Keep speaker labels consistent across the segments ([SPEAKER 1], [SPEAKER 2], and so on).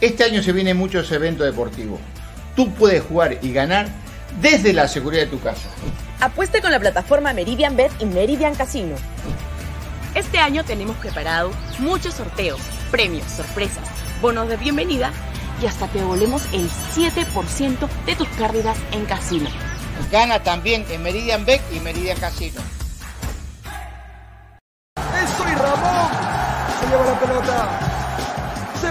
[SPEAKER 1] Este año se vienen muchos eventos deportivos. Tú puedes jugar y ganar desde la seguridad de tu casa.
[SPEAKER 2] Apueste con la plataforma Meridian Bet y Meridian Casino.
[SPEAKER 3] Este año tenemos preparado muchos sorteos, premios, sorpresas, bonos de bienvenida y hasta te devolvemos el 7% de tus pérdidas en casino.
[SPEAKER 1] Gana también en Meridian Bet y Meridian Casino.
[SPEAKER 4] ¡Eso y Ramón! Se lleva la pelota.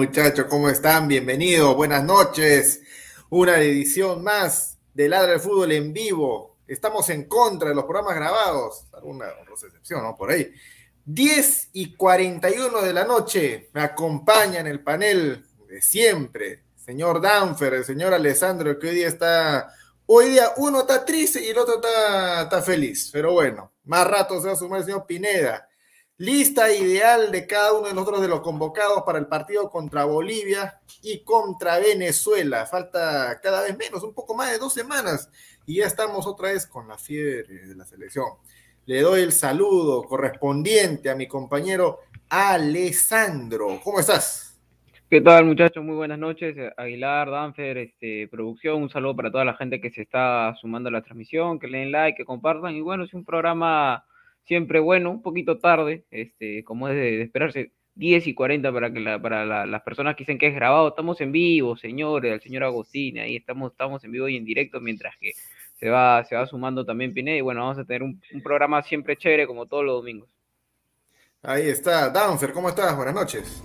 [SPEAKER 5] Muchachos? ¿Cómo están? Bienvenidos, buenas noches. Una edición más de Ladra del Fútbol en vivo. Estamos en contra de los programas grabados. Alguna excepción, ¿no? Por ahí. 10 y 41 de la noche. Me acompaña en el panel de siempre. Señor Danfer, el señor Alessandro, que hoy día está. Hoy día uno está triste y el otro está, está feliz. Pero bueno, más rato se va a sumar el señor Pineda. Lista ideal de cada uno de nosotros de los convocados para el partido contra Bolivia y contra Venezuela. Falta cada vez menos, un poco más de dos semanas. Y ya estamos otra vez con la fiebre de la selección. Le doy el saludo correspondiente a mi compañero Alessandro. ¿Cómo estás?
[SPEAKER 6] ¿Qué tal, muchachos? Muy buenas noches. Aguilar, Danfer, este, producción. Un saludo para toda la gente que se está sumando a la transmisión, que le den like, que compartan. Y bueno, es un programa siempre bueno, un poquito tarde, este, como es de, esperarse, 10 y 40 para que la, para la, las personas que dicen que es grabado, estamos en vivo, señores, el señor Agostín, ahí estamos, estamos en vivo y en directo, mientras que se va, se va sumando también Pineda, y bueno, vamos a tener un, programa siempre chévere, como todos los domingos.
[SPEAKER 5] Ahí está, Danfer, ¿cómo estás? Buenas noches.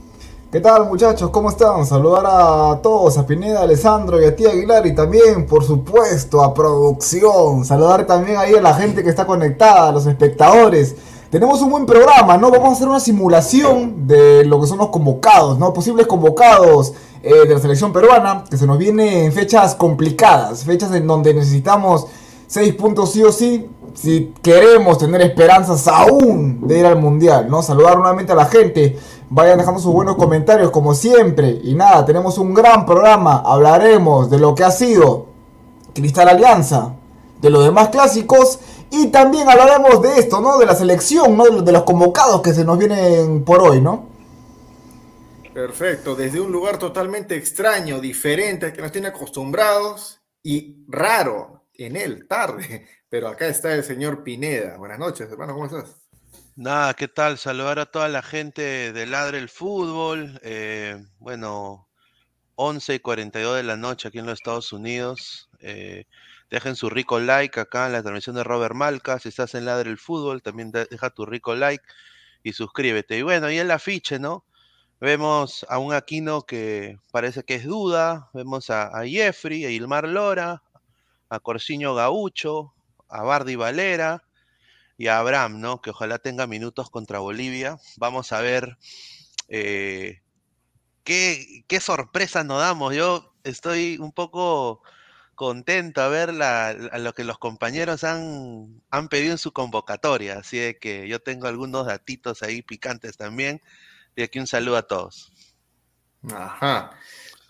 [SPEAKER 7] ¿Qué tal muchachos? ¿Cómo están? Saludar a todos, a Pineda, a Alessandro y a ti Aguilar y también, por supuesto, a producción. Saludar también ahí a la gente que está conectada, a los espectadores tenemos un buen programa, ¿no? Vamos a hacer una simulación de lo que son los convocados, ¿no? Posibles convocados eh, de la selección peruana, que se nos viene en fechas complicadas, fechas en donde necesitamos 6 puntos sí o sí, si queremos tener esperanzas aún de ir al Mundial, ¿no? Saludar nuevamente a la gente, vayan dejando sus buenos comentarios como siempre, y nada, tenemos un gran programa, hablaremos de lo que ha sido Cristal Alianza, de los demás clásicos, y también hablaremos de esto, ¿no? De la selección, ¿no? De los, convocados que se nos vienen por hoy, ¿no?
[SPEAKER 5] Perfecto, desde un lugar totalmente extraño, diferente que nos tiene acostumbrados y raro en él, tarde. Pero acá está el señor Pineda. Buenas noches, hermano, ¿cómo estás?
[SPEAKER 8] Nada, ¿qué tal? Saludar a toda la gente de Ladre el Fútbol. Eh, bueno, 11 y 42 de la noche aquí en los Estados Unidos. Eh, dejen su rico like acá en la transmisión de Robert Malca. Si estás en Ladre el Fútbol, también deja tu rico like y suscríbete. Y bueno, y el afiche, ¿no? Vemos a un Aquino que parece que es duda. Vemos a, a Jeffrey, a Ilmar Lora, a Corsiño Gaucho, a Bardi Valera y a Abraham, ¿no? Que ojalá tenga minutos contra Bolivia. Vamos a ver eh, qué, qué sorpresas nos damos. Yo estoy un poco contento a ver a lo que los compañeros han, han pedido en su convocatoria. Así de que yo tengo algunos datitos ahí picantes también. Y aquí un saludo a todos.
[SPEAKER 5] Ajá.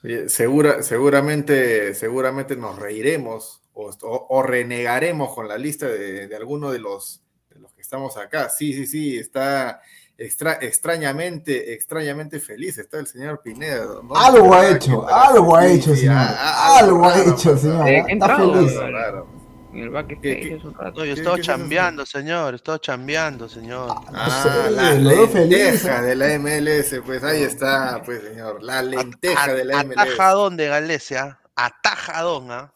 [SPEAKER 5] Eh, Segura, seguramente, seguramente nos reiremos o, o- o renegaremos con la lista de, de alguno de los, de los que estamos acá. Sí, sí, sí, está extra- extrañamente, extrañamente feliz. Está el señor Pineda. ¿no?
[SPEAKER 7] Algo ha hecho, algo ha hecho,
[SPEAKER 5] sí,
[SPEAKER 7] señor.
[SPEAKER 5] a- a-
[SPEAKER 7] Algo ha hecho,
[SPEAKER 5] pues,
[SPEAKER 7] señor.
[SPEAKER 6] Eh,
[SPEAKER 7] Está feliz.
[SPEAKER 5] raro, raro.
[SPEAKER 6] En el backstage es un rato.
[SPEAKER 8] No, yo
[SPEAKER 5] ¿Qué-
[SPEAKER 8] estaba
[SPEAKER 5] es
[SPEAKER 8] chambeando, señor. Estaba chambeando, señor.
[SPEAKER 5] Ah,
[SPEAKER 7] sé,
[SPEAKER 5] la
[SPEAKER 7] lo veo feliz,
[SPEAKER 5] lenteja
[SPEAKER 7] ¿eh?
[SPEAKER 5] de la MLS, pues ahí está, pues señor, la lenteja
[SPEAKER 8] A-
[SPEAKER 5] de la MLS.
[SPEAKER 8] Atajadón de Galecia. Atajadón, ¿ah?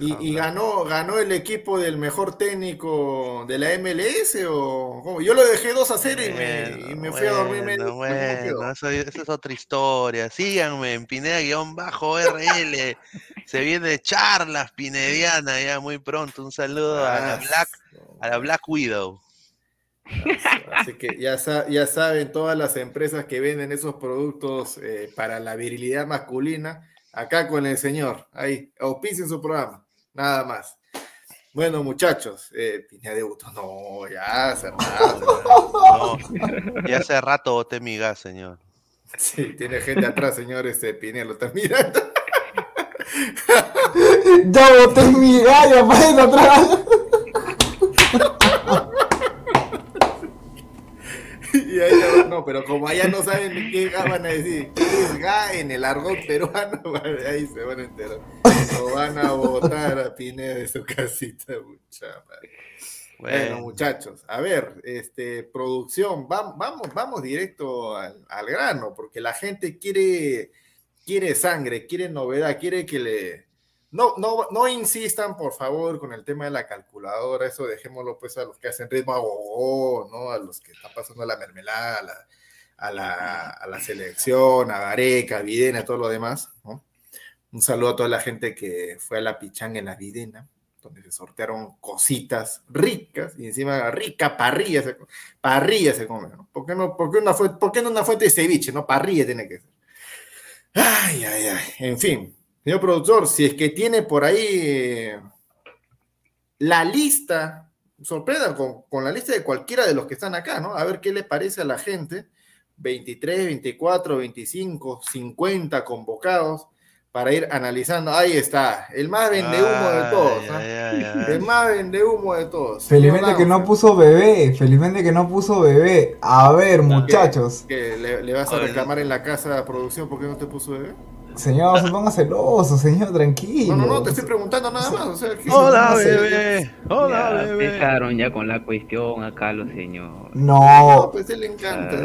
[SPEAKER 5] ¿Y, ganó, ganó el equipo del mejor técnico de la MLS o cómo? Yo lo dejé 2 a 0 y me, y me fui a dormir medio.
[SPEAKER 8] Bueno, eso, esa es otra historia. Síganme en Pineda-RL. Se viene charlas pinediana ya muy pronto. Un saludo a la Black, a la Black Widow.
[SPEAKER 5] Así que ya, ya saben, todas las empresas que venden esos productos eh, para la virilidad masculina, acá con el señor, ahí, auspicien su programa, nada más. Bueno, muchachos, eh, Pineda debutó, no, ya hace rato.
[SPEAKER 8] No, ya hace rato boté mi gas, señor.
[SPEAKER 5] Sí, tiene gente atrás, señor este Pineda, lo está mirando.
[SPEAKER 7] Ya boté mi gallo para ir atrás.
[SPEAKER 5] Y ahí está, no, pero como allá no saben qué gas van a decir, qué es gas en el argot peruano, ahí se van a enterar. Lo van a botar a Pineda de su casita, mucha. Bueno,
[SPEAKER 8] Bueno,
[SPEAKER 5] muchachos, a ver, este, producción, vam- vamos, vamos directo al, al grano, porque la gente quiere, quiere sangre, quiere novedad, quiere que le... No, no, no insistan, por favor, con el tema de la calculadora, eso dejémoslo pues a los que hacen ritmo a ¿no? A los que están pasando la mermelada, a la, a la, a la selección, a Gareca, a Videna, a todo lo demás. Un saludo a toda la gente que fue a la pichanga en la Videna donde se sortearon cositas ricas y encima rica parrilla se, parrilla se come, ¿no? ¿Por qué no, por qué una por qué no una fuente de ceviche, no? Parrilla tiene que ser. Ay, ay, ay. En fin, señor productor, si es que tiene por ahí eh, la lista, sorprenda con, con la lista de cualquiera de los que están acá, ¿no? A ver qué le parece a la gente. 23, 24, 25, 50 convocados para ir analizando. Ahí está, el más vende humo de todos. ¿ah?
[SPEAKER 8] ay, ay, ay.
[SPEAKER 5] El más vende humo de todos.
[SPEAKER 7] Felizmente que no puso bebé. Felizmente que no puso bebé. A ver, muchachos.
[SPEAKER 5] que le, le vas a reclamar en la casa de producción por qué no te puso bebé.
[SPEAKER 7] Señor, se ponga celoso, señor, tranquilo.
[SPEAKER 5] No, no, no, te estoy preguntando nada más. O sea, ¿qué-
[SPEAKER 8] Hola, bebé. Hola,
[SPEAKER 6] Ya
[SPEAKER 8] bebé.
[SPEAKER 6] empezaron ya con la cuestión acá los señores.
[SPEAKER 5] No,
[SPEAKER 7] No.
[SPEAKER 5] pues a él le encanta.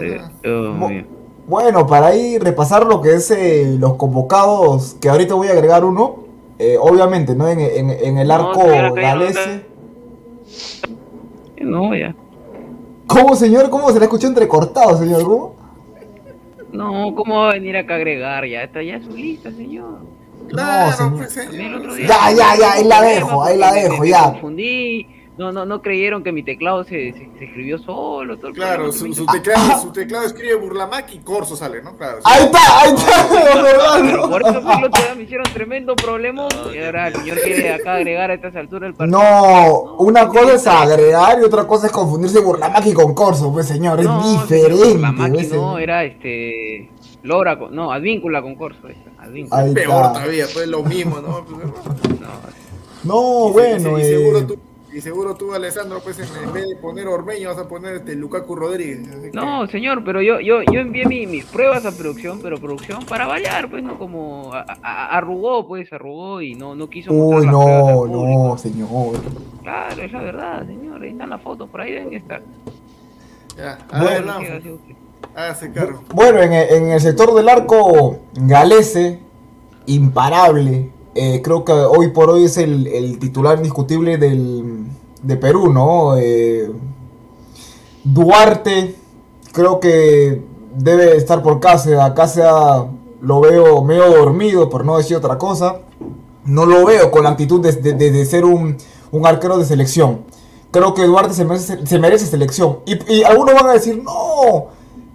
[SPEAKER 7] Mo-
[SPEAKER 6] mío.
[SPEAKER 7] Bueno, para ahí repasar lo que es eh, los convocados, que ahorita voy a agregar uno. eh, obviamente, ¿no? En, en- en el arco
[SPEAKER 6] no
[SPEAKER 7] galese.
[SPEAKER 6] No, ya.
[SPEAKER 7] ¿Cómo, señor? ¿Cómo se le escuchó entrecortado, señor? ¿Cómo?
[SPEAKER 6] No, ¿cómo va a venir acá a agregar? Ya está ya su lista, señor.
[SPEAKER 5] Claro,
[SPEAKER 7] señor.
[SPEAKER 5] pues señor.
[SPEAKER 6] otro día-
[SPEAKER 7] Ya, ya, ya, ahí la
[SPEAKER 6] Me
[SPEAKER 7] dejo, ahí la
[SPEAKER 6] me-
[SPEAKER 7] dejo,
[SPEAKER 6] me
[SPEAKER 7] ya.
[SPEAKER 6] confundí no, no, no creyeron que mi teclado se, se, se escribió solo. Todo el
[SPEAKER 5] Claro, su, su
[SPEAKER 6] teclado.
[SPEAKER 5] su teclado escribe Burlamac y Corso sale, ¿no? Claro.
[SPEAKER 7] Ahí está, ahí está, de verdad,
[SPEAKER 6] Pero
[SPEAKER 7] ¿no?
[SPEAKER 6] por eso fue el otro día me hicieron tremendo problema y ahora el señor quiere acá agregar a estas alturas el partido.
[SPEAKER 7] No, una cosa es agregar y otra cosa es confundirse Burlamaki con Corso, pues señor, es
[SPEAKER 6] No,
[SPEAKER 7] diferente.
[SPEAKER 6] La máquina
[SPEAKER 7] pues,
[SPEAKER 6] no, era este. Lora, con- no, Advíncula con Corso. Advíncula.
[SPEAKER 5] Peor todavía, pues lo mismo, ¿no?
[SPEAKER 7] No,
[SPEAKER 5] Y-
[SPEAKER 7] bueno,
[SPEAKER 5] y,
[SPEAKER 7] eh,
[SPEAKER 5] seguro tú, y seguro tú, Alessandro, pues en, vez de poner Ormeño vas a poner este Lukaku Rodríguez. que-
[SPEAKER 6] No, señor, pero yo, yo, yo envié mi- mis pruebas a producción, pero producción para variar, pues no como a- a- arrugó, pues arrugó y no, no quiso
[SPEAKER 7] Uy, no, no, señor.
[SPEAKER 6] Claro, es la verdad, señor, ahí están las fotos, por ahí deben estar.
[SPEAKER 5] Ya, a
[SPEAKER 7] Bueno.
[SPEAKER 5] ver, Lanza, hágase cargo.
[SPEAKER 7] Bueno, en, el- en el sector del arco, Galese, imparable. Eh, creo que hoy por hoy es el, el titular indiscutible del, de Perú, ¿no? Eh, Duarte, creo que debe estar por Cáceres. Cáceres lo veo medio dormido, por no decir otra cosa. No lo veo con la actitud de, de- de- ser un, un arquero de selección. Creo que Duarte se merece, se merece selección. Y, y algunos van a decir, no,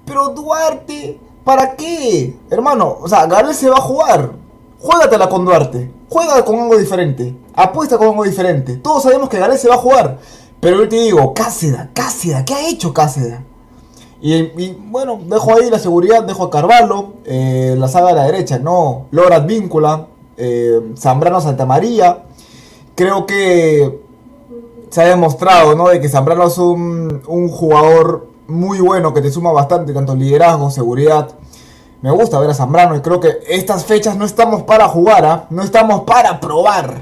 [SPEAKER 7] pero Duarte, ¿para qué? Hermano, o sea, Gales se va a jugar. Juégatela con Duarte. Juega con algo diferente. Apuesta con algo diferente. Todos sabemos que Gales se va a jugar. Pero yo te digo, Cáceda, Cáceda, ¿qué ha hecho Cáceda? Y, bueno, dejo ahí la seguridad, dejo a Carvalho, eh, la saga de la derecha, no, Lora Víncula, eh, Zambrano Santamaría. Creo que se ha demostrado, ¿no? De que Zambrano es un jugador muy bueno que te suma bastante, tanto liderazgo, seguridad. Me gusta ver a Zambrano y creo que estas fechas no estamos para jugar, ¿ah? no estamos para probar.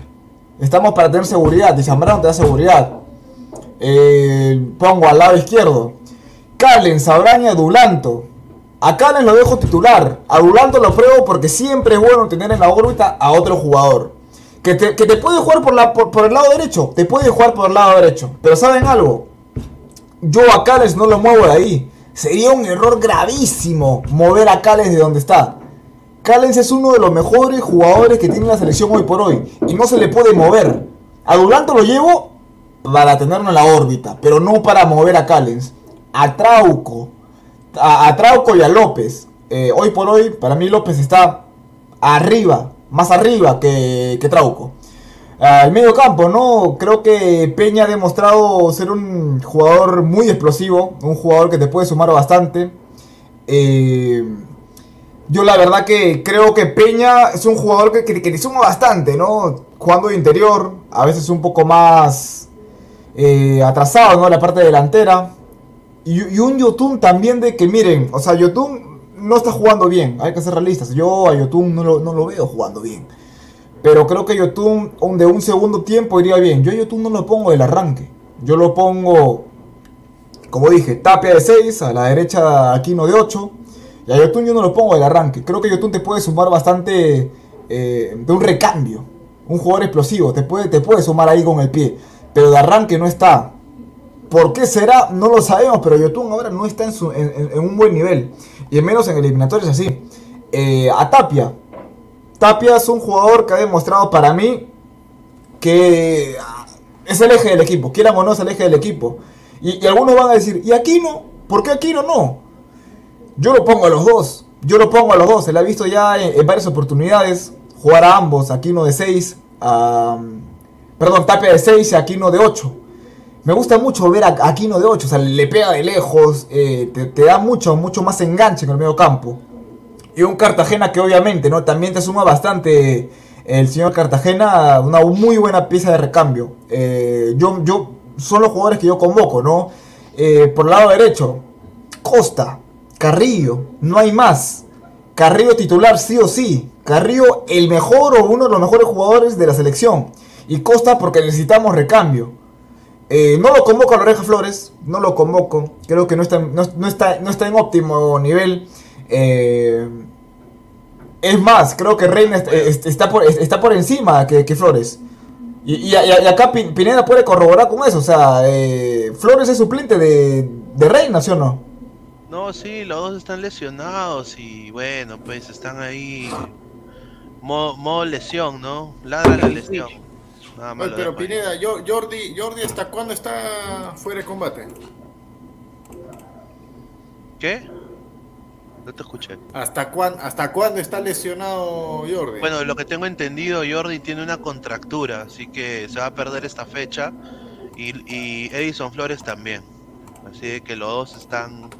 [SPEAKER 7] Estamos para tener seguridad y Zambrano te da seguridad. Eh, pongo al lado izquierdo. Calen, Sabraña, Dulanto. A Calen lo dejo titular. A Dulanto lo pruebo porque siempre es bueno tener en la órbita a otro jugador. Que te, que te puede jugar por, la, por, por el lado derecho. Te puede jugar por el lado derecho. Pero ¿saben algo? Yo a Cales no lo muevo de ahí. Sería un error gravísimo mover a Cales de donde está. Callens es uno de los mejores jugadores que tiene la selección hoy por hoy. Y no se le puede mover. A Dulanto lo llevo para tenerlo en la órbita. Pero no para mover a Callens. A Trauco. A, a Trauco y a López. Eh, hoy por hoy, para mí López está arriba. Más arriba que, que Trauco. Al medio campo, ¿no? Creo que Peña ha demostrado ser un jugador muy explosivo, un jugador que te puede sumar bastante. Eh, yo la verdad que creo que Peña es un jugador que, que- te suma bastante, ¿no? Jugando de interior, a veces un poco más eh, atrasado, ¿no? La parte delantera. Y, un Yotun también de que, miren, o sea, Yotun no está jugando bien, hay que ser realistas. Yo a Yotun no lo veo jugando bien. Pero creo que Yotun un- de un segundo tiempo iría bien. Yo Yotun no lo pongo del arranque. Yo lo pongo, como dije, Tapia de 6, a la derecha Aquino de 8. Y a Yotun yo no lo pongo del arranque. Creo que Yotun te puede sumar bastante eh, de un recambio. Un jugador explosivo. Te puede, te puede sumar ahí con el pie. Pero de arranque no está. ¿Por qué será? No lo sabemos. Pero Yotun ahora no está en, un buen nivel. Y menos en eliminatorios así. Eh, a Tapia. Tapia es un jugador que ha demostrado para mí que ah, es el eje del equipo. Quieran o no, es el eje del equipo. Y, algunos van a decir, ¿y Aquino? ¿Por qué Aquino no? Yo lo pongo a los dos. Yo lo pongo a los dos. Se le ha visto ya en, varias oportunidades jugar a ambos. Aquino de 6. perdón, Tapia de 6 y Aquino de 8. Me gusta mucho ver a Aquino de 8. O sea, le pega de lejos. eh, te, te da mucho, mucho más enganche en el medio campo. Y un Cartagena que obviamente, ¿no? También te suma bastante el señor Cartagena, una muy buena pieza de recambio. Eh, yo, yo, son los jugadores que yo convoco, ¿no? Eh, por el lado derecho, Costa, Carrillo, no hay más. Carrillo titular sí o sí. Carrillo el mejor o uno de los mejores jugadores de la selección. Y Costa porque necesitamos recambio. Eh, no lo convoco a la Oreja Flores, no lo convoco. Creo que no está, no está, no está en óptimo nivel. Eh, es más, creo que Reina est- est- está, por, está por encima que, que Flores. Y, y- y acá Pin- Pineda puede corroborar con eso. O sea, eh, Flores es suplente de, de Reina, ¿sí o no?
[SPEAKER 8] No, sí, los dos están lesionados y bueno, pues están ahí. Modo, modo lesión, ¿no? Ladra la lesión. Nada más
[SPEAKER 5] Oye,
[SPEAKER 8] lo
[SPEAKER 5] pero. Pineda, yo- Jordi, Jordi, ¿hasta cuándo está fuera de combate?
[SPEAKER 8] ¿Qué? No te escuché.
[SPEAKER 5] ¿Hasta, cuán, ¿Hasta cuándo está lesionado Jordi?
[SPEAKER 8] Bueno, lo que tengo entendido, Jordi tiene una contractura, así que se va a perder esta fecha. Y, y Edison Flores también. Así que los dos están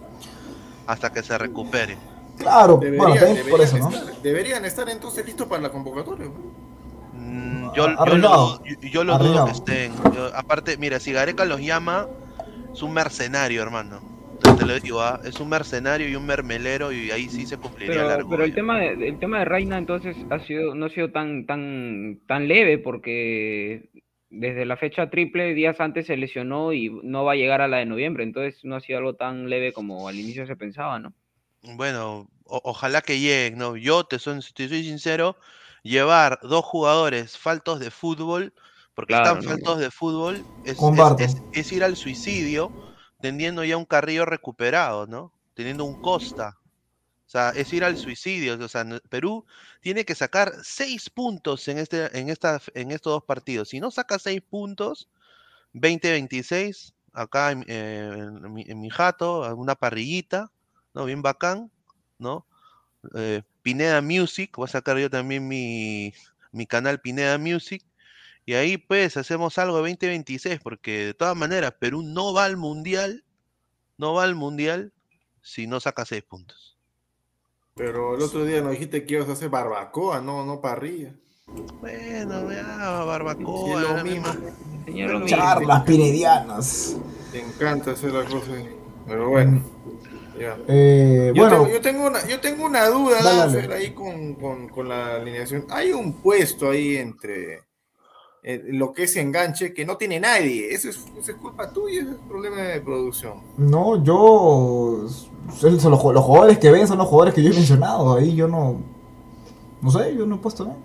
[SPEAKER 8] hasta que se recuperen.
[SPEAKER 7] Claro,
[SPEAKER 5] Deberían,
[SPEAKER 7] bueno, por eso,
[SPEAKER 5] estar, deberían estar entonces listos para la convocatoria.
[SPEAKER 8] Mm, Yo, yo, lo, yo, yo lo dudo que estén. Yo- aparte, mira, si Gareca los llama, es un mercenario, hermano. Te- Te lo digo, ¿ah? es un mercenario y un mermelero y ahí sí se cumpliría la
[SPEAKER 6] Pero, pero el tema de, el tema de Reina entonces ha sido no ha sido tan tan tan leve porque desde la fecha triple días antes se lesionó y no va a llegar a la de noviembre, entonces no ha sido algo tan leve como al inicio se pensaba, ¿no?
[SPEAKER 8] Bueno, o- ojalá que lleguen, ¿no? Yo te soy, te soy sincero, llevar dos jugadores faltos de fútbol, porque
[SPEAKER 6] Claro,
[SPEAKER 8] están
[SPEAKER 6] no,
[SPEAKER 8] faltos de fútbol, es, es-
[SPEAKER 7] Comparto.
[SPEAKER 8] es- es ir al suicidio, teniendo ya un Carrillo recuperado, ¿no? Teniendo un Costa. O sea, es ir al suicidio. O sea, Perú tiene que sacar seis puntos en, este, en, esta, en estos dos partidos. Si no saca seis puntos, 20-26, acá en, eh, en mi, en mi jato, una parrillita, ¿no? Bien bacán, ¿no? Eh, Pineda Music, voy a sacar yo también mi, mi canal Pineda Music. Y ahí pues hacemos algo de 2026, porque de todas maneras Perú no va al mundial, no va al mundial si no saca seis puntos.
[SPEAKER 5] Pero el otro día nos dijiste que ibas a hacer barbacoa, no, no parrilla.
[SPEAKER 8] Bueno, ya, barbacoa.
[SPEAKER 5] Sí, lo mismo.
[SPEAKER 6] Señor, lo mismo.
[SPEAKER 7] Charlas pinedianas.
[SPEAKER 5] Te encanta hacer la cosa. ahí. Pero bueno. Ya.
[SPEAKER 7] Eh,
[SPEAKER 5] Yo,
[SPEAKER 7] bueno,
[SPEAKER 5] tengo, yo, tengo una, yo tengo una duda,
[SPEAKER 7] Dale, dale.
[SPEAKER 5] ahí con, con- con la alineación. Hay un puesto ahí entre eh, lo que es enganche que no tiene nadie. Eso es, eso es culpa tuya, ese es problema de producción.
[SPEAKER 7] no, yo. son- los, los jugadores que ven son los jugadores que yo he mencionado. Ahí yo no. No sé, yo no he puesto nada.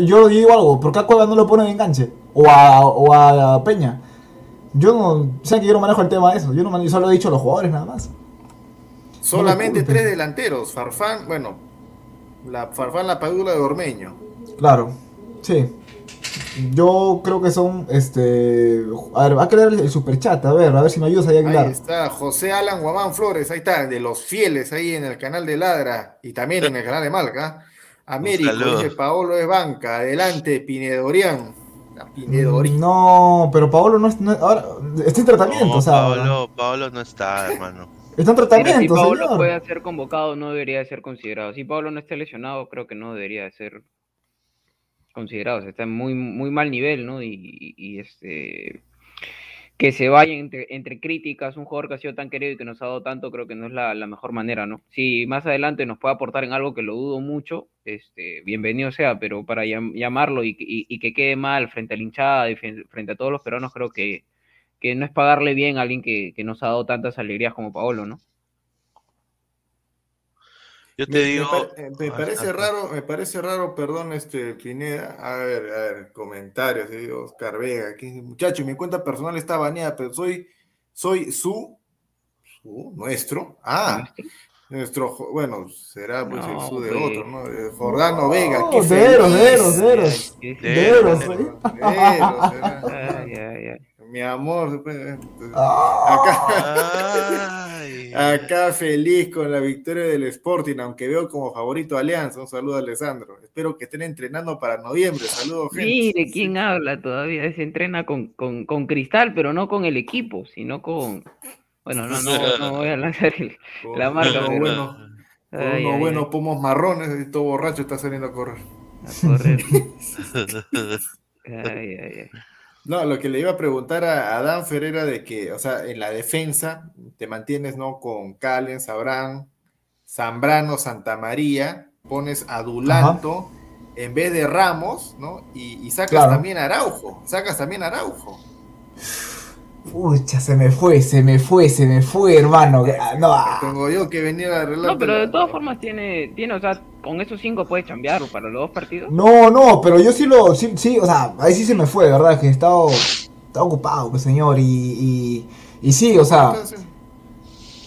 [SPEAKER 7] Yo digo algo, ¿por qué a Cueva no lo pone de enganche? O a, o a Peña. Yo no. Saben que yo no manejo el tema de eso. Yo no manejo, solo he dicho a los jugadores nada más.
[SPEAKER 5] Solamente tres delanteros. Farfán, bueno, la Farfán, la Padula de Ormeño.
[SPEAKER 7] Claro, sí. Yo creo que son, este... A ver, va a crear el superchat, a ver, a ver si me ayudas ahí a
[SPEAKER 5] Ahí
[SPEAKER 7] Aguilar.
[SPEAKER 5] está José Alan Guamán Flores, ahí está, de los fieles ahí en el canal de Ladra y también en el canal de Malca. Américo, dice Paolo es banca, adelante, Pinedorian. Pinedorian.
[SPEAKER 7] No, pero Paolo no, es, no es- ahora, está en tratamiento,
[SPEAKER 8] No,
[SPEAKER 7] o sea,
[SPEAKER 8] Paolo, Paolo no está, hermano.
[SPEAKER 7] está en
[SPEAKER 6] Mira, si
[SPEAKER 7] tratamiento,
[SPEAKER 6] Pablo
[SPEAKER 7] señor.
[SPEAKER 6] puede ser convocado, no debería de ser considerado. Si Pablo no está lesionado, creo que no debería de ser considerado. O sea, está en muy, muy mal nivel, ¿no? Y, este que se vaya entre, entre críticas, un jugador que ha sido tan querido y que nos ha dado tanto, creo que no es la, la mejor manera, ¿no? Si más adelante nos puede aportar en algo que lo dudo mucho, este, bienvenido sea, pero para llam- llamarlo y, y- y que quede mal frente a la y frente, frente a todos los peruanos, creo que, que no es pagarle bien a alguien que, que nos ha dado tantas alegrías como Paolo, ¿no?
[SPEAKER 8] Yo te
[SPEAKER 5] Me, me
[SPEAKER 8] digo.
[SPEAKER 5] pa- eh, me
[SPEAKER 8] Ah,
[SPEAKER 5] parece
[SPEAKER 8] ah,
[SPEAKER 5] raro, me parece raro, perdón, este Pineda. A ver, a ver, comentarios, eh, Oscar Vega, aquí, muchacho, mi cuenta personal está baneada, pero soy, soy su, su, nuestro, ah, nuestro, bueno, será pues el su de otro, ¿no? Eh, Jordano Vega, qué.
[SPEAKER 6] Sí, sí.
[SPEAKER 7] Eros,
[SPEAKER 5] será.
[SPEAKER 6] Ay, ay, ay.
[SPEAKER 5] Mi amor, pues,
[SPEAKER 7] Ah,
[SPEAKER 5] acá, feliz con la victoria del Sporting, aunque veo como favorito a Alianza. Un saludo a Alessandro. Espero que estén entrenando para noviembre. Saludos, gente.
[SPEAKER 6] Mire quién habla todavía, se entrena con, con, con Cristal, pero no con el equipo, sino con... Bueno, no, no, no voy a lanzar el- la marca, pero-
[SPEAKER 5] por
[SPEAKER 6] Ay,
[SPEAKER 5] unos
[SPEAKER 6] ay,
[SPEAKER 5] buenos pomos marrones y todo borracho está saliendo a correr.
[SPEAKER 6] a correr. Ay, ay, ay.
[SPEAKER 5] No, lo que le iba a preguntar a, a Dan Ferreira de que, o sea, en la defensa te mantienes, ¿no? Con Callens, Abraham, Zambrano, Santa María, pones a Dulanto en vez de Ramos, ¿no? Y, y sacas
[SPEAKER 7] Claro.
[SPEAKER 5] también a Araujo, sacas también a Araujo.
[SPEAKER 7] Pucha, se me fue, se me fue, se me fue, hermano. Ah, No, ah.
[SPEAKER 5] Tengo yo que venir a arreglar.
[SPEAKER 6] No, pero de todas formas tiene, tiene, o sea, con esos cinco puedes cambiar para los dos partidos.
[SPEAKER 7] No, no, pero yo sí lo, sí, sí, o sea, ahí sí se me fue, ¿verdad? Que he estado, ocupado, pues, señor, y, y, y sí, o sea,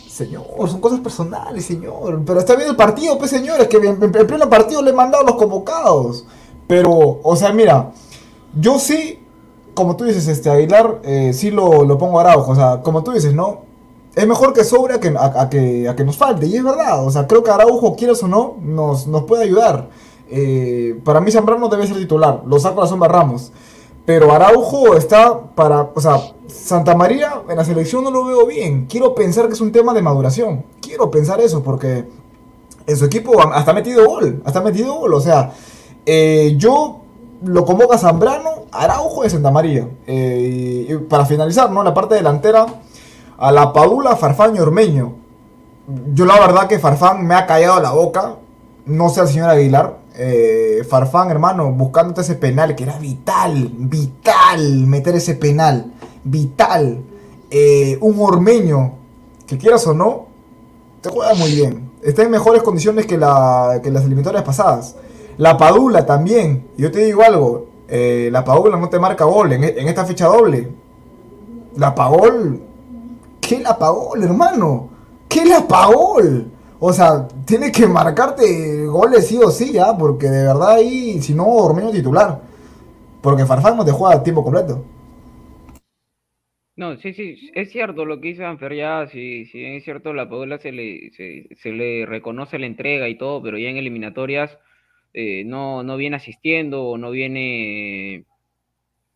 [SPEAKER 7] señor, son cosas personales, señor, pero está bien el partido, pues, señor, es que en, en- en pleno partido le he mandado los convocados, pero, o sea, mira, yo sí, como tú dices, este Aguilar, eh, sí lo, lo pongo a Araujo. O sea, como tú dices, ¿no? Es mejor que sobre a que, a, a que, a que nos falte. Y es verdad. O sea, creo que Araujo, quieras o no, nos, nos puede ayudar. Eh, para mí Zambrano debe ser titular. Lo saco a la sombra Ramos. Pero Araujo está para... O sea, Santa María en la selección no lo veo bien. Quiero pensar que es un tema de maduración. Quiero pensar eso porque en su equipo hasta ha metido gol. Hasta ha metido gol. O sea, eh, yo lo convoca Zambrano, Araujo de Santa María. Eh, y para finalizar, ¿no? La parte delantera, a la Paula Farfán y Ormeño. Yo la verdad que Farfán me ha callado la boca. No sé al señor Aguilar. Eh, Farfán, hermano, buscándote ese penal que era vital, vital meter ese penal. Vital. Eh, un Ormeño, que quieras o no, te juega muy bien. Está en mejores condiciones que, que las eliminatorias pasadas. La Padula también. Yo te digo algo. eh, la Padula no te marca gol en, en esta fecha doble. La Pagol. ¿Qué la Pagol, hermano? ¿Qué la Pagol? O sea, tiene que marcarte goles sí o sí, ya. Porque de verdad ahí, si no, Ormeño titular. Porque Farfán no te juega a tiempo completo.
[SPEAKER 6] No, sí, sí, es cierto lo que dice Anfer, ya, si bien es cierto, la Padula se le, se le reconoce la entrega y todo, pero ya en eliminatorias eh, no, no viene asistiendo o no viene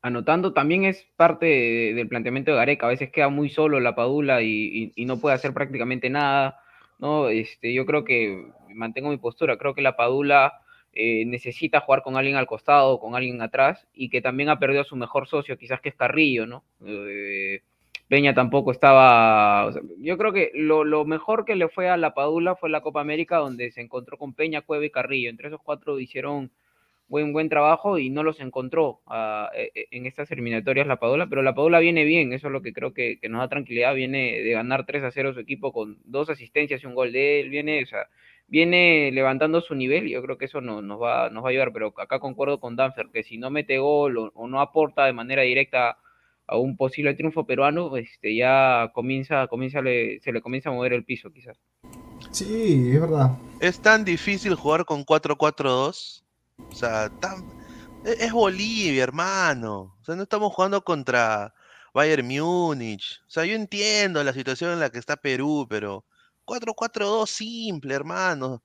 [SPEAKER 6] anotando. También es parte de- del planteamiento de Gareca, a veces queda muy solo la Padula y, no puede hacer prácticamente nada, ¿no? Este, yo creo que mantengo mi postura, creo que la Padula eh, necesita jugar con alguien al costado, con alguien atrás, y que también ha perdido a su mejor socio, quizás que es Carrillo, ¿no? Eh, Peña tampoco estaba. o yo creo que lo, lo mejor que le fue a la Padula fue la Copa América, donde se encontró con Peña, Cueva y Carrillo. Entre esos cuatro hicieron buen, buen trabajo y no los encontró ah, eh, eh, en estas eliminatorias la Padula, pero la Padula viene bien, eso es lo que creo que, que nos da tranquilidad. Viene de ganar 3 a 0 su equipo con dos asistencias y un gol de él. Viene, o sea, viene levantando su nivel y yo creo que eso no- nos, va, nos va a ayudar. Pero acá concuerdo con Danfer, que si no mete gol o, o no aporta de manera directa a un posible triunfo peruano, este, ya comienza, comienza le- se le comienza a mover el piso, quizás.
[SPEAKER 7] Sí, es verdad.
[SPEAKER 8] Es tan difícil jugar con 4-4-2. O sea, tan... e- es Bolivia, hermano. O sea, no estamos jugando contra Bayern Múnich. O sea, yo entiendo la situación en la que está Perú, pero 4-4-2 simple, hermano.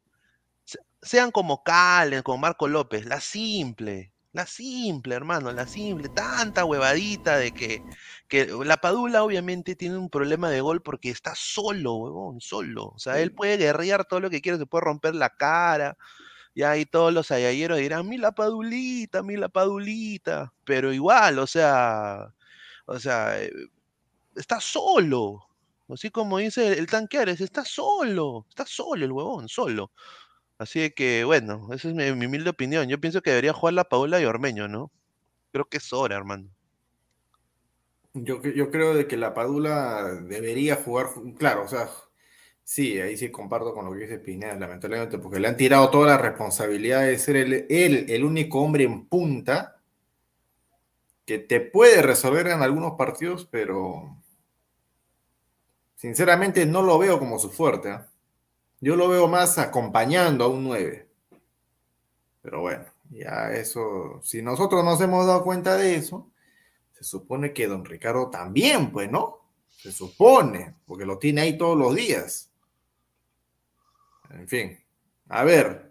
[SPEAKER 8] Se- Sean como Calen, como Marco López, la simple. La simple, hermano, la simple. Tanta huevadita de que, que la Padula obviamente tiene un problema de gol porque está solo, huevón, solo. O sea, él puede guerrear todo lo que quiera, se puede romper la cara. Y ahí todos los ayayeros dirán, mi la Padulita, mi la Padulita. Pero igual, o sea, o sea, eh, está solo. Así como dice el tanqueares, está solo, está solo el huevón, solo. Así que, bueno, esa es mi, mi humilde opinión. Yo pienso que debería jugar la Paula y Ormeño, ¿no? Creo que es hora, hermano.
[SPEAKER 5] Yo, yo creo de que la Padula debería jugar, claro, o sea, sí, ahí sí comparto con lo que dice Pineda, lamentablemente, porque le han tirado toda la responsabilidad de ser el- él el único hombre en punta que te puede resolver en algunos partidos, pero sinceramente no lo veo como su fuerte. ¿ah? Yo lo veo más acompañando a un 9. Pero bueno, ya eso, si nosotros nos hemos dado cuenta de eso, se supone que don Ricardo también, pues, ¿no? Se supone, porque lo tiene ahí todos los días. En fin, a ver,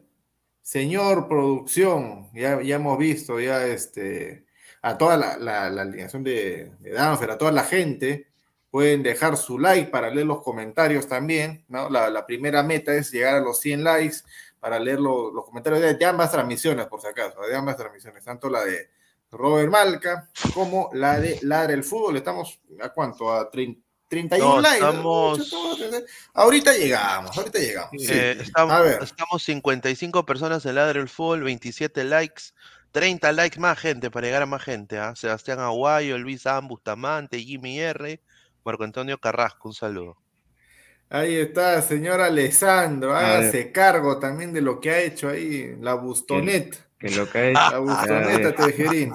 [SPEAKER 5] señor producción, ya, ya hemos visto ya este, a toda la, alineación de, de Danfer, a toda la gente, pueden dejar su like para leer los comentarios también, ¿no? La, primera meta es llegar a los 100 likes para leer lo- los comentarios de, ambas transmisiones, por si acaso, de ambas transmisiones, tanto la de Robert Malca como la de Ladra el Fútbol. Estamos a cuánto? A 30 31
[SPEAKER 8] No,
[SPEAKER 5] likes.
[SPEAKER 8] estamos-
[SPEAKER 5] Ahorita llegamos, ahorita llegamos. Sí.
[SPEAKER 8] Eh, estamos,
[SPEAKER 5] A ver.
[SPEAKER 8] estamos 55 personas en Ladre el Fútbol, 27 likes, 30 likes más gente para llegar a más gente. ¿ah? Sebastián Aguayo, Luis Am, Bustamante, Jimmy R, Marco Antonio Carrasco, un saludo.
[SPEAKER 5] Ahí está, señor Alessandro. Hágase cargo también de lo que ha hecho ahí la Bustonet.
[SPEAKER 6] Que lo que es.
[SPEAKER 5] La Bustoneta Tejerín.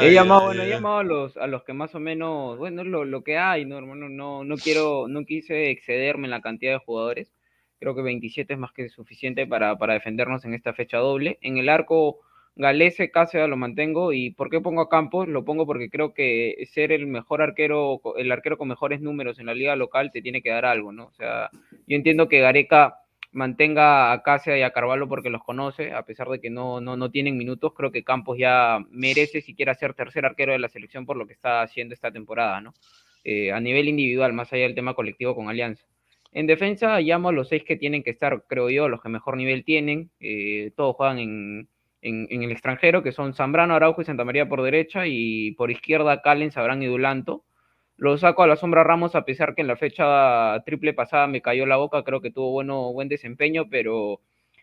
[SPEAKER 6] He llamado, bueno, he llamado a los, a los que más o menos, bueno, lo, lo que hay, no, hermano, no, no quiero, no quise excederme en la cantidad de jugadores. Creo que 27 es más que suficiente para, para defendernos en esta fecha doble. En el arco Galese, Cáceres lo mantengo. ¿Y por qué pongo a Campos? Lo pongo porque creo que ser el mejor arquero, el arquero con mejores números en la liga local te tiene que dar algo, ¿no? O sea, yo entiendo que Gareca mantenga a Cáceres y a Carvalho porque los conoce, a pesar de que no, no, no tienen minutos, creo que Campos ya merece siquiera ser tercer arquero de la selección por lo que está haciendo esta temporada, ¿no? Eh, a nivel individual, más allá del tema colectivo con Alianza. En defensa llamo a los seis que tienen que estar, creo yo, los que mejor nivel tienen. Eh, todos juegan en, en, el extranjero, que son Zambrano, Araujo y Santa María por derecha, y por izquierda Calen, Sabrán y Dulanto. Lo saco a la sombra Ramos, a pesar que en la fecha triple pasada me cayó la boca, creo que tuvo bueno, buen desempeño, pero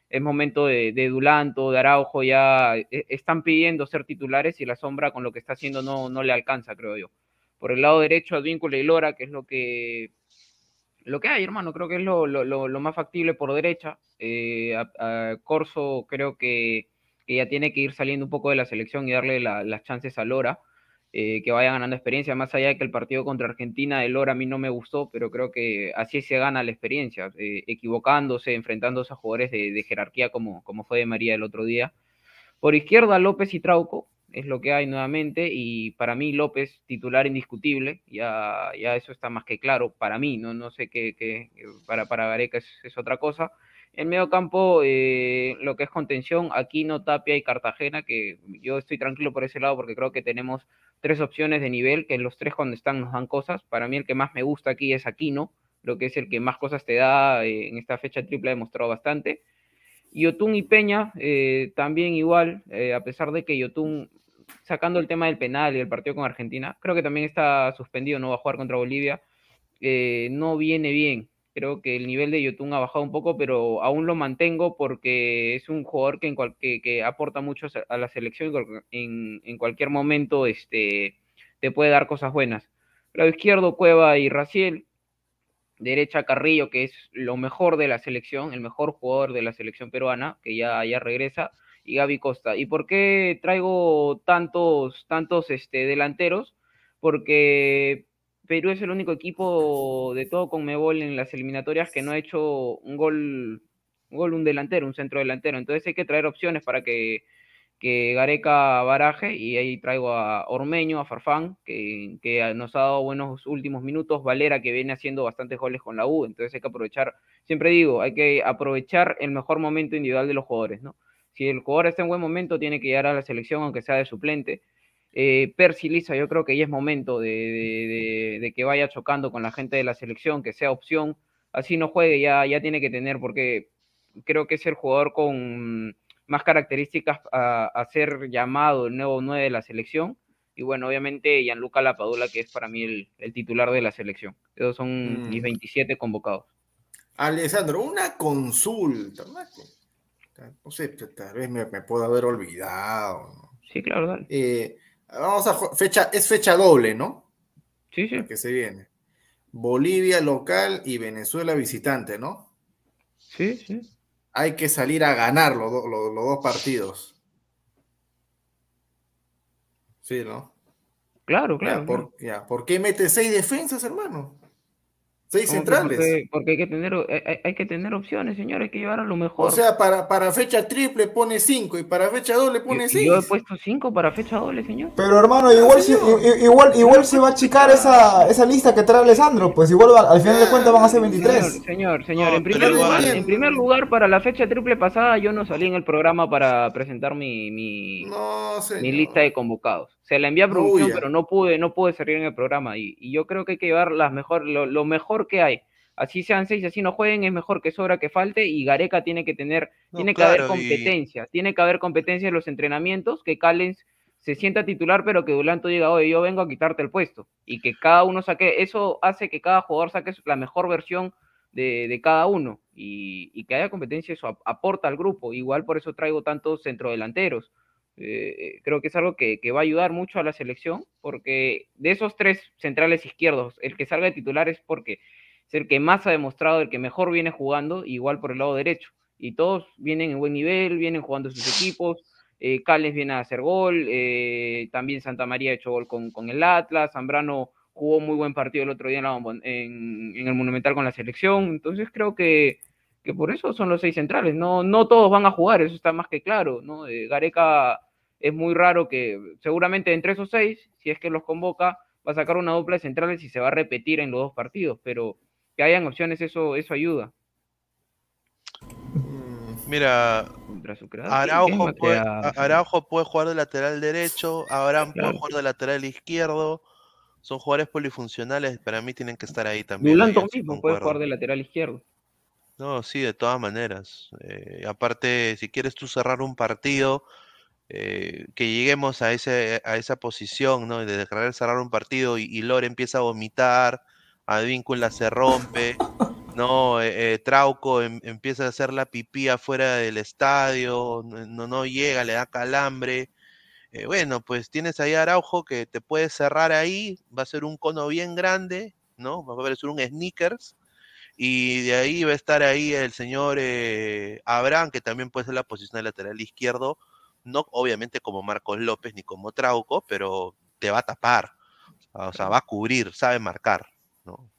[SPEAKER 6] es momento de, de Dulanto, de Araujo, ya e, están pidiendo ser titulares y la sombra con lo que está haciendo no, no le alcanza, creo yo. Por el lado derecho, Advíncula y Lora, que es lo que lo que hay, hermano, creo que es lo, lo, lo más factible por derecha. Eh, a, Corso creo que, ya tiene que ir saliendo un poco de la selección y darle las chances a Lora, eh, que vaya ganando experiencia, más allá de que el partido contra Argentina de Lora a mí no me gustó, pero creo que así se gana la experiencia, eh, equivocándose, enfrentándose a jugadores de, jerarquía como, como fue de María el otro día. Por izquierda, López y Trauco, es lo que hay nuevamente y para mí López titular indiscutible, ya, ya eso está más que claro, para mí, no, no sé qué, para, para Gareca es, otra cosa. En medio campo, eh, lo que es contención, Aquino, Tapia y Cartagena, que yo estoy tranquilo por ese lado porque creo que tenemos tres opciones de nivel, que los tres cuando están nos dan cosas. Para mí el que más me gusta aquí es Aquino, lo que es el que más cosas te da eh, en esta fecha triple ha demostrado bastante. Yotun y Peña eh, también igual, eh, a pesar de que Yotun, sacando el tema del penal y el partido con Argentina, creo que también está suspendido, no va a jugar contra Bolivia, no viene bien. Creo que el nivel de Yotun ha bajado un poco, pero aún lo mantengo porque es un jugador que, en que, aporta mucho a la selección en, en, cualquier momento este, te puede dar cosas buenas. Lado izquierdo, Cueva y Raciel, derecha Carrillo, que es lo mejor de la selección, el mejor jugador de la selección peruana, que ya, ya regresa, y Gaby Costa. ¿Y por qué traigo tantos, tantos este, delanteros? Porque Perú es el único equipo de todo con Mebol en las eliminatorias que no ha hecho un gol, un gol, un delantero, un centro delantero. Entonces hay que traer opciones para que que Gareca baraje y ahí traigo a Ormeño, a Farfán, que, que, nos ha dado buenos últimos minutos, Valera que viene haciendo bastantes goles con la U, entonces hay que aprovechar, siempre digo, hay que aprovechar el mejor momento individual de los jugadores, ¿no? Si el jugador está en buen momento, tiene que llegar a la selección, aunque sea de suplente. Eh, Percy Lisa, yo creo que ya es momento de, de, de, que vaya chocando con la gente de la selección, que sea opción, así no juegue, ya, ya tiene que tener, porque creo que es el jugador con más características a, ser llamado el nuevo 9 de la selección. Y bueno, obviamente Gianluca Lapadula, que es para mí el, titular de la selección. Esos son mm. mis 27 convocados.
[SPEAKER 5] Alessandro, una consulta. No sé, tal vez me, puedo haber olvidado.
[SPEAKER 6] Sí, claro, dale.
[SPEAKER 5] Eh, vamos a fecha, es fecha doble, ¿no?
[SPEAKER 6] Sí, sí.
[SPEAKER 5] que se viene. Bolivia local y Venezuela visitante, ¿no?
[SPEAKER 6] Sí, sí
[SPEAKER 5] hay que salir a ganar los, los, dos partidos. Sí, ¿no?
[SPEAKER 6] Claro, claro.
[SPEAKER 5] ¿por, Ya, ¿Por qué mete seis defensas, hermano? Seis centrales.
[SPEAKER 6] Porque, hay, que tener, hay, que tener opciones, señor, hay que llevar a lo mejor.
[SPEAKER 5] O sea, para, para fecha triple pone cinco y para fecha doble pone seis.
[SPEAKER 6] Yo he puesto cinco para fecha doble, señor.
[SPEAKER 7] Pero hermano, igual, se, igual, igual se va a achicar esa, esa lista que trae Alessandro, pues igual al final de cuentas van a ser 23.
[SPEAKER 6] Señor, señor, en, primer lugar, en primer lugar, para la fecha triple pasada yo no salí en el programa para presentar mi, mi, mi lista de convocados se la envié a producción, pero no pude, no pude salir en el programa. Y, y, yo creo que hay que llevar las mejor, lo, lo, mejor que hay. Así sean seis, así no jueguen, es mejor que sobra que falte. Y Gareca tiene que tener, tiene que haber competencia, tiene que haber competencia en los entrenamientos, que Callens se sienta titular, pero que Dulanto diga, oye, yo vengo a quitarte el puesto. Y que cada uno saque, eso hace que cada jugador saque la mejor versión de, de cada uno. Y, y, que haya competencia, eso aporta al grupo. Igual por eso traigo tantos centrodelanteros eh, creo que es algo que, va a ayudar mucho a la selección, porque de esos tres centrales izquierdos, el que salga de titular es porque es el que más ha demostrado, el que mejor viene jugando, igual por el lado derecho. Y todos vienen en buen nivel, vienen jugando sus equipos. Eh, Cales viene a hacer gol, eh, también Santa María ha hecho gol con, el Atlas, Zambrano jugó muy buen partido el otro día en, en, el Monumental con la selección. Entonces creo que por eso son los seis centrales. No, no todos van a jugar, eso está más que claro, ¿no? Eh, Gareca es muy raro que seguramente entre esos seis, si es que los convoca, va a sacar una dupla de centrales y se va a repetir en los dos partidos, pero que hayan opciones, eso, eso ayuda.
[SPEAKER 8] Mira, Araujo puede, Araujo puede jugar de lateral derecho, Abraham puede jugar de lateral izquierdo. Son jugadores polifuncionales, para mí tienen que estar ahí también.
[SPEAKER 6] Dulanto mismo puede jugar de lateral izquierdo.
[SPEAKER 8] No, sí, de todas maneras. Eh, aparte, si quieres tú cerrar un partido, eh, que lleguemos a, ese, a esa posición, ¿no? De cerrar un partido y, y Lore empieza a vomitar, Advíncula se rompe, ¿no? Eh, eh, Trauco em, empieza a hacer la pipí afuera del estadio, no, no llega, le da calambre. Eh, bueno, pues tienes ahí a Araujo que te puede cerrar ahí, va a ser un cono bien grande, ¿no? Va a parecer un sneakers. Y de ahí va a estar ahí el señor Abraham, que también puede ser la posición de lateral izquierdo, no obviamente como Marcos López ni como Trauco, pero te va a tapar, o sea, va a cubrir, sabe marcar, ¿no?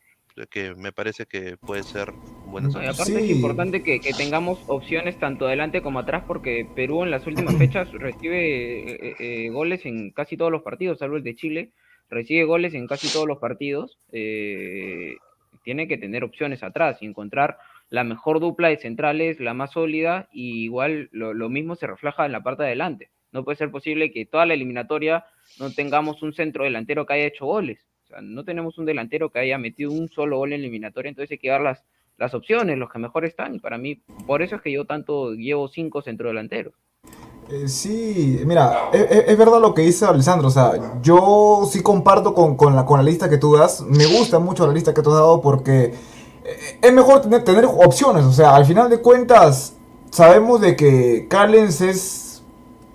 [SPEAKER 8] que me parece que puede ser buena
[SPEAKER 6] y aparte es importante que, tengamos opciones tanto adelante como atrás porque Perú en las últimas fechas recibe eh, eh, goles en casi todos los partidos, salvo el de Chile, recibe goles en casi todos los partidos. Eh, tiene que tener opciones atrás y encontrar la mejor dupla de centrales, la más sólida, y igual lo, mismo se refleja en la parte de adelante. No puede ser posible que toda la eliminatoria no tengamos un centro delantero que haya hecho goles no tenemos un delantero que haya metido un solo gol en eliminatoria, entonces hay que dar las, las opciones, los que mejor están, y para mí, por eso es que yo tanto llevo cinco centrodelanteros.
[SPEAKER 7] Eh, sí, mira, e, e, es, verdad lo que dice Alessandro, o sea, yo sí comparto con, con, la, con la lista que tú das, me gusta mucho la lista que tú has dado porque es mejor tener, tener opciones, o sea, al final de cuentas sabemos de que Callens es,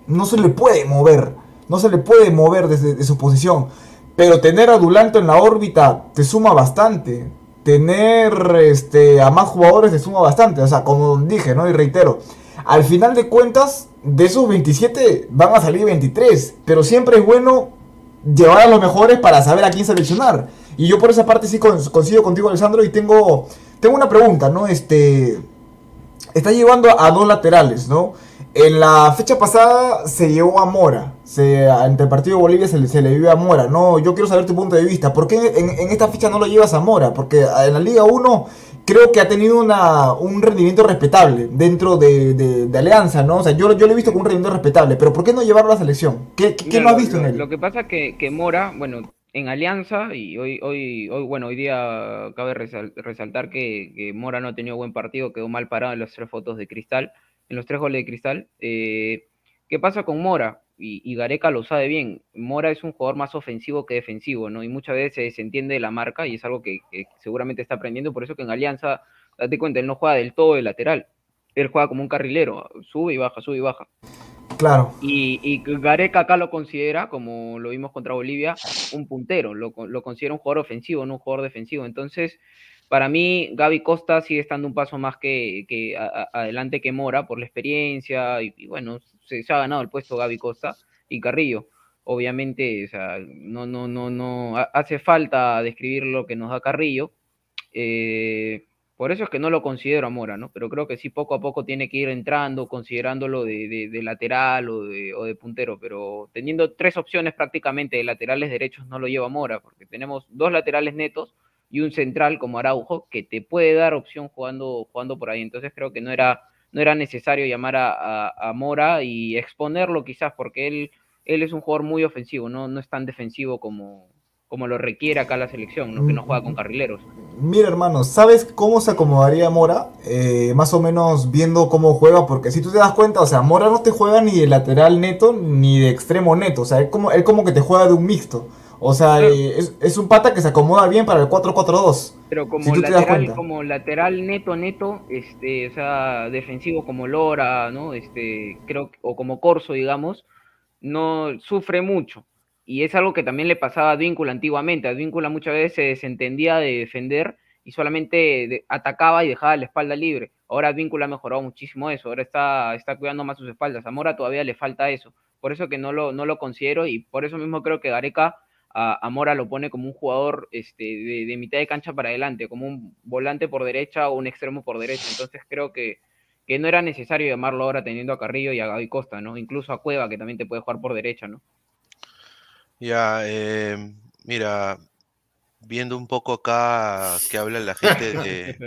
[SPEAKER 7] no se le puede mover, no se le puede mover desde su posición. Pero tener a Dulanto en la órbita te suma bastante. Tener este, a más jugadores te suma bastante. O sea, como dije, ¿no? Y reitero, al final de cuentas, de esos 27 van a salir 23. Pero siempre es bueno llevar a los mejores para saber a quién seleccionar. Y yo por esa parte sí coincido contigo, Alessandro, y tengo, tengo una pregunta, ¿no? Este, está llevando a dos laterales, ¿no? En la fecha pasada se llevó a Mora. Se, ante el partido de Bolivia se, se, le vio a Mora. No, yo quiero saber tu punto de vista. ¿Por qué en, esta fecha no lo llevas a Mora? Porque en la Liga 1 creo que ha tenido una, un rendimiento respetable dentro de, Alianza, ¿no? O sea, yo, yo lo he visto con un rendimiento respetable. Pero ¿por qué no llevarlo a la selección? ¿Qué, qué, no has visto en él?
[SPEAKER 6] Lo que pasa es que, que Mora, bueno, en Alianza, y hoy, hoy, hoy, bueno, hoy día cabe resaltar que, que Mora no ha tenido buen partido, quedó mal parado en las tres fotos de cristal en los tres goles de cristal. Eh, ¿Qué pasa con Mora? Y, Gareca lo sabe bien. Mora es un jugador más ofensivo que defensivo, ¿no? Y muchas veces se entiende la marca y es algo que, seguramente está aprendiendo. Por eso que en Alianza, date cuenta, él no juega del todo de lateral. Él juega como un carrilero, sube y baja, sube y baja.
[SPEAKER 7] Claro.
[SPEAKER 6] Y, Gareca acá lo considera, como lo vimos contra Bolivia, un puntero. Lo, considera un jugador ofensivo, no un jugador defensivo. Entonces, para mí, Gaby Costa sigue estando un paso más que, adelante que Mora por la experiencia y, bueno, se, ha ganado el puesto Gaby Costa y Carrillo. Obviamente, o sea, no, no, no, no hace falta describir lo que nos da Carrillo. Eh, por eso es que no lo considero a Mora, ¿no? Pero creo que sí poco a poco tiene que ir entrando, considerándolo de, de, lateral o de, o de, puntero. Pero teniendo tres opciones prácticamente de laterales derechos no lo lleva Mora, porque tenemos dos laterales netos y un central como Araujo que te puede dar opción jugando, jugando por ahí. Entonces creo que no era, no era necesario llamar a, Mora y exponerlo quizás porque él, él es un jugador muy ofensivo, no, no es tan defensivo como, como lo requiere acá la selección, ¿no? que no juega con carrileros.
[SPEAKER 7] Mira, hermano, ¿sabes cómo se acomodaría Mora? Eh, más o menos viendo cómo juega, porque si tú te das cuenta, o sea, Mora no te juega ni de lateral neto ni de extremo neto, o sea, él como, él como que te juega de un mixto. O sea, eh, es, un pata que se acomoda bien para el 4-4-2.
[SPEAKER 6] Pero como lateral, como lateral neto, neto, este, o sea, defensivo como Lora, ¿no? Este, creo, o como Corso, digamos, no sufre mucho. Y es algo que también le pasaba a Advíncula antiguamente. Advíncula muchas veces se desentendía de defender y solamente atacaba y dejaba la espalda libre. Ahora Advíncula ha mejorado muchísimo eso. Ahora está, está cuidando más sus espaldas. A Mora todavía le falta eso. Por eso que no lo, no lo considero y por eso mismo creo que Gareca a, Mora lo pone como un jugador este, de, mitad de cancha para adelante, como un volante por derecha o un extremo por derecha. Entonces creo que, que no era necesario llamarlo ahora teniendo a Carrillo y a Gaby Costa, ¿no? Incluso a Cueva, que también te puede jugar por derecha, ¿no?
[SPEAKER 8] Ya, eh, mira, viendo un poco acá que habla la gente de...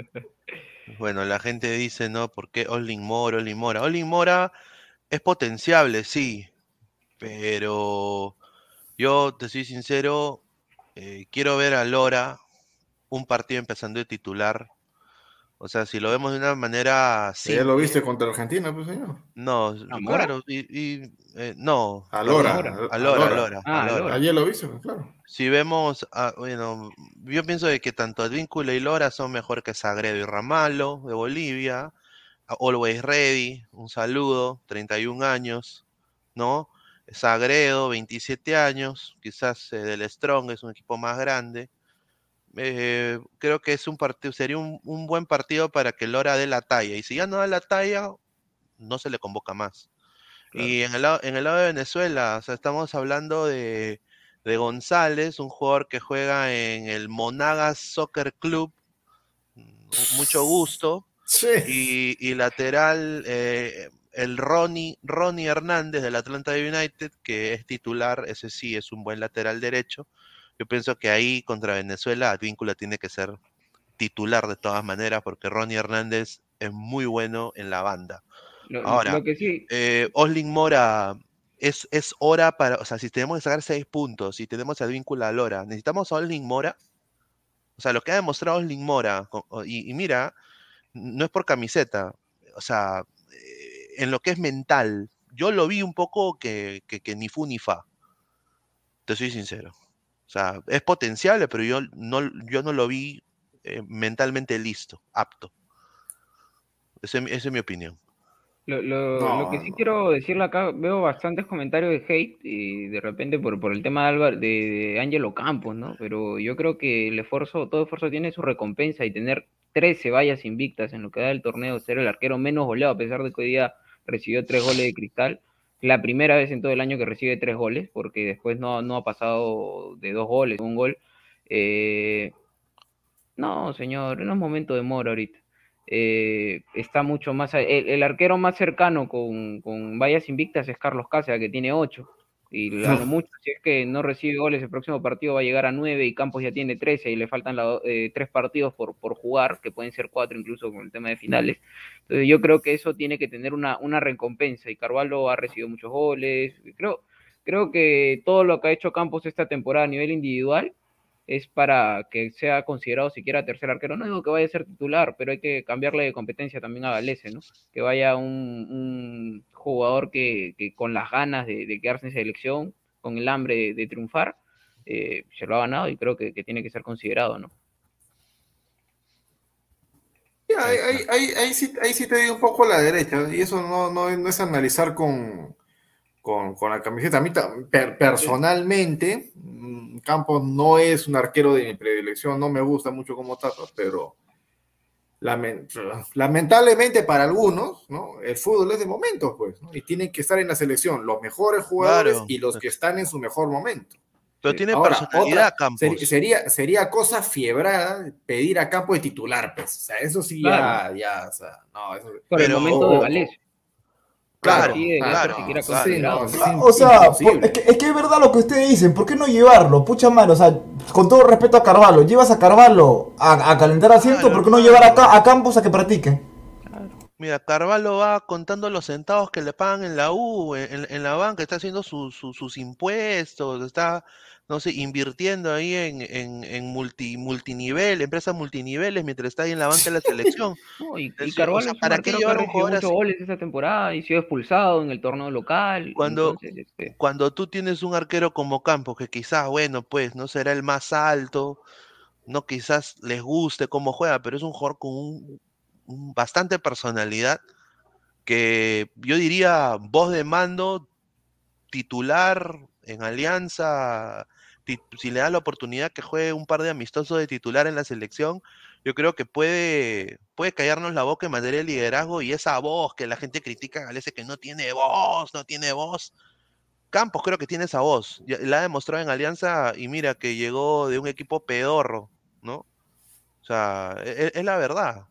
[SPEAKER 8] bueno, la gente dice, ¿no? ¿Por qué Olin Mora, Olin Mora? Olin Mora es potenciable, sí, pero yo te soy sincero, eh, quiero ver a Lora un partido empezando de titular. O sea, si lo vemos de una manera.
[SPEAKER 5] ¿Ya lo viste contra Argentina, pues señor?
[SPEAKER 8] No, claro, y, eh, no.
[SPEAKER 5] A Lora.
[SPEAKER 8] A Lora,
[SPEAKER 5] ah, Ayer lo viste, pues, claro.
[SPEAKER 8] Si vemos, bueno, yo pienso de que tanto Advíncula y Lora son mejor que Sagredo y Ramalo de Bolivia. Always Ready, un saludo, 31 años, ¿no? Sagredo, 27 años, quizás eh, del Strong es un equipo más grande. Eh, creo que es un partido, sería un, buen partido para que Lora dé la talla. Y si ya no da la talla, no se le convoca más. Y en el, lado, en el lado de Venezuela, estamos hablando de, González, un jugador que juega en el Monagas Soccer Club. Mucho gusto. Y, lateral, eh, el Ronnie, Ronnie Hernández del Atlanta United, que es titular, ese sí es un buen lateral derecho. Yo pienso que ahí contra Venezuela Advíncula tiene que ser titular de todas maneras, porque Ronnie Hernández es muy bueno en la banda. Ahora, eh, Oslin Mora es, es hora para, o sea, si tenemos que sacar seis puntos, si tenemos a Advíncula a Lora, necesitamos a Oslin Mora. O sea, lo que ha demostrado Oslin Mora, y mira, no es por camiseta, o sea, en lo que es mental, yo lo vi un poco que, ni fu ni fa. Te soy sincero. O sea, es potenciable, pero yo no, yo no lo vi eh, mentalmente listo, apto. Esa es mi opinión.
[SPEAKER 6] Lo, que sí quiero decirle acá, veo bastantes comentarios de hate y de repente por, por el tema de, de, Angelo Campos, ¿no? Pero yo creo que el esfuerzo, todo esfuerzo tiene su recompensa y tener 13 vallas invictas en lo que da el torneo, ser el arquero menos goleado, a pesar de que hoy día recibió tres goles de cristal. La primera vez en todo el año que recibe tres goles, porque después no, no ha pasado de dos goles, un gol. Eh, no, señor, no es momento de mora ahorita. Eh, está mucho más. El, arquero más cercano con, con vallas invictas es Carlos Cáceres, que tiene ocho. Y lo mucho, si es que no recibe goles, el próximo partido va a llegar a 9 y Campos ya tiene 13 y le faltan eh, tres partidos por, por jugar, que pueden ser cuatro incluso con el tema de finales. Entonces yo creo que eso tiene que tener una, una recompensa y Carvalho ha recibido muchos goles. Creo, creo que todo lo que ha hecho Campos esta temporada a nivel individual es para que sea considerado siquiera tercer arquero. No digo que vaya a ser titular, pero hay que cambiarle de competencia también a Galese, ¿no? Que vaya un, jugador que, con las ganas de, quedarse en selección, con el hambre de, triunfar, eh, se lo ha ganado y creo que, tiene que ser considerado, ¿no?
[SPEAKER 5] ahí, sí, te digo un poco a la derecha, y eso no, no es analizar con, con, la camiseta. A mí personalmente, mm, Campos no es un arquero de mi predilección, no me gusta mucho como tapa, pero lamentablemente para algunos, ¿no? El fútbol es de momentos, pues, y tienen que estar en la selección los mejores jugadores y los que están en su mejor momento.
[SPEAKER 8] Pero tiene personalidad Campos.
[SPEAKER 5] Sería, sería cosa fiebrada pedir a Campos de titular, pues. O sea, eso sí ya, ya, o sea, no, eso,
[SPEAKER 6] Por el momento de Valencia.
[SPEAKER 5] Claro,
[SPEAKER 7] o sea, es que, es verdad lo que ustedes dicen, ¿por qué no llevarlo? Pucha madre, o sea, con todo respeto a Carvalho, llevas a Carvalho a, calentar asiento, ¿por qué no llevar a, a Campos a que practique?
[SPEAKER 8] Mira, Carvalho va contando los centavos que le pagan en la U, en, la banca, está haciendo sus impuestos, está no sé, invirtiendo ahí en, en, en multi, multinivel, empresas multiniveles, mientras está ahí en la banca de la selección.
[SPEAKER 6] y, Carvalho ¿para qué llevar un jugador goles esa temporada y sido expulsado en el torneo local.
[SPEAKER 8] Cuando, este cuando tú tienes un arquero como Campos, que quizás, bueno, pues no será el más alto, no quizás les guste cómo juega, pero es un jugador con un, bastante personalidad, que yo diría voz de mando titular en alianza si le da la oportunidad que juegue un par de amistosos de titular en la selección, yo creo que puede, puede callarnos la boca en materia de liderazgo y esa voz que la gente critica a Galese que no tiene voz, no tiene voz. Campos creo que tiene esa voz. La ha demostrado en Alianza y mira que llegó de un equipo pedorro, ¿no? O sea, e- e- es, la verdad.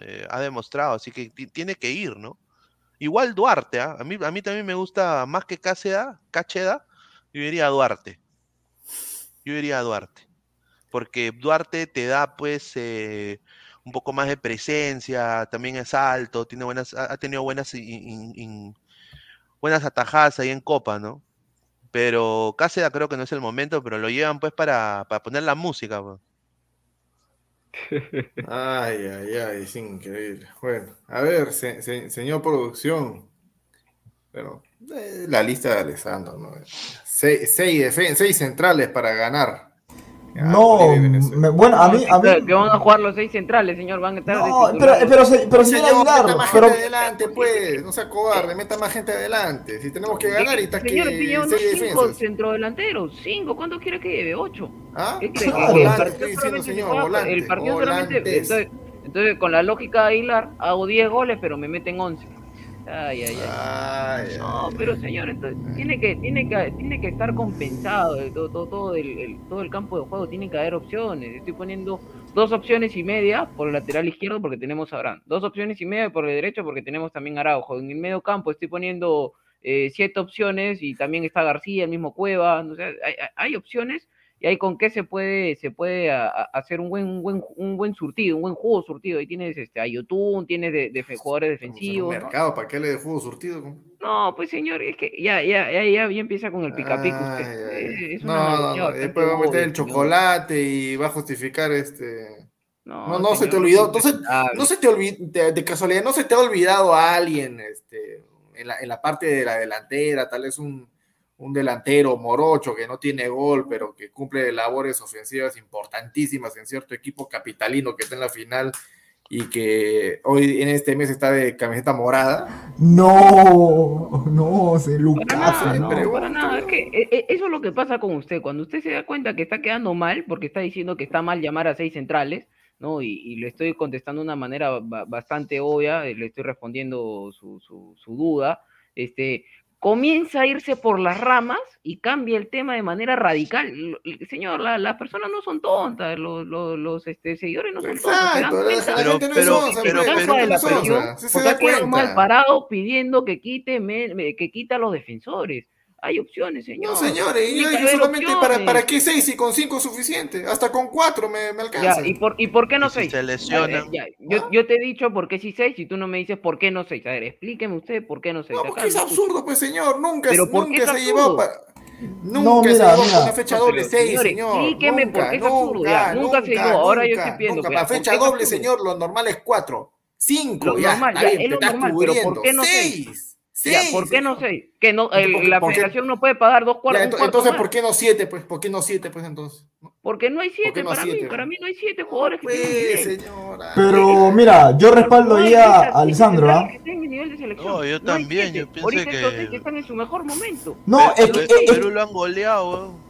[SPEAKER 8] Eh, ha demostrado, así que ti- tiene que ir, ¿no? Igual Duarte, ¿ah? a, mí, a mí también me gusta más que Cáceda, Cacheda, yo diría Duarte. Yo diría Duarte. Porque Duarte te da, pues, eh, un poco más de presencia, también es alto, tiene buenas, ha tenido buenas, in- in- in- buenas atajadas ahí en Copa, ¿no? Pero Cáceres creo que no es el momento, pero lo llevan pues para, para poner la música. pues.
[SPEAKER 5] Ay, ay, ay, es increíble. Bueno, a ver, se- se- señor producción. Bueno, eh, la lista de Alessandro, ¿no? Seis, seis, defen- seis centrales para ganar. Ya,
[SPEAKER 7] No, me- bueno, a mí, a mí,
[SPEAKER 6] Que van a jugar los seis centrales, señor. Van a estar
[SPEAKER 7] no, pero, pero, se- pero señor Aguilar,
[SPEAKER 5] meta más
[SPEAKER 7] pero,
[SPEAKER 5] gente adelante, pues. No sea cobarde, meta más gente adelante. Si tenemos que ganar y está que
[SPEAKER 6] Señor, llevando
[SPEAKER 5] seis
[SPEAKER 6] cinco
[SPEAKER 5] defensas.
[SPEAKER 6] centrodelanteros. Cinco. ¿Cuánto quiere que lleve? Ocho.
[SPEAKER 5] ¿Ah?
[SPEAKER 6] ¿Qué cree? Que el
[SPEAKER 5] volante,
[SPEAKER 6] partido
[SPEAKER 5] estoy diciendo,
[SPEAKER 6] solamente
[SPEAKER 5] señor, volante,
[SPEAKER 6] El partido solamente. Entonces, entonces, con la lógica de Aguilar, hago 10 goles, pero me meten 11. Ay, ay, ay.
[SPEAKER 5] Ay,
[SPEAKER 6] No, pero señor, entonces, tiene que, tiene que, tiene que estar compensado eh, todo, todo, todo el, el- todo el campo de juego, tiene que haber opciones. Estoy poniendo dos opciones y media por el lateral izquierdo porque tenemos a Abraham, dos opciones y media por el derecho porque tenemos también a Araujo. En el medio campo estoy poniendo eh, siete opciones y también está García, el mismo Cueva, no sé, hay, hay- hay opciones y hay con qué se puede, se puede a- a- hacer un buen, un buen, un buen surtido, un buen juego surtido. Ahí tienes este, a Yotun, tienes de, de jugadores
[SPEAKER 5] un
[SPEAKER 6] defensivos.
[SPEAKER 5] ¿para qué le de fútbol surtido?
[SPEAKER 6] No, pues señor, es que ya, ya, ya, ya, ya empieza con el usted.
[SPEAKER 5] ay,
[SPEAKER 6] Eh,
[SPEAKER 5] ay.
[SPEAKER 6] Es
[SPEAKER 5] No, no, no, después va a meter el chocolate y va a justificar este.
[SPEAKER 6] No,
[SPEAKER 5] No, no se te olvidó,
[SPEAKER 6] es
[SPEAKER 5] no se,
[SPEAKER 6] respetable.
[SPEAKER 5] no se te olvidó, de, de casualidad, no se te ha olvidado a alguien este, en, la, en la parte de la delantera, tal vez un, un delantero morocho que no tiene gol, pero que cumple labores ofensivas importantísimas en cierto equipo capitalino que está en la final y que hoy en este mes está de camiseta morada.
[SPEAKER 7] no, no, se Lucas,
[SPEAKER 6] no, para nada. Es que eh, eh, eso es lo que pasa con usted. Cuando usted se da cuenta que está quedando mal, porque está diciendo que está mal llamar a seis centrales, ¿no? Y, y le estoy contestando de una manera ba- bastante obvia, eh, le estoy respondiendo su, su, su duda. Este, comienza a irse por las ramas y cambia el tema de manera radical. Señor, la- las personas no son tontas, los, los, los, este, seguidores no son
[SPEAKER 5] Exacto, la,
[SPEAKER 6] cuenta.
[SPEAKER 5] la
[SPEAKER 8] Pero-
[SPEAKER 5] gente no
[SPEAKER 8] pero-
[SPEAKER 5] es sonsa,
[SPEAKER 8] pero-
[SPEAKER 5] la
[SPEAKER 6] cansa
[SPEAKER 5] gente
[SPEAKER 6] de
[SPEAKER 5] no
[SPEAKER 6] la
[SPEAKER 5] es sonsa,
[SPEAKER 6] presión,
[SPEAKER 5] sí se
[SPEAKER 6] porque
[SPEAKER 5] da
[SPEAKER 6] ha quedado
[SPEAKER 5] cuenta.
[SPEAKER 6] mal parado pidiendo que quite, me- me- que quita a los defensores. Hay opciones, señor.
[SPEAKER 5] No, señores,
[SPEAKER 6] Tiene
[SPEAKER 5] yo, yo solamente para,
[SPEAKER 6] opciones.
[SPEAKER 5] para qué seis y con cinco es suficiente, hasta con cuatro me, me alcanza.
[SPEAKER 6] Ya, ¿y por, ¿y por qué no
[SPEAKER 8] Y si
[SPEAKER 6] seis?
[SPEAKER 8] se
[SPEAKER 6] A ver,
[SPEAKER 8] lesionan.
[SPEAKER 6] ya, yo, yo te he dicho por qué sí seis y tú no me dices por qué no seis. A ver, explíqueme usted por qué no seis.
[SPEAKER 5] No,
[SPEAKER 6] Acá
[SPEAKER 5] porque es absurdo, pues señor, nunca,
[SPEAKER 6] ¿Pero por qué
[SPEAKER 5] nunca
[SPEAKER 6] es
[SPEAKER 5] se
[SPEAKER 6] absurdo?
[SPEAKER 5] para... Nunca
[SPEAKER 7] No,
[SPEAKER 5] se
[SPEAKER 7] mira,
[SPEAKER 5] llevado
[SPEAKER 7] mira.
[SPEAKER 5] una fecha doble
[SPEAKER 6] pero,
[SPEAKER 5] seis,
[SPEAKER 6] señores,
[SPEAKER 5] señor.
[SPEAKER 6] explíqueme por qué es absurdo, ya, nunca se llevó, ahora yo estoy pidiendo,
[SPEAKER 5] Nunca, para
[SPEAKER 6] ¿por
[SPEAKER 5] fecha doble, señor, lo normal es cuatro. Cinco,
[SPEAKER 6] Lo
[SPEAKER 5] ya,
[SPEAKER 6] normal,
[SPEAKER 5] está
[SPEAKER 6] ya, es lo normal, pero ¿por qué no seis?
[SPEAKER 5] Seis.
[SPEAKER 6] Ya, ¿por qué no seis? Que no, el-
[SPEAKER 5] Porque-
[SPEAKER 6] la
[SPEAKER 5] porque-
[SPEAKER 6] federación no puede pagar dos
[SPEAKER 5] Ya,
[SPEAKER 6] cuartos.
[SPEAKER 5] ento- entonces, ¿por qué no siete, pues? ¿Por qué no siete, pues, entonces? ¿No?
[SPEAKER 6] Porque no hay siete
[SPEAKER 5] no
[SPEAKER 6] para
[SPEAKER 5] siete?
[SPEAKER 6] mí. Para mí no hay siete jugadores que
[SPEAKER 5] Pues,
[SPEAKER 6] tienen nivel.
[SPEAKER 5] señora.
[SPEAKER 7] Pero mira, yo respaldo
[SPEAKER 6] No
[SPEAKER 7] ahí a
[SPEAKER 6] ahorita
[SPEAKER 7] Alessandro, ¿ah?
[SPEAKER 6] que.
[SPEAKER 8] No, yo
[SPEAKER 6] hay
[SPEAKER 8] también, yo pienso
[SPEAKER 6] Ahorita
[SPEAKER 8] que-
[SPEAKER 6] que están en su mejor momento.
[SPEAKER 7] No, es
[SPEAKER 8] Pe-
[SPEAKER 7] que,
[SPEAKER 8] Pe-
[SPEAKER 7] es,
[SPEAKER 8] Perú lo han goleado, weón.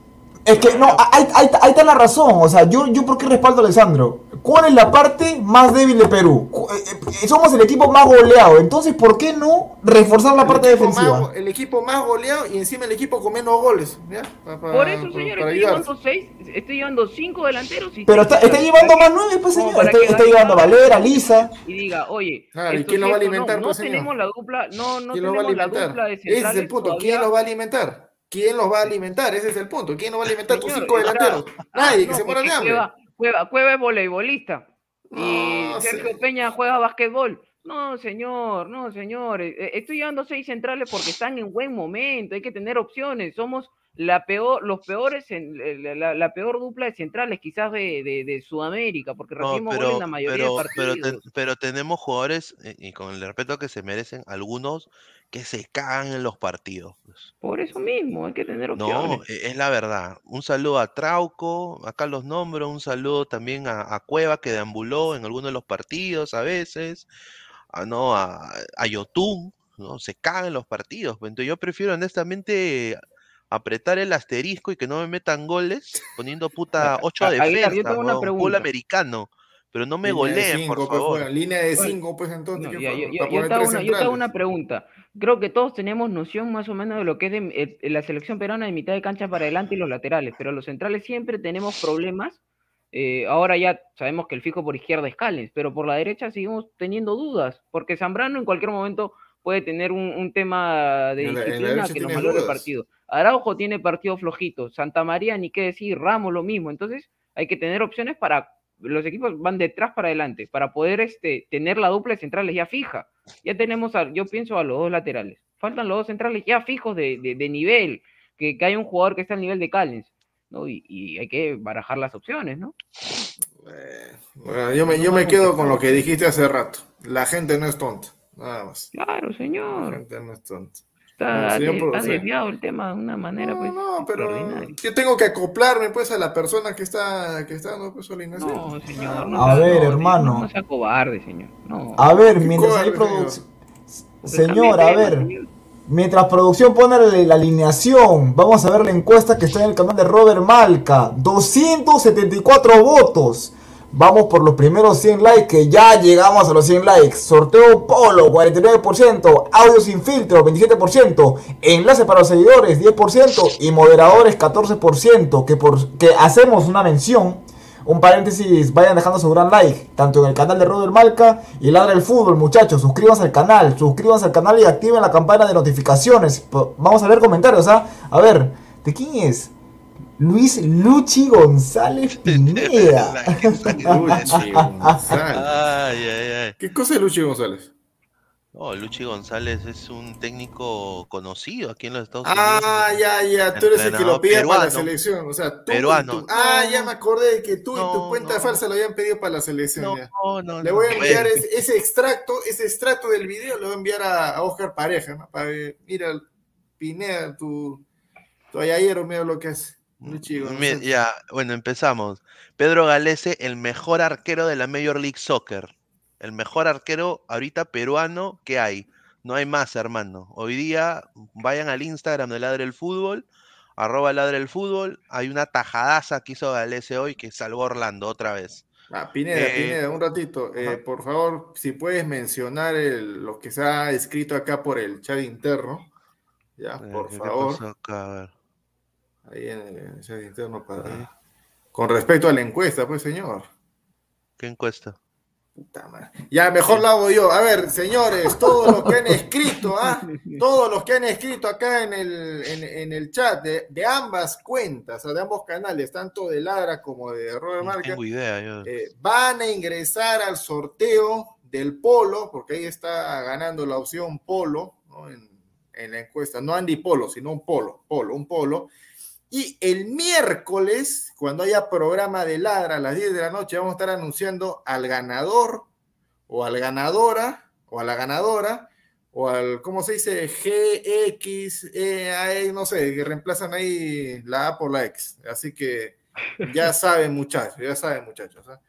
[SPEAKER 7] Es que no, ahí, ahí- ahí está la razón. O sea, yo, yo por qué respaldo a Alessandro. ¿Cuál es la parte más débil de Perú? Eh, eh, Somos el equipo más goleado. Entonces, ¿por qué no reforzar la parte
[SPEAKER 5] el equipo
[SPEAKER 7] defensiva?
[SPEAKER 5] Más, el equipo más goleado y encima el equipo con menos goles. ¿ya? Pa- pa-
[SPEAKER 6] Por eso, señor,
[SPEAKER 5] para
[SPEAKER 6] estoy
[SPEAKER 5] ayudar.
[SPEAKER 6] llevando seis, estoy llevando cinco delanteros y
[SPEAKER 7] Pero está, está
[SPEAKER 6] centrales.
[SPEAKER 7] llevando
[SPEAKER 6] ¿Para
[SPEAKER 7] más nueve, pues señor. Está, está llevando a Valera, Lisa.
[SPEAKER 6] Y diga, oye,
[SPEAKER 5] Claro, ¿y quién lo va a
[SPEAKER 6] no,
[SPEAKER 5] alimentar,
[SPEAKER 6] No,
[SPEAKER 5] pues, señor?
[SPEAKER 6] tenemos la dupla, no, no
[SPEAKER 5] ¿Quién los va a
[SPEAKER 6] tenemos la
[SPEAKER 5] alimentar?
[SPEAKER 6] dupla de
[SPEAKER 5] Ese es el
[SPEAKER 6] centrales
[SPEAKER 5] punto.
[SPEAKER 6] todavía.
[SPEAKER 5] ¿Quién los va a alimentar? ¿Quién los va a alimentar? Ese es el punto. ¿Quién los va a alimentar? Tus cinco delanteros. Nadie, que
[SPEAKER 6] no,
[SPEAKER 5] se muera de hambre.
[SPEAKER 6] Cueva, Cueva, Cueva es voleibolista. Y
[SPEAKER 5] No,
[SPEAKER 6] Sergio. Peña juega básquetbol. No, señor, no, señor. Eh, eh, Estoy llevando seis centrales porque están en buen momento. Hay que tener opciones. Somos la peor, los peores, en, la, la- la peor dupla de centrales quizás de, de- de Sudamérica, porque
[SPEAKER 8] No,
[SPEAKER 6] recibimos goles
[SPEAKER 8] pero,
[SPEAKER 6] en la mayoría
[SPEAKER 8] pero,
[SPEAKER 6] de
[SPEAKER 8] pero,
[SPEAKER 6] partidos.
[SPEAKER 8] ten- pero tenemos jugadores, eh, y con el respeto que se merecen, algunos que se cagan en los partidos. pues.
[SPEAKER 6] Por eso mismo, hay que tener opciones.
[SPEAKER 8] No, e- es la verdad. Un saludo a Trauco, acá los nombro, un saludo también a, a Cueva que deambuló en algunos de los partidos a veces, a, no, a, a Yotun, ¿no? Se cagan en los partidos. pues. Entonces yo prefiero honestamente apretar el asterisco y que no me metan goles poniendo puta ocho
[SPEAKER 6] A- Aguilar, yo tengo una
[SPEAKER 8] fútbol
[SPEAKER 6] pregunta.
[SPEAKER 8] americano. Pero no me
[SPEAKER 5] Línea de
[SPEAKER 8] goleen,
[SPEAKER 5] cinco,
[SPEAKER 8] por
[SPEAKER 5] pues,
[SPEAKER 8] favor.
[SPEAKER 5] juegan. Línea de 5, pues entonces.
[SPEAKER 6] No,
[SPEAKER 5] ¿qué
[SPEAKER 6] ya, yo, te hago una, yo te hago
[SPEAKER 5] centrales.
[SPEAKER 6] una pregunta. Creo que todos tenemos noción más o menos de lo que es de, eh, la selección peruana de mitad de cancha para adelante y los laterales, pero los centrales siempre tenemos problemas. Eh, ahora ya sabemos que el fijo por izquierda es Callens, pero por la derecha seguimos teniendo dudas, porque Zambrano en cualquier momento puede tener un, un tema de disciplina que nos valore el partido. Araujo tiene partido flojito, Santa María ni qué decir, Ramos lo mismo, entonces hay que tener opciones para los equipos van detrás para adelante para poder este, tener la dupla de centrales ya fija. Ya tenemos, a- yo pienso a los dos laterales. Faltan los dos centrales ya fijos de, de- de nivel, que, que hay un jugador que está al nivel de Callens, ¿no? Y, y hay que barajar las opciones, ¿no?
[SPEAKER 5] Bueno, yo me, yo me quedo con lo que dijiste hace rato. La gente no es tonta. Nada más.
[SPEAKER 6] Claro,
[SPEAKER 5] La
[SPEAKER 6] señor.
[SPEAKER 5] gente no es tonta.
[SPEAKER 6] Está, desviado el tema de una manera, pues,
[SPEAKER 5] No, pero yo tengo que acoplarme pues a la persona que está que está dando pues alineación.
[SPEAKER 6] No, señor. No,
[SPEAKER 7] A ver,
[SPEAKER 6] no,
[SPEAKER 7] hermano.
[SPEAKER 6] No, no sea cobarde, señor. No.
[SPEAKER 7] A ver, mientras hay producción.
[SPEAKER 6] Pues
[SPEAKER 7] Señor,
[SPEAKER 6] cambie
[SPEAKER 7] a ver. Mientras producción pone la, la alineación, vamos a ver la encuesta que está en el canal de Robert Malca. 274 votos. Vamos por los primeros 100 likes, que ya llegamos a los 100 likes. Sorteo Polo, 49%. Audio sin filtro, 27%. Enlace para los seguidores, 10%. Y moderadores, 14%. Que, por, que hacemos una mención. Un paréntesis, vayan dejando su gran like, tanto en el canal de Robert Malca y Ladra el Fútbol, muchachos. Suscríbanse al canal, suscríbanse al canal y activen la campana de notificaciones. Vamos a ver comentarios, ¿ah? A ver, ¿de quién es? Luis Luchi González Pineda.
[SPEAKER 5] Luchi González.
[SPEAKER 8] Ay, ay, ay.
[SPEAKER 5] ¿Qué cosa es Luchi González?
[SPEAKER 8] No, Luchi González es un técnico conocido aquí en los Estados
[SPEAKER 5] Ah,
[SPEAKER 8] Unidos.
[SPEAKER 5] ya, ya, tú eres el que lo pide para la
[SPEAKER 8] peruano.
[SPEAKER 5] selección. O sea, tú,
[SPEAKER 8] Peruano.
[SPEAKER 5] tú- Ah, ya me acordé de que tú y tu
[SPEAKER 8] No,
[SPEAKER 5] cuenta
[SPEAKER 8] no.
[SPEAKER 5] falsa lo habían pedido para la selección.
[SPEAKER 8] No,
[SPEAKER 5] ya.
[SPEAKER 8] no,
[SPEAKER 5] Le
[SPEAKER 8] no.
[SPEAKER 5] voy a enviar ese, extracto, ese extracto del video, lo voy a enviar a, a Oscar Pareja, ¿no? Para que, mira, Pineda, tu, tu ayayero, mira lo que hace. Luchi
[SPEAKER 8] Mira,
[SPEAKER 5] González.
[SPEAKER 8] ya, bueno, empezamos. Pedro Galese, el mejor arquero de la Major League Soccer. El mejor arquero ahorita peruano que hay. No hay más, hermano. Hoy día vayan al Instagram de Ladre el Fútbol, arroba Ladre el Fútbol. Hay una tajadaza que hizo Galese hoy que salvó Orlando otra vez.
[SPEAKER 5] Ah, Pineda,
[SPEAKER 8] Eh,
[SPEAKER 5] Pineda, un ratito. Eh, por favor, si puedes mencionar el- lo que se ha escrito acá por el chat interno. Ya,
[SPEAKER 8] Eh,
[SPEAKER 5] por
[SPEAKER 8] ¿qué- qué
[SPEAKER 5] favor.
[SPEAKER 8] pasó acá? A ver.
[SPEAKER 5] Ahí en el chat interno para. Con respecto a la encuesta, pues, señor.
[SPEAKER 8] ¿Qué encuesta?
[SPEAKER 5] Puta madre. Ya, mejor la hago yo. A ver, señores, todos los que han escrito, ¿ah? Todos los que han escrito acá en el, en, en el chat de, de ambas cuentas, o sea, de ambos canales, tanto de Ladra como de Robert
[SPEAKER 8] No
[SPEAKER 5] Marca,
[SPEAKER 8] tengo idea. yo.
[SPEAKER 5] eh, van a ingresar al sorteo del polo, porque ahí está ganando la opción polo, ¿no? En, en la encuesta, no Andy Polo, sino un polo, polo, un polo. Y el miércoles, cuando haya programa de ladra a las 10 de la noche, vamos a estar anunciando al ganador, o al ganadora, o a la ganadora, o al, ¿cómo se dice? GX, E, E, no sé, que reemplazan ahí la A por la X. Así que ya saben, muchachos, ya saben, muchachos. ¿ah?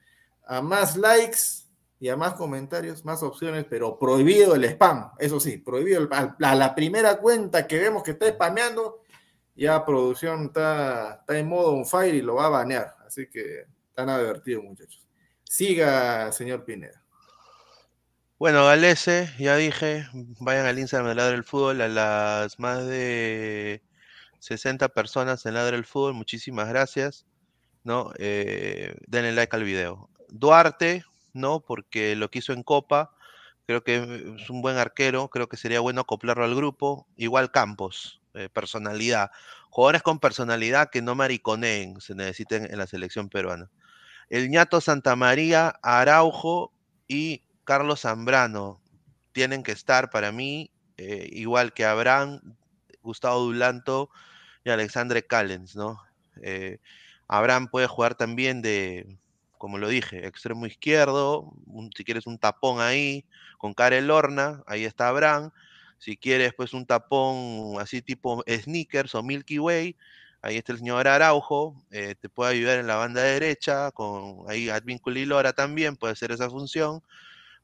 [SPEAKER 5] A más likes y a más comentarios, más opciones, pero prohibido el spam. Eso sí, prohibido el, a, a la primera cuenta que vemos que está spameando, ya producción está, está en modo on fire y lo va a banear. Así que están advertidos, muchachos. Siga, señor Pineda.
[SPEAKER 8] Bueno, Galese, ya dije, vayan al Instagram de Ladre el Fútbol, a las más de 60 personas en Ladre el Fútbol, muchísimas gracias, ¿no? Eh, denle like al video. Duarte, ¿no? Porque lo que hizo en Copa, creo que es un buen arquero, creo que sería bueno acoplarlo al grupo. Igual Campos, eh, personalidad. Jugadores con personalidad que no mariconeen, se necesiten en la selección peruana. El ñato Santamaría, Araujo y Carlos Zambrano tienen que estar para mí, eh, igual que Abraham, Gustavo Dulanto y Alexandre Callens, ¿no? Eh, Abraham puede jugar también de, como lo dije, extremo izquierdo, si quieres un tapón ahí, con Karel Lorna, ahí está Abraham. Si quieres, pues un tapón así tipo sneakers o Milky Way, ahí está el señor Araujo, eh, te puede ayudar en la banda derecha, con ahí Advíncula y Lora también, puede hacer esa función.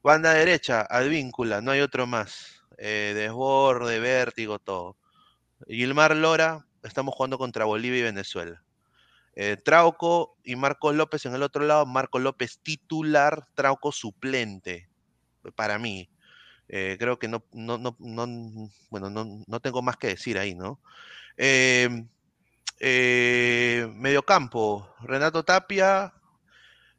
[SPEAKER 8] Banda derecha, Advíncula, no hay otro más. Eh, desborde, vértigo, todo. Gilmar Lora, estamos jugando contra Bolivia y Venezuela. Eh, Trauco y Marcos López en el otro lado, Marcos López titular, Trauco suplente, para mí. Eh, creo que no, no, no, no- bueno, no, tengo más que decir ahí, ¿no? Eh, eh, mediocampo, Renato Tapia,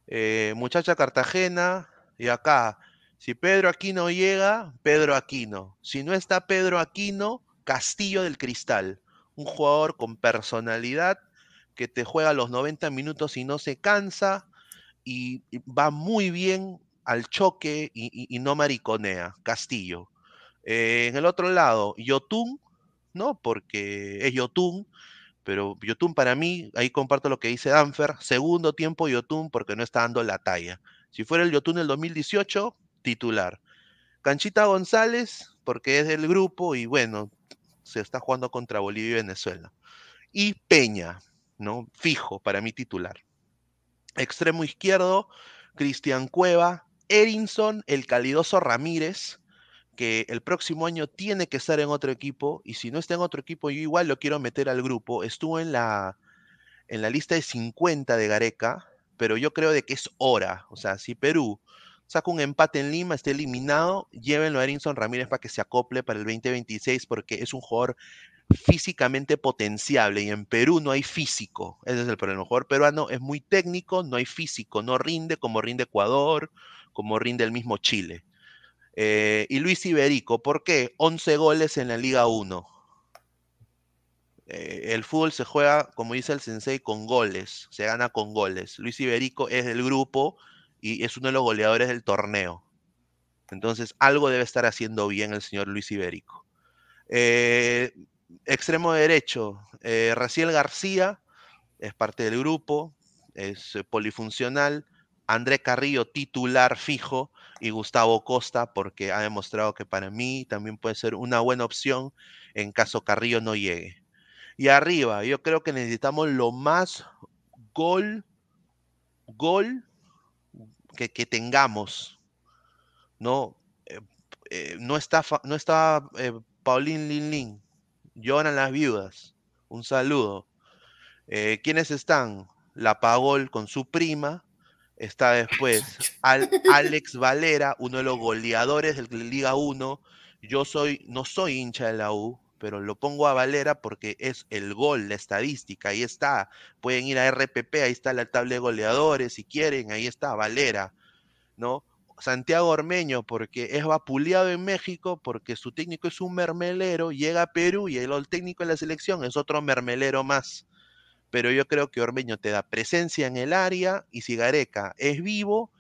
[SPEAKER 8] eh, Muchacha Cartagena, y acá, si Pedro Aquino llega, Pedro Aquino. Si no está Pedro Aquino, Castillo del Cristal, un jugador con personalidad que te juega los 90 minutos y no se cansa y va muy bien al choque y, no mariconea, Castillo. Eh, en el otro lado, Yotun, ¿no? Porque es Yotun, pero Yotun para mí, ahí comparto lo que dice Danfer, segundo tiempo Yotun porque no está dando la talla. Si fuera el Yotun del 2018, titular. Canchita González, porque es del grupo y bueno, se está jugando contra Bolivia y Venezuela. Y Peña, ¿no? Fijo para mí titular. Extremo izquierdo, Cristian Cueva, Erinson, el calidoso Ramírez, que el próximo año tiene que estar en otro equipo, y si no está en otro equipo, yo igual lo quiero meter al grupo. Estuvo en la, en la lista de 50 de Gareca, pero yo creo de que es hora. O sea, si Perú saca un empate en Lima, esté eliminado, llévenlo a Erinson Ramírez para que se acople para el 2026, porque es un jugador físicamente potenciable y en Perú no hay físico. Ese es el problema. El jugador peruano es muy técnico, no hay físico, no rinde como rinde Ecuador, como rinde el mismo Chile. Eh, y Luis Iberico, ¿por qué? 11 goles en la Liga 1. Eh, el fútbol se juega, como dice el sensei, con goles, se gana con goles. Luis Iberico es del grupo y es uno de los goleadores del torneo. Entonces, algo debe estar haciendo bien el señor Luis Iberico. Eh, extremo derecho, Raciel García es parte del grupo, es polifuncional. André Carrillo, titular fijo, y Gustavo Costa, porque ha demostrado que para mí también puede ser una buena opción en caso Carrillo no llegue. Y arriba, yo creo que necesitamos lo más gol, gol que, tengamos. No, Eh, eh, no está, no está eh, Paulín Lin Lin, lloran las viudas. Un saludo. ¿Quiénes están? La Pagol con su prima. Está después Al- Alex Valera, uno de los goleadores de la Liga 1. Yo soy, no soy hincha de la U, pero lo pongo a Valera porque es el gol, la estadística, ahí está. Pueden ir a RPP, ahí está la tabla de goleadores, si quieren, ahí está Valera, ¿no? Santiago Ormeño, porque es vapuleado en México, porque su técnico es un mermelero, llega a Perú y el, el técnico de la selección es otro mermelero más. Pero yo creo que Ormeño te da presencia en el área y si Gareca es vivo,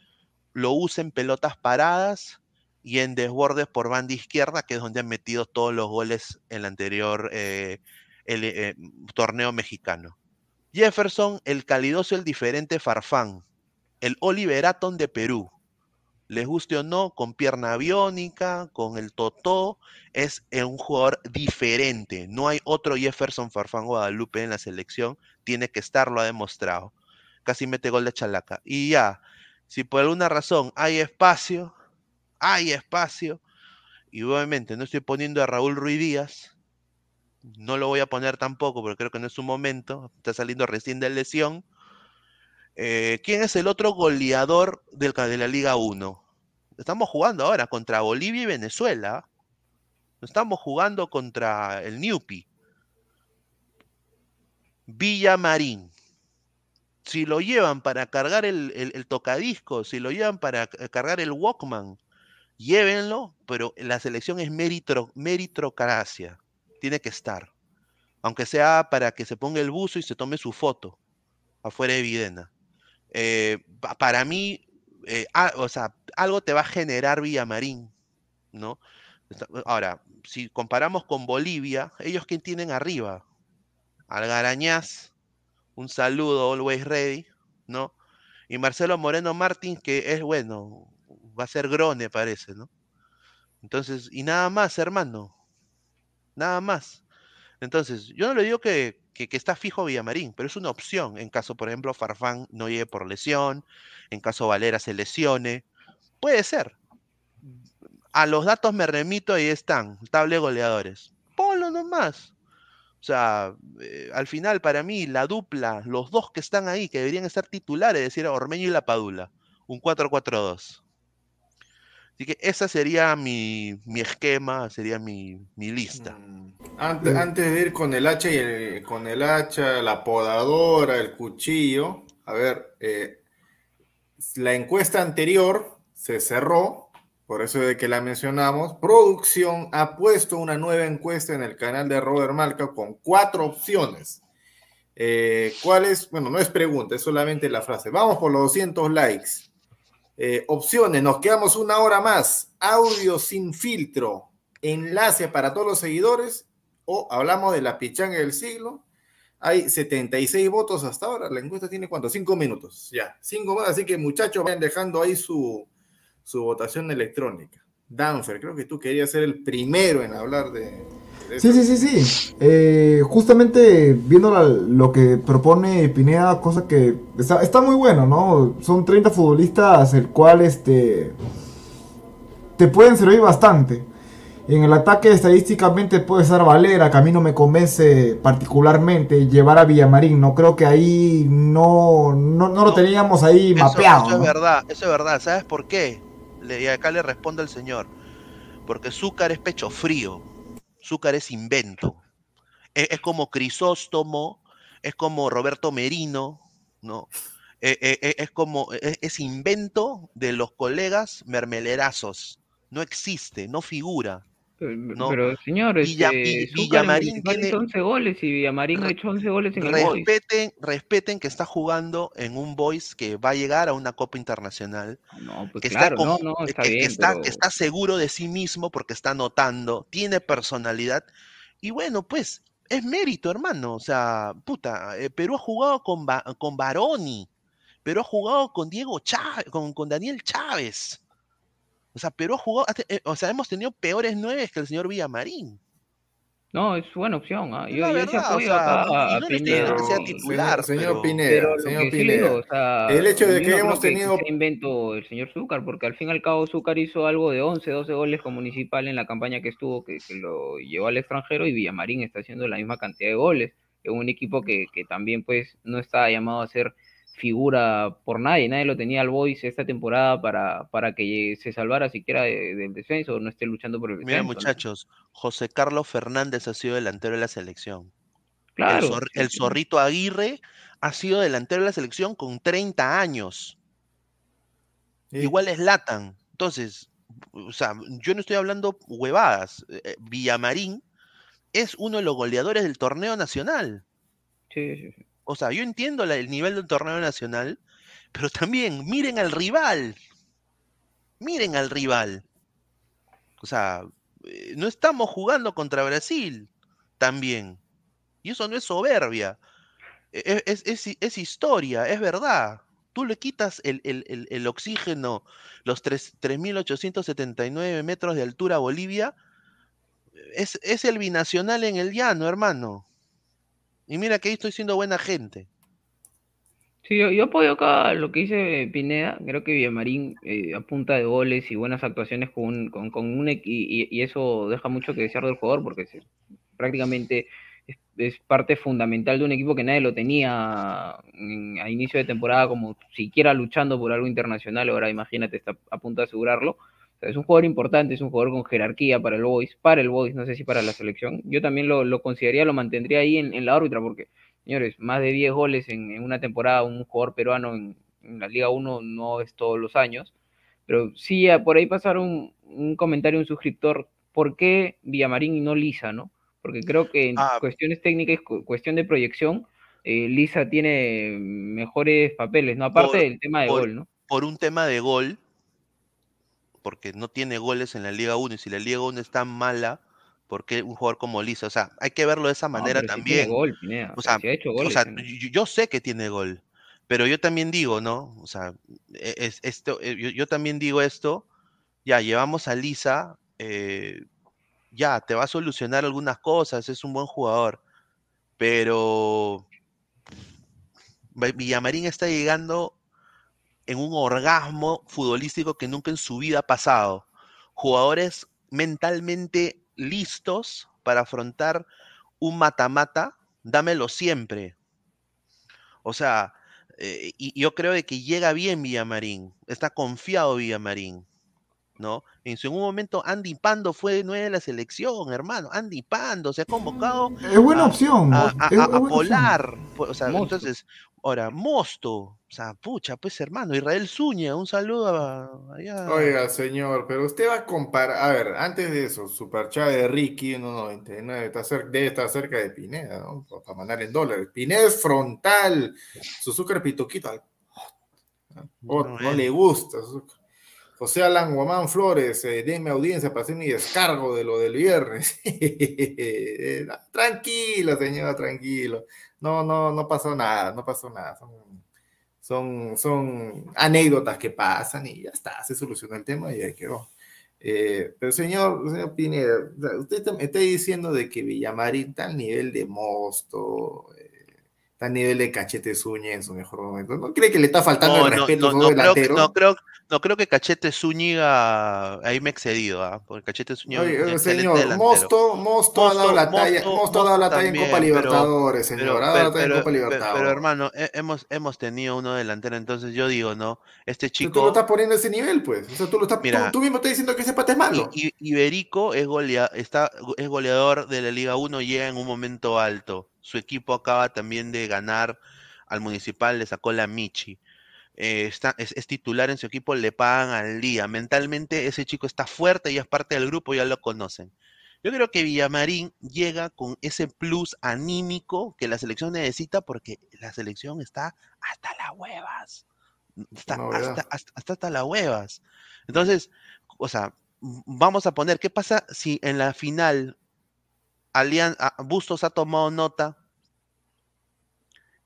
[SPEAKER 8] lo usa en pelotas paradas y en desbordes por banda izquierda, que es donde han metido todos los goles en el anterior eh, el, eh, torneo mexicano. Jefferson, el calidoso, el diferente Farfán, el Oliver Atom de Perú. Les guste o no, con pierna aviónica, con el totó, es eh, un jugador diferente. No hay otro Jefferson Farfán Guadalupe en la selección, tiene que estar, lo ha demostrado. Casi mete gol de chalaca. Y ya, si por alguna razón hay espacio, hay espacio, y obviamente no estoy poniendo a Raúl Ruiz Díaz, no lo voy a poner tampoco, porque creo que no es su momento, está saliendo recién de lesión. Eh, ¿Quién es el otro goleador del, de la Liga 1? Estamos jugando ahora contra Bolivia y Venezuela. No estamos jugando contra el Newpi. Villamarín. Si lo llevan para cargar el, el- tocadisco, si lo llevan para ca- cargar el Walkman, llévenlo, pero la selección es meritro, meritocracia. Tiene que estar. Aunque sea para que se ponga el buzo y se tome su foto afuera de Videna. Eh, pa- para mí, eh, o sea, algo te va a generar Villamarín, ¿no? Ahora, si comparamos con Bolivia, ellos quién tienen arriba? Algarañaz, un saludo, always ready, ¿no? Y Marcelo Moreno Martín, que es bueno, va a ser Grone, parece, ¿no? Entonces, y nada más, hermano, nada más. Entonces, yo no le digo que, que, está fijo Villamarín, pero es una opción en caso, por ejemplo, Farfán no llegue por lesión, en caso Valera se lesione. Puede ser. A los datos me remito, ahí están, tabla de goleadores. Ponlo nomás. O sea, eh, al final, para mí, la dupla, los dos que están ahí, que deberían estar titulares, es decir, Ormeño y La Padula, un 4-4-2. Así que ese sería mi, mi esquema, sería mi, mi lista.
[SPEAKER 5] Antes, antes de ir con el hacha y el- con el hacha, la podadora, el cuchillo, a ver, eh, la encuesta anterior se cerró, por eso de que la mencionamos. Producción ha puesto una nueva encuesta en el canal de Robert Malca con cuatro opciones. Eh, ¿Cuál es? Bueno, no es pregunta, es solamente la frase. Vamos por los 200 likes. Eh, opciones, nos quedamos una hora más. Audio sin filtro, enlace para todos los seguidores o hablamos de la pichanga del siglo. Hay 76 votos hasta ahora. La encuesta tiene cuánto? Cinco minutos. Ya, cinco más. Así que muchachos, vayan dejando ahí su, su votación electrónica. Danfer, creo que tú querías ser el primero en hablar de. de
[SPEAKER 7] Sí, sí, sí, sí. Eh, justamente viendo la- lo que propone Pineda, cosa que está, está muy bueno, ¿no? Son 30 futbolistas, el cual este te pueden servir bastante. En el ataque estadísticamente puede estar Valera, que a mí no me convence particularmente llevar a Villamarín. No creo que ahí no, no, no lo teníamos ahí
[SPEAKER 8] Eso,
[SPEAKER 7] mapeado.
[SPEAKER 8] eso es verdad, eso es verdad. ¿Sabes por qué? Y acá le responde el señor. Porque Zúcar es pecho frío. Zúcar es invento. Es, como Crisóstomo, es como Roberto Merino, ¿no? Eh, eh, eh, es como, es, es invento de los colegas mermelerazos. No existe, no figura. ¿No?
[SPEAKER 6] Pero, señor,
[SPEAKER 8] Villa-
[SPEAKER 6] este,
[SPEAKER 8] Villamarín
[SPEAKER 6] Municipal
[SPEAKER 8] tiene-
[SPEAKER 6] hizo 11 goles y Villamarín ha hecho 11 goles en el Boys.
[SPEAKER 8] Respeten, respeten que está jugando en un Boys que va a llegar a una Copa Internacional.
[SPEAKER 6] No, pues
[SPEAKER 8] que
[SPEAKER 6] claro,
[SPEAKER 8] está,
[SPEAKER 6] no,
[SPEAKER 8] con-
[SPEAKER 6] no,
[SPEAKER 8] que-
[SPEAKER 6] está
[SPEAKER 8] que
[SPEAKER 6] bien,
[SPEAKER 8] está,
[SPEAKER 6] pero-
[SPEAKER 8] que está seguro de sí mismo porque está anotando, tiene personalidad. Y bueno, pues es mérito, hermano. O sea, puta, eh, Perú ha jugado con, Ba- con Baroni, Perú ha jugado con Diego Chávez, con, con Daniel Chávez. O sea, Perú ha jugado, eh, o sea, hemos tenido peores nueve que el señor Villamarín.
[SPEAKER 6] No, es buena opción.
[SPEAKER 8] Es
[SPEAKER 6] Yo,
[SPEAKER 8] la
[SPEAKER 6] yo
[SPEAKER 8] verdad, o
[SPEAKER 6] apoyo
[SPEAKER 8] sea,
[SPEAKER 6] acá a
[SPEAKER 8] no
[SPEAKER 6] Pineda.
[SPEAKER 8] que sea titular,
[SPEAKER 5] señor,
[SPEAKER 8] pero-
[SPEAKER 5] Pineda,
[SPEAKER 6] Pero lo
[SPEAKER 5] señor Pineda,
[SPEAKER 6] digo, o sea,
[SPEAKER 5] el hecho de que
[SPEAKER 6] no
[SPEAKER 5] hemos tenido
[SPEAKER 6] sea invento el señor Zúcar, porque al fin y al cabo Zúcar hizo algo de 11, 12 goles con Municipal en la campaña que estuvo, que, que lo llevó al extranjero, y Villamarín está haciendo la misma cantidad de goles, en un equipo que, que también pues no está llamado a ser figura por nadie, nadie lo tenía al Boys esta temporada para, para que se salvara siquiera de- del descenso, o no esté luchando por el descenso.
[SPEAKER 8] Mira,
[SPEAKER 6] ¿no?
[SPEAKER 8] muchachos, José Carlos Fernández ha sido delantero de la selección.
[SPEAKER 6] Claro,
[SPEAKER 8] el, Zor-. Zorrito Aguirre ha sido delantero de la selección con 30 años. Igual es Latan. Entonces, o sea, yo no estoy hablando huevadas. Eh, eh, Villamarín es uno de los goleadores del torneo nacional.
[SPEAKER 6] Sí, sí, sí.
[SPEAKER 8] O sea, yo entiendo el nivel del torneo nacional, pero también miren al rival. Miren al rival. O sea, eh, no estamos jugando contra Brasil también. Y eso no es soberbia. E- Es, historia, es verdad. Tú le quitas el, el- el- el oxígeno, los tres- 3.879 metros de altura a Bolivia, es el binacional en el llano, hermano. Y mira que ahí estoy siendo buena gente.
[SPEAKER 6] Sí, yo, yo apoyo acá lo que dice Pineda. Creo que Villamarín eh, a de goles y buenas actuaciones con un, con, con un y, y eso deja mucho que desear del jugador porque se- prácticamente es, parte fundamental de un equipo que nadie lo tenía en- a inicio de temporada como siquiera luchando por algo internacional. Ahora imagínate, está a punto de asegurarlo. Sea, es un jugador importante, es un jugador con jerarquía para el Boys, para el Boys, no sé si para la selección. Yo también lo, lo consideraría, lo mantendría ahí en, en la órbita porque Señores, más de 10 goles en, en una temporada, un jugador peruano en, en la Liga 1 no es todos los años. Pero sí, por ahí pasaron un, un comentario de un suscriptor, ¿por qué Villamarín y no Lisa, no? Porque creo que en
[SPEAKER 8] Ah.
[SPEAKER 6] cuestiones técnicas, cu- cuestión de proyección, eh, Lisa tiene mejores papeles, ¿no? Aparte
[SPEAKER 8] Por-
[SPEAKER 6] del tema de
[SPEAKER 8] por-
[SPEAKER 6] gol, ¿no?
[SPEAKER 8] Por un tema de gol, porque no tiene goles en la Liga 1, y si la Liga 1 está mala, ¿por qué un jugador como Lisa? O sea, hay que verlo de esa
[SPEAKER 6] No,
[SPEAKER 8] manera
[SPEAKER 6] sí
[SPEAKER 8] también.
[SPEAKER 6] gol,
[SPEAKER 8] O sea,
[SPEAKER 6] sí ha hecho
[SPEAKER 8] o
[SPEAKER 6] goles
[SPEAKER 8] sea,
[SPEAKER 6] en-
[SPEAKER 8] yo, yo sé que tiene gol, pero yo también digo, ¿no? O sea, e- es, esto, eh, yo, yo también digo esto, ya, llevamos a Lisa, eh, ya, te va a solucionar algunas cosas, es un buen jugador, pero Villamarín está llegando en un orgasmo futbolístico que nunca en su vida ha pasado. Jugadores mentalmente listos para afrontar un mata-mata, dámelo siempre. O sea, eh, y yo creo de que llega bien Villamarín, está confiado Villamarín. ¿No? En su momento Andy Pando fue nueve de la selección, hermano. Andy Pando se ha convocado.
[SPEAKER 7] Es buena opción.
[SPEAKER 8] A, a-
[SPEAKER 7] es-
[SPEAKER 8] a- Polar. O sea,
[SPEAKER 6] Mosto.
[SPEAKER 8] entonces, ahora, Mosto. O sea, pucha, pues hermano, Israel Zúñiga, un saludo a, allá.
[SPEAKER 5] Oiga, señor, pero usted va a comparar. A ver, antes de eso, Superchat de Ricky 1.99 está cerca, debe estar cerca de Pineda, ¿no? Pa- Para mandar en dólares. Pineda es frontal. Suzuka Pituquito. al- Oh,
[SPEAKER 8] No,
[SPEAKER 5] no le gusta. Suzuka. José Alan Guamán Flores, eh, denme audiencia para hacer mi descargo de lo del viernes. tranquilo, señor, tranquilo. No, no, no pasó nada, no pasó nada. Son, son, anécdotas que pasan y ya está, se solucionó el tema y ahí quedó. Eh, pero señor, señor Pineda, usted tam- está diciendo de que Villamarín está al nivel de Mosto, está al nivel de Cachete Zúñiga en su mejor momento. ¿No cree que le está faltando
[SPEAKER 8] No,
[SPEAKER 5] el
[SPEAKER 8] no,
[SPEAKER 5] respeto a
[SPEAKER 8] no,
[SPEAKER 5] los
[SPEAKER 8] no creo no, creo, no creo que Cachete Zúñiga, ahí me he excedido, ¿ah? porque Cachete Zúñiga
[SPEAKER 5] Oye, eh, señor,
[SPEAKER 8] delantero.
[SPEAKER 5] Mosto, Mosto ha dado la talla,
[SPEAKER 8] Mosto-
[SPEAKER 5] Mosto ha dado la
[SPEAKER 8] Mosto
[SPEAKER 5] talla en Copa
[SPEAKER 8] también, pero-
[SPEAKER 5] Libertadores, señor,
[SPEAKER 8] Pero,
[SPEAKER 5] ha dado la
[SPEAKER 8] pero,
[SPEAKER 5] talla en
[SPEAKER 8] pero-
[SPEAKER 5] Copa
[SPEAKER 8] pero-
[SPEAKER 5] Libertadores.
[SPEAKER 8] pero, hermano, he- hemos, hemos tenido uno delantero, entonces yo digo, ¿no? Este
[SPEAKER 5] Tú- Tú lo
[SPEAKER 8] chico,
[SPEAKER 5] estás poniendo a ese nivel, pues. O sea, tú, lo estás,
[SPEAKER 8] Mira,
[SPEAKER 5] tú, tú mismo estás diciendo que ese pata es malo.
[SPEAKER 8] I- I- Iberico es, golea- está, es goleador de la Liga 1, llega en un momento alto. Su equipo acaba también de ganar al Municipal, le sacó la Michi. Eh, está, es, es titular en su equipo, le pagan al día. Mentalmente ese chico está fuerte, ya es parte del grupo, ya lo conocen. Yo creo que Villamarín llega con ese plus anímico que la selección necesita porque la selección está hasta las huevas. Está hasta, hasta, hasta, hasta las huevas. Entonces, o sea, vamos a poner, ¿qué pasa si en la final Alian- a- Bustos ha tomado nota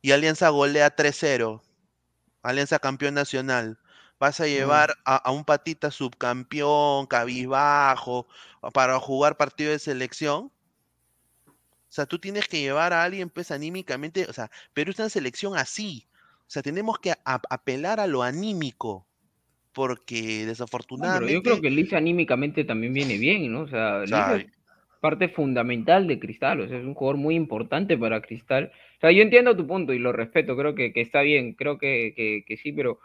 [SPEAKER 8] y Alianza golea 3-0? Alianza campeón nacional. Vas a llevar a, a un patita subcampeón, cabizbajo, para jugar partido de selección. O sea, tú tienes que llevar a alguien, pues, anímicamente. O sea, Perú es una selección así. O sea, tenemos que a- apelar a lo anímico. Porque
[SPEAKER 6] No, pero
[SPEAKER 8] desafortunadamente.
[SPEAKER 6] yo creo que Lisa anímicamente también viene bien, ¿no? O sea, parte fundamental de Cristal, o sea, es un jugador muy importante para Cristal. O sea, yo entiendo tu punto y lo respeto, creo que, que está bien, creo que, que, que sí, pero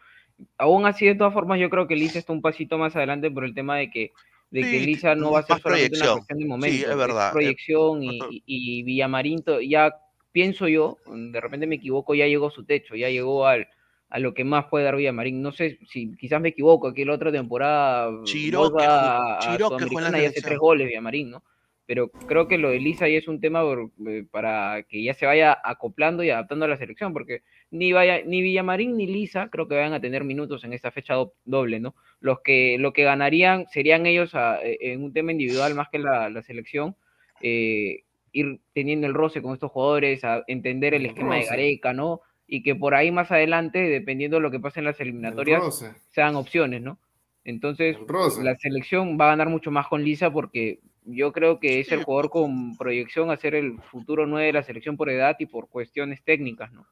[SPEAKER 6] aún así, de todas formas, yo creo que Lisa está un pasito más adelante por el tema de que, de que
[SPEAKER 8] Sí,
[SPEAKER 6] Lisa no va a ser solamente una
[SPEAKER 8] proyección.
[SPEAKER 6] cuestión de
[SPEAKER 8] Sí,
[SPEAKER 6] momento,
[SPEAKER 8] es verdad, eh,
[SPEAKER 6] proyección y, y- y Villamarín ya pienso yo, de repente me equivoco, ya llegó a su techo, ya llegó al, a lo que más puede dar Villamarín. No sé si quizás me equivoco, aquí la otra temporada
[SPEAKER 8] Chiro, que
[SPEAKER 6] a- a
[SPEAKER 8] Chiro que jugó en la
[SPEAKER 6] Sudamericana y hace tres goles Villamarín, ¿no? Pero creo que lo de Lisa ya es un tema por- eh, para que ya se vaya acoplando y adaptando a la selección, porque ni, vaya, ni Villamarín ni Lisa creo que vayan a tener minutos en esta fecha do- doble, ¿no? Los que, lo que ganarían serían ellos a- eh, en un tema individual más que la, la selección, eh, ir teniendo el roce con estos jugadores, a entender el
[SPEAKER 5] El
[SPEAKER 6] esquema de. Gareca, ¿no? Y que por ahí más adelante, dependiendo de lo que pase en las eliminatorias,
[SPEAKER 5] roce.
[SPEAKER 6] sean opciones, ¿no? Entonces,
[SPEAKER 5] El
[SPEAKER 6] la selección va a ganar mucho más con Lisa porque yo creo que es el jugador con proyección a ser el futuro 9 de la selección por edad y por cuestiones técnicas, ¿no?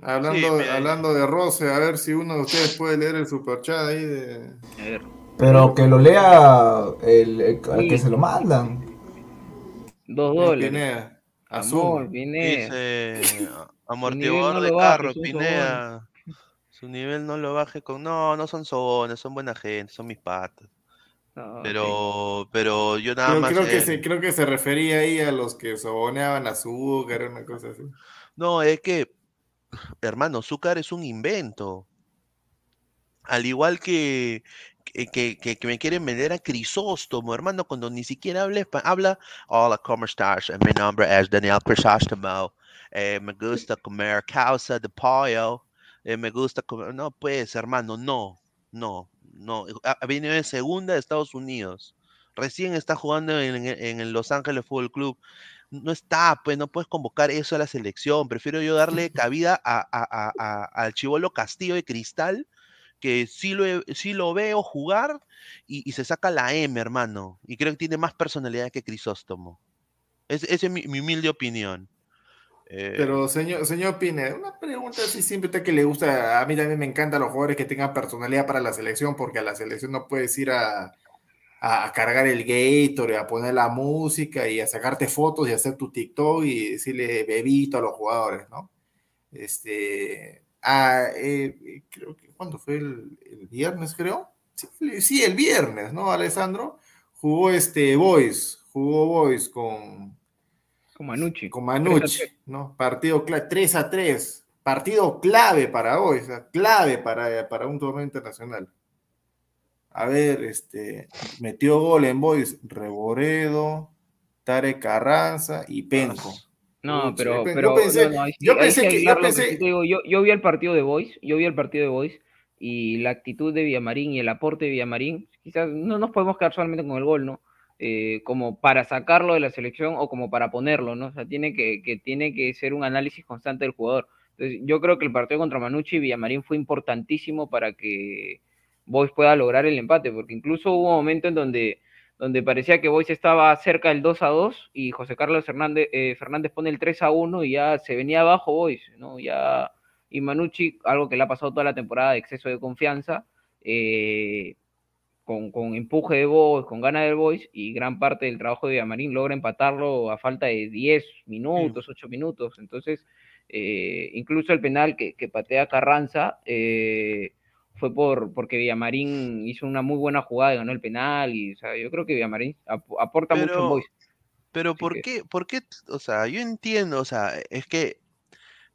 [SPEAKER 5] Hablando,
[SPEAKER 8] Sí,
[SPEAKER 5] hablando de roce, a ver si uno de ustedes puede leer el superchat ahí de.
[SPEAKER 6] A ver,
[SPEAKER 7] Pero que lo lea el, el- al que se lo mandan.
[SPEAKER 6] dos dólares.
[SPEAKER 5] Pineda.
[SPEAKER 6] Amor,
[SPEAKER 5] Asume.
[SPEAKER 6] Pineda.
[SPEAKER 8] Dice amortiguador
[SPEAKER 6] no
[SPEAKER 8] de carro,
[SPEAKER 6] son
[SPEAKER 8] Pineda. Su nivel no lo baje con. No, no son sobones, son buena gente, son mis patas.
[SPEAKER 6] No,
[SPEAKER 8] Pero, pero yo nada más.
[SPEAKER 5] creo que
[SPEAKER 8] eh,
[SPEAKER 5] se, creo que se refería ahí a los que soboneaban azúcar, una cosa así.
[SPEAKER 8] No, es que, hermano, azúcar es un invento. Al igual que, que, que- me quieren vender a Crisóstomo, hermano, cuando ni siquiera habla, habla, hola, ¿cómo estás? Eh, Mi nombre es Daniel Crisóstomo. Eh, me gusta comer causa de pollo. eh, me gusta comer... No, pues, hermano, no, no, no. Ha, ha venido de segunda de Estados Unidos. Recién está jugando en, en- Los Ángeles Fútbol Club no está, pues no puedes convocar eso a la selección. Prefiero yo darle cabida a, a- a- al chivolo Castillo de Cristal, que sí lo, sí lo veo jugar y, y se saca la M, hermano. Y creo que tiene más personalidad que Crisóstomo. Es- Esa es mi, mi humilde opinión. Eh,
[SPEAKER 5] Pero, señor, señor Pineda, una pregunta así siempre que le gusta. A mí también me encantan los jugadores que tengan personalidad para la selección, porque a la selección no puedes ir a, a, cargar el Gator, a poner la música y a sacarte fotos y hacer tu TikTok y decirle bebito a los jugadores, ¿no? Este, ah, eh, creo que, ¿cuándo fue el, viernes, creo? Sí, el viernes, ¿no, Alessandro? Jugó este Boys, jugó Boys con...
[SPEAKER 6] Con Manucci.
[SPEAKER 5] Con Manucci, ¿no? Partido 3 a 3, partido clave para Boys, clave para, para un torneo internacional. A ver, este, metió gol en Boys Reboredo, Tare Carranza y Penco.
[SPEAKER 6] No, pero, pero yo pensé, que, yo vi el partido de Boys, yo vi el partido de Boys y la actitud de Villamarín y el aporte de Villamarín, quizás no nos podemos quedar solamente con el gol, ¿no? Eh, como para sacarlo de la selección o como para ponerlo, ¿no? O sea, tiene que, tiene que ser un análisis constante del jugador. Entonces, yo creo que el partido contra Manucci y Villamarín fue importantísimo para que Boys pueda lograr el empate, porque incluso hubo un momento en donde, donde parecía que Boys estaba cerca del 2 a 2 y José Carlos eh, Fernández pone el 3 a 1 y ya se venía abajo Boys, ¿no? Ya, y Manucci, algo que le ha pasado toda la temporada de exceso de confianza, eh, con, con, empuje de Boys, con ganas del Boys, y gran parte del trabajo de Villamarín logra empatarlo a falta de 10 minutos, 8 minutos. Entonces, eh, incluso el penal que, que patea Carranza, eh, fue por porque Villamarín hizo una muy buena jugada y ganó el penal. Y, o sea, yo creo que Villamarín aporta mucho en Boys.
[SPEAKER 8] Pero ¿por qué, ¿por qué? O sea, yo entiendo, o sea, es que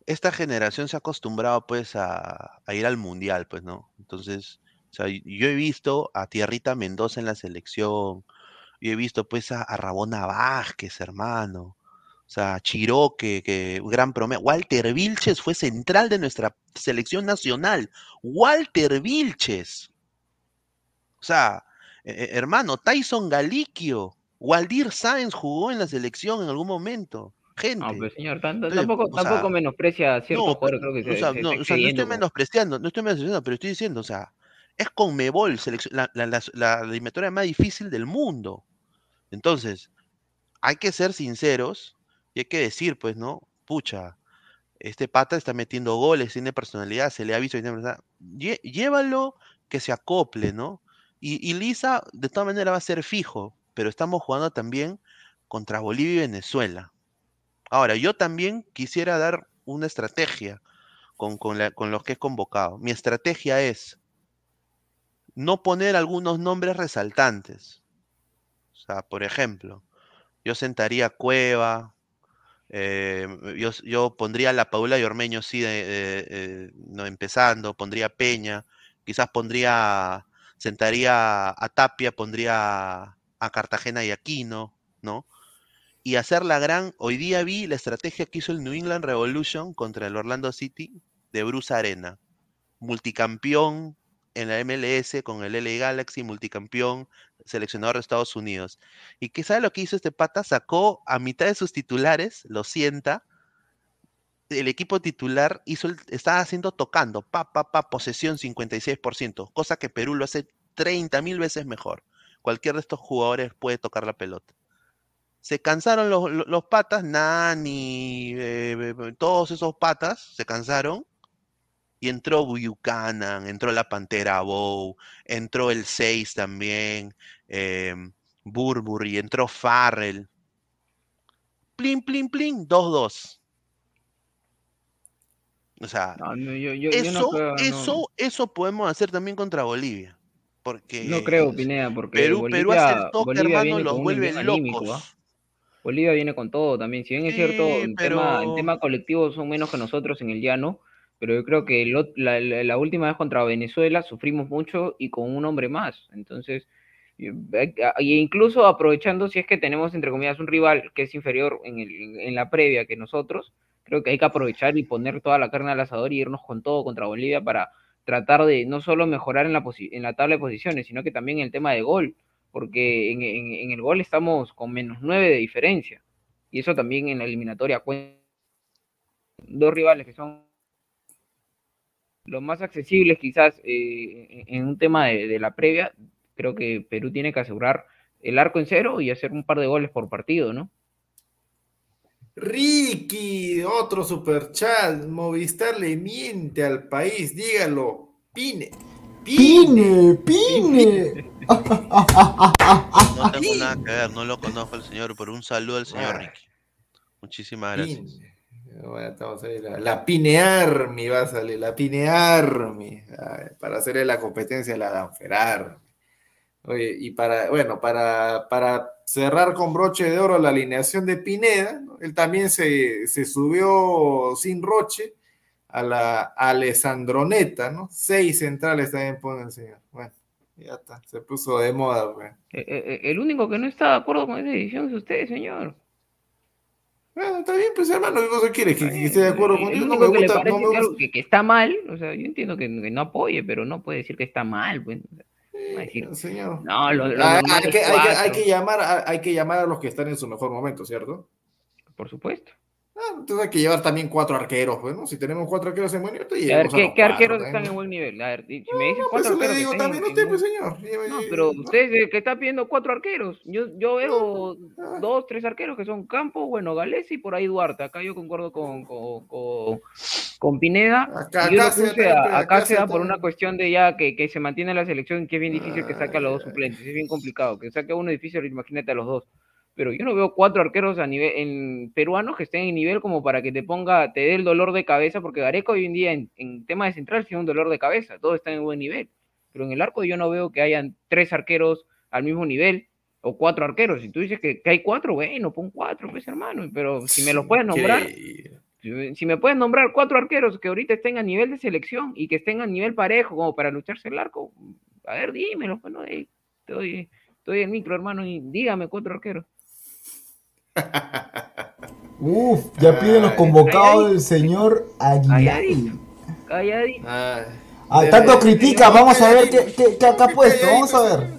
[SPEAKER 8] esta generación se ha acostumbrado pues a, ir al mundial, pues, ¿no? Entonces, sea, yo he visto a Tierrita Mendoza en la selección, yo he visto pues a, a Rabona Vázquez, hermano, o sea, Chiroque, que gran promedio. Walter Vilches fue central de nuestra selección nacional. Walter Vilches. O sea, eh, eh, hermano, Tyson Galiquio. Waldir Sáenz jugó en la selección en algún momento. Gente. No,
[SPEAKER 6] pero señor, tampoco, tampoco menosprecia a ciertos no, creo que
[SPEAKER 8] o sea, no, o sea, no estoy menospreciando, no estoy menospreciando, pero estoy diciendo, o sea, es con Mebol, la, la, la, eliminatoria más difícil del mundo. Entonces, hay que ser sinceros y hay que decir, pues, ¿no? Pucha, este pata está metiendo goles, tiene personalidad, se le ha visto, llévalo que se acople, ¿no? Y, Lisa, de todas maneras, va a ser fijo, pero estamos jugando también contra Bolivia y Venezuela. Ahora, yo también quisiera dar una estrategia con, con, con los que he convocado. Mi estrategia es no poner algunos nombres resaltantes. O sea, por ejemplo, yo sentaría Cueva, eh, yo, pondría a la Paula y Ormeño, sí, eh, no, empezando, pondría Peña, quizás pondría, sentaría a Tapia, pondría a Cartagena y Aquino, ¿no? Y hacer la gran, hoy día vi la estrategia que hizo el New England Revolution contra el Orlando City de Bruce Arena, multicampeón en la MLS con el LA Galaxy, multicampeón, seleccionador de Estados Unidos. ¿Y qué sabe lo que hizo este pata? Sacó a mitad de sus titulares, lo sienta, el equipo titular hizo estaba haciendo tocando, pa, pa, pa, posesión 56%, cosa que Perú lo hace 30 mil veces mejor. Cualquier de estos jugadores puede tocar la pelota. Se cansaron los, patas, Nani, eh, todos esos patas se cansaron y entró Buchanan, entró la Pantera Bow, entró el 6 también, eh, Burberry, entró Farrell. Plin, plin, plin, 2-2. O sea, eso, eso, eso podemos hacer también contra Bolivia. Porque
[SPEAKER 6] no creo, Pineda, porque
[SPEAKER 8] Perú,
[SPEAKER 6] Bolivia,
[SPEAKER 8] Perú hace toque, hermano, los vuelve locos.
[SPEAKER 6] Bolivia viene con todo también. Si bien es cierto, en, tema, en tema colectivo son menos que nosotros en el llano, pero yo creo que la, última vez contra Venezuela sufrimos mucho y con un hombre más. Entonces, incluso aprovechando si es que tenemos, entre comillas, un rival que es inferior en, el, en la previa que nosotros, creo que hay que aprovechar y poner toda la carne al asador y irnos con todo contra Bolivia para tratar de no solo mejorar en la, en la tabla de posiciones, sino que también en el tema de gol, porque en, en el gol estamos con menos nueve de diferencia. Y eso también en la eliminatoria cuenta. Dos rivales que son lo más accesibles quizás eh, en un tema de, la previa, creo que Perú tiene que asegurar el arco en cero y hacer un par de goles por partido, ¿no?
[SPEAKER 5] Ricky, otro super chat. Movistar le miente al país, dígalo. Pine.
[SPEAKER 7] Pine, Pine.
[SPEAKER 8] No tengo nada que ver, no lo conozco al señor, pero un saludo al señor
[SPEAKER 5] Ah.
[SPEAKER 8] Ricky. Muchísimas gracias.
[SPEAKER 5] Pine. Estamos ahí, la, la Pine Army va a salir, la Pine Army, ay, para hacerle la competencia a la Danferar. Oye, y para, bueno, para, para cerrar con broche de oro la alineación de Pineda, ¿no? él también se, se subió sin roche a la Alessandroneta, ¿no? Seis centrales también pone el señor. Bueno, ya está, se puso de moda, pues.
[SPEAKER 6] Eh, eh, eh, el único que no está de acuerdo con esa decisión es usted, señor.
[SPEAKER 5] Bueno, está bien, pues hermano, ¿qué cosa quieres? Que, que esté de acuerdo contigo. No
[SPEAKER 6] único
[SPEAKER 5] me
[SPEAKER 6] que
[SPEAKER 5] gusta,
[SPEAKER 6] parece
[SPEAKER 5] no me
[SPEAKER 6] que,
[SPEAKER 5] gusta.
[SPEAKER 6] que, que está mal, o sea, yo entiendo que, que no apoye, pero no puede decir que está mal, pues. o sea, va a decir,
[SPEAKER 5] Señor.
[SPEAKER 6] no, lo, lo
[SPEAKER 5] Ah, hay, que, hay, que, hay
[SPEAKER 6] cuatro".
[SPEAKER 5] que llamar hay que llamar a los que están en su mejor momento, ¿cierto?
[SPEAKER 6] Por supuesto.
[SPEAKER 5] Ah, entonces hay que llevar también cuatro arqueros, pues, ¿no? Si tenemos cuatro arqueros en buen nivel,
[SPEAKER 6] A ver,
[SPEAKER 5] llevamos a
[SPEAKER 6] ¿qué, arqueros están en buen nivel? A ver, si me dices
[SPEAKER 5] No,
[SPEAKER 6] cuatro
[SPEAKER 5] pues le
[SPEAKER 6] arqueros
[SPEAKER 5] digo también a usted, pues, señor.
[SPEAKER 6] No, pero
[SPEAKER 5] ¿no?
[SPEAKER 6] usted es el que está pidiendo cuatro arqueros. Yo, yo veo
[SPEAKER 5] Ah.
[SPEAKER 6] dos, tres arqueros que son Campo, bueno, Galés y por ahí Duarte. Acá yo concuerdo con, con, con, con Pineda.
[SPEAKER 5] Acá-
[SPEAKER 6] yo
[SPEAKER 5] se-
[SPEAKER 6] puse
[SPEAKER 5] acá- se
[SPEAKER 6] da por una cuestión de ya que, que se mantiene la selección, que es bien difícil que saque a los dos suplentes. Es bien complicado. Que saque a uno difícil, imagínate a los dos. Pero yo no veo cuatro arqueros a nivel en peruanos que estén en nivel como para que te ponga, te dé el dolor de cabeza, porque Gareca hoy en día en, en tema de central tiene un dolor de cabeza, todos están en buen nivel. Pero en el arco yo no veo que hayan tres arqueros al mismo nivel o cuatro arqueros. Si tú dices que, que hay cuatro, bueno, pon cuatro, pues hermano. Pero si me los puedes nombrar, si me puedes nombrar cuatro arqueros que ahorita estén a nivel de selección y que estén a nivel parejo como para lucharse el arco, a ver, dímelo, pues, no, Ey, te doy, te doy el micro, hermano, y dígame cuatro arqueros.
[SPEAKER 7] Uf, ya piden los
[SPEAKER 5] Ay,
[SPEAKER 7] convocados del señor Aguilar. Ah, tanto critica, vamos a ver qué, qué, qué acá ha puesto, vamos a ver.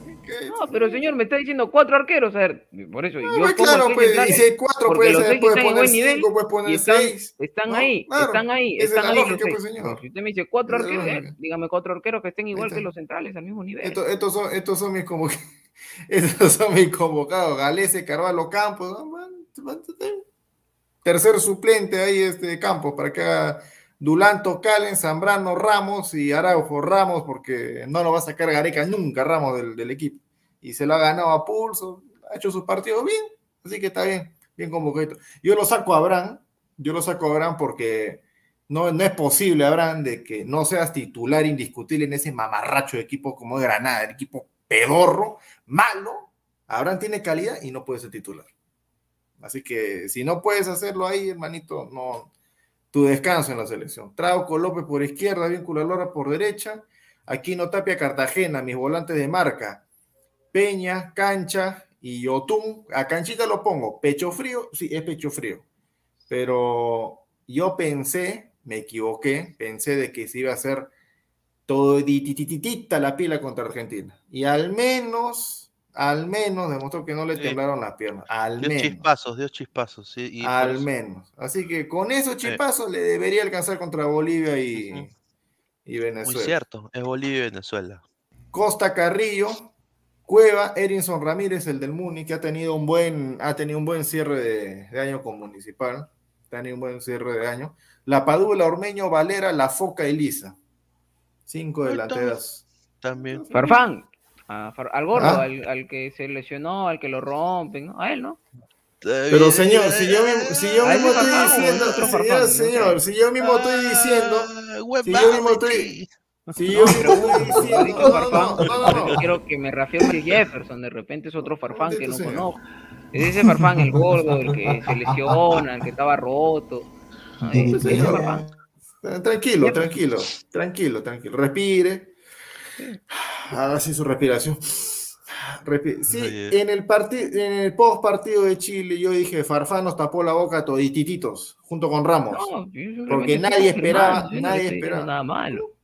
[SPEAKER 6] No, pero señor, me está diciendo cuatro arqueros, a ver, por eso yo
[SPEAKER 5] pues,
[SPEAKER 6] pongo
[SPEAKER 5] claro, pues, y si hay cuatro,
[SPEAKER 6] porque
[SPEAKER 5] puede
[SPEAKER 6] los
[SPEAKER 5] ser- poner
[SPEAKER 6] buen nivel
[SPEAKER 5] cinco, puede poner
[SPEAKER 6] y están,
[SPEAKER 5] seis,
[SPEAKER 6] están
[SPEAKER 5] ¿no?
[SPEAKER 6] ahí,
[SPEAKER 5] Claro,
[SPEAKER 6] están ahí, están ahí
[SPEAKER 5] pues, señor.
[SPEAKER 6] Si usted me dice cuatro arqueros, eh, dígame cuatro arqueros que estén igual que los centrales al mismo nivel.
[SPEAKER 5] Estos, estos son, estos son mis convocados. Estos son mis convocados. Galese, Carvalho, Campos. Man, Tercer suplente ahí, este Campos, para que haga Dulanto, Calen, Zambrano, Ramos y Araujo. Ramos, porque no lo va a sacar Gareca nunca, Ramos del, equipo. Y se lo ha ganado a pulso, ha hecho sus partidos bien, así que está bien, bien convocado. Yo lo saco a Abraham, yo lo saco a Abraham porque no, no es posible, Abraham, de que no seas titular indiscutible en ese mamarracho de equipo como Granada, el equipo pedorro, malo. Abraham tiene calidad y no puede ser titular. Así que si no puedes hacerlo ahí, hermanito, no. Tu descanso en la selección. Trauco López por izquierda, Víncula Lora por derecha. Aquino Tapia Cartagena, mis volantes de marca. Peña, Cancha y Yotun. A Canchita lo pongo. Pecho frío, sí, es pecho frío. Pero yo pensé, me equivoqué, pensé de que se iba a hacer todo ditititita la pila contra Argentina. Y al menos, al menos demostró que no le
[SPEAKER 8] Sí.
[SPEAKER 5] temblaron las piernas. Al
[SPEAKER 8] Dio
[SPEAKER 5] menos.
[SPEAKER 8] chispazos, dio chispazos. Sí, y
[SPEAKER 5] Al
[SPEAKER 8] eso-
[SPEAKER 5] menos. Así que con esos chispazos le debería alcanzar contra Bolivia y, y
[SPEAKER 8] Muy
[SPEAKER 5] Venezuela.
[SPEAKER 8] cierto, es Bolivia y Venezuela.
[SPEAKER 5] Costa Carrillo, Cueva, Erinson Ramírez, el del Muni, que ha tenido un buen, ha tenido un buen cierre de, de año con Municipal. Ha tenido un buen cierre de año. La Padula, Ormeño, Valera, La Foca y Lisa. Cinco delanteras.
[SPEAKER 8] También.
[SPEAKER 6] Farfán, a Far- al gordo,
[SPEAKER 5] ¿Ah?
[SPEAKER 6] al, al que se lesionó, al que lo rompen, ¿no? a él, ¿no?
[SPEAKER 5] Pero señor, si yo mismo, si yo mismo estoy
[SPEAKER 6] Farfán,
[SPEAKER 5] diciendo, señor,
[SPEAKER 6] Farfán, ¿no?
[SPEAKER 5] señor, si yo mismo estoy diciendo,
[SPEAKER 8] Ah,
[SPEAKER 5] si yo mismo estoy, si yo
[SPEAKER 6] No,
[SPEAKER 5] mismo
[SPEAKER 6] pero
[SPEAKER 5] estoy
[SPEAKER 6] Yo
[SPEAKER 5] diciendo,
[SPEAKER 6] dije
[SPEAKER 5] no, no,
[SPEAKER 6] Farfán,
[SPEAKER 5] no, no, no,
[SPEAKER 6] yo
[SPEAKER 5] no.
[SPEAKER 6] quiero que me reafirme a Jefferson, de repente es otro Farfán que no
[SPEAKER 5] sea.
[SPEAKER 6] conozco. Es ese Farfán, el gordo, el que se lesiona, el que estaba roto. Ay, ese
[SPEAKER 5] señor,
[SPEAKER 6] Farfán.
[SPEAKER 5] Tranquilo, tranquilo, tranquilo, tranquilo. Respire. Haga así su respiración. Respi- Sí,
[SPEAKER 8] Oye.
[SPEAKER 5] en el partido, en el post partido de Chile, yo dije, Farfán nos tapó la boca a toditititos, junto con Ramos.
[SPEAKER 6] No,
[SPEAKER 5] Porque nadie esperaba, nadie esperaba.
[SPEAKER 6] nada malo.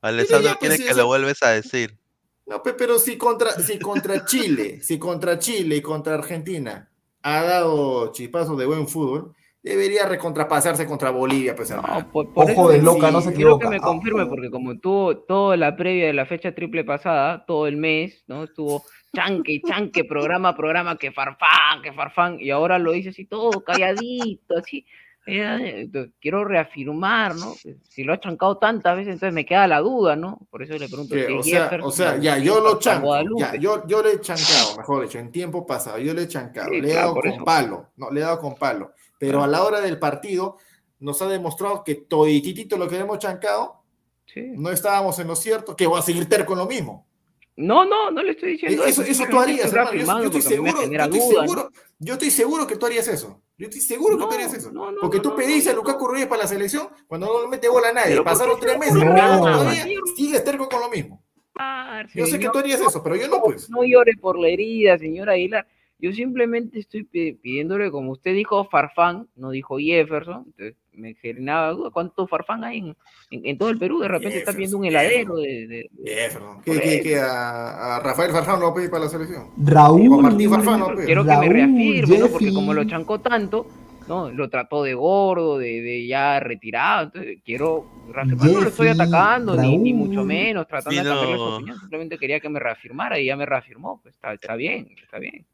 [SPEAKER 8] Alessandro
[SPEAKER 5] pues,
[SPEAKER 8] quiere
[SPEAKER 5] sí,
[SPEAKER 8] que
[SPEAKER 5] eso-
[SPEAKER 8] lo vuelves a decir.
[SPEAKER 5] No, pe- pero si contra, si contra Chile, si contra Chile y contra Argentina ha dado chispazos de buen fútbol, debería recontrapasarse contra Bolivia, pues.
[SPEAKER 6] No, por, por
[SPEAKER 7] Ojo de loca,
[SPEAKER 6] sí,
[SPEAKER 7] no se
[SPEAKER 6] Quiero que
[SPEAKER 7] equivoca.
[SPEAKER 6] me confirme, porque como tuvo toda la previa de la fecha triple pasada, todo el mes, ¿no? Estuvo chanque y chanque, programa a programa, que farfán, que farfán, y ahora lo dice así todo calladito, así. eh, quiero reafirmar, ¿no? Si lo ha chancado tantas veces, entonces me queda la duda, ¿no? Por eso le pregunto.
[SPEAKER 5] O, sea, o sea, ya, yo lo chanco, ya, yo, yo le he chancado, mejor dicho, en tiempo pasado, yo le he chancado,
[SPEAKER 6] Sí,
[SPEAKER 5] le he
[SPEAKER 6] claro,
[SPEAKER 5] dado con
[SPEAKER 6] eso.
[SPEAKER 5] palo, no, le he dado con palo, pero
[SPEAKER 6] Claro.
[SPEAKER 5] a la hora del partido nos ha demostrado que todititito lo que hemos chancado,
[SPEAKER 6] Sí.
[SPEAKER 5] no estábamos en lo cierto, que voy a seguir terco en lo mismo.
[SPEAKER 6] No, no, no le estoy diciendo
[SPEAKER 5] Eso,
[SPEAKER 6] eso.
[SPEAKER 5] eso tú harías, hermano. Yo, estoy seguro, yo estoy
[SPEAKER 6] duda, ¿no?
[SPEAKER 5] seguro, yo estoy seguro que tú harías eso. Yo estoy seguro que tú harías eso.
[SPEAKER 6] no, no,
[SPEAKER 5] porque tú pediste a Lukaku Reyes para la selección cuando no le mete bola a nadie.
[SPEAKER 6] Pero ¿por
[SPEAKER 5] Pasaron tres
[SPEAKER 6] se
[SPEAKER 5] meses todavía sigues terco con lo mismo.
[SPEAKER 6] Ah,
[SPEAKER 5] Yo sé que tú harías eso, pero yo no, pues.
[SPEAKER 6] No llore por la herida, señora Aguilar. Yo simplemente estoy pi- pidiéndole, como usted dijo, Farfán, no dijo Jefferson, entonces me generaba duda, ¿cuánto Farfán hay en, en- en todo el Perú? De repente está pidiendo un heladero de... de-
[SPEAKER 5] Jefferson. ¿Qué, qué, a, a Rafael Farfán a pedir para la selección?
[SPEAKER 7] Raúl.
[SPEAKER 5] O Martín Farfán.
[SPEAKER 6] Quiero que me reafirme, ¿no? Porque
[SPEAKER 7] Jeffy.
[SPEAKER 6] como lo chancó tanto, ¿no? Lo trató de gordo, de, de ya retirado, entonces quiero reafirmar, no lo estoy
[SPEAKER 7] Jeffy,
[SPEAKER 6] atacando, ni, ni mucho menos, tratando de cambiarle su opinión, simplemente quería que me reafirmara y ya me reafirmó, pues está, está bien, está bien.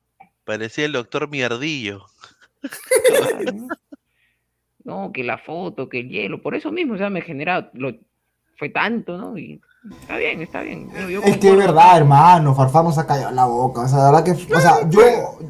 [SPEAKER 8] Parecía el doctor Mierdillo.
[SPEAKER 6] ¿no? Que la foto, que el hielo, por eso mismo, o sea, me genera, lo, fue tanto, ¿no? Y está bien, está bien. yo- yo
[SPEAKER 7] Es que es verdad, hermano, Farfán nos ha callado la boca. O sea, la verdad que, o sea, yo.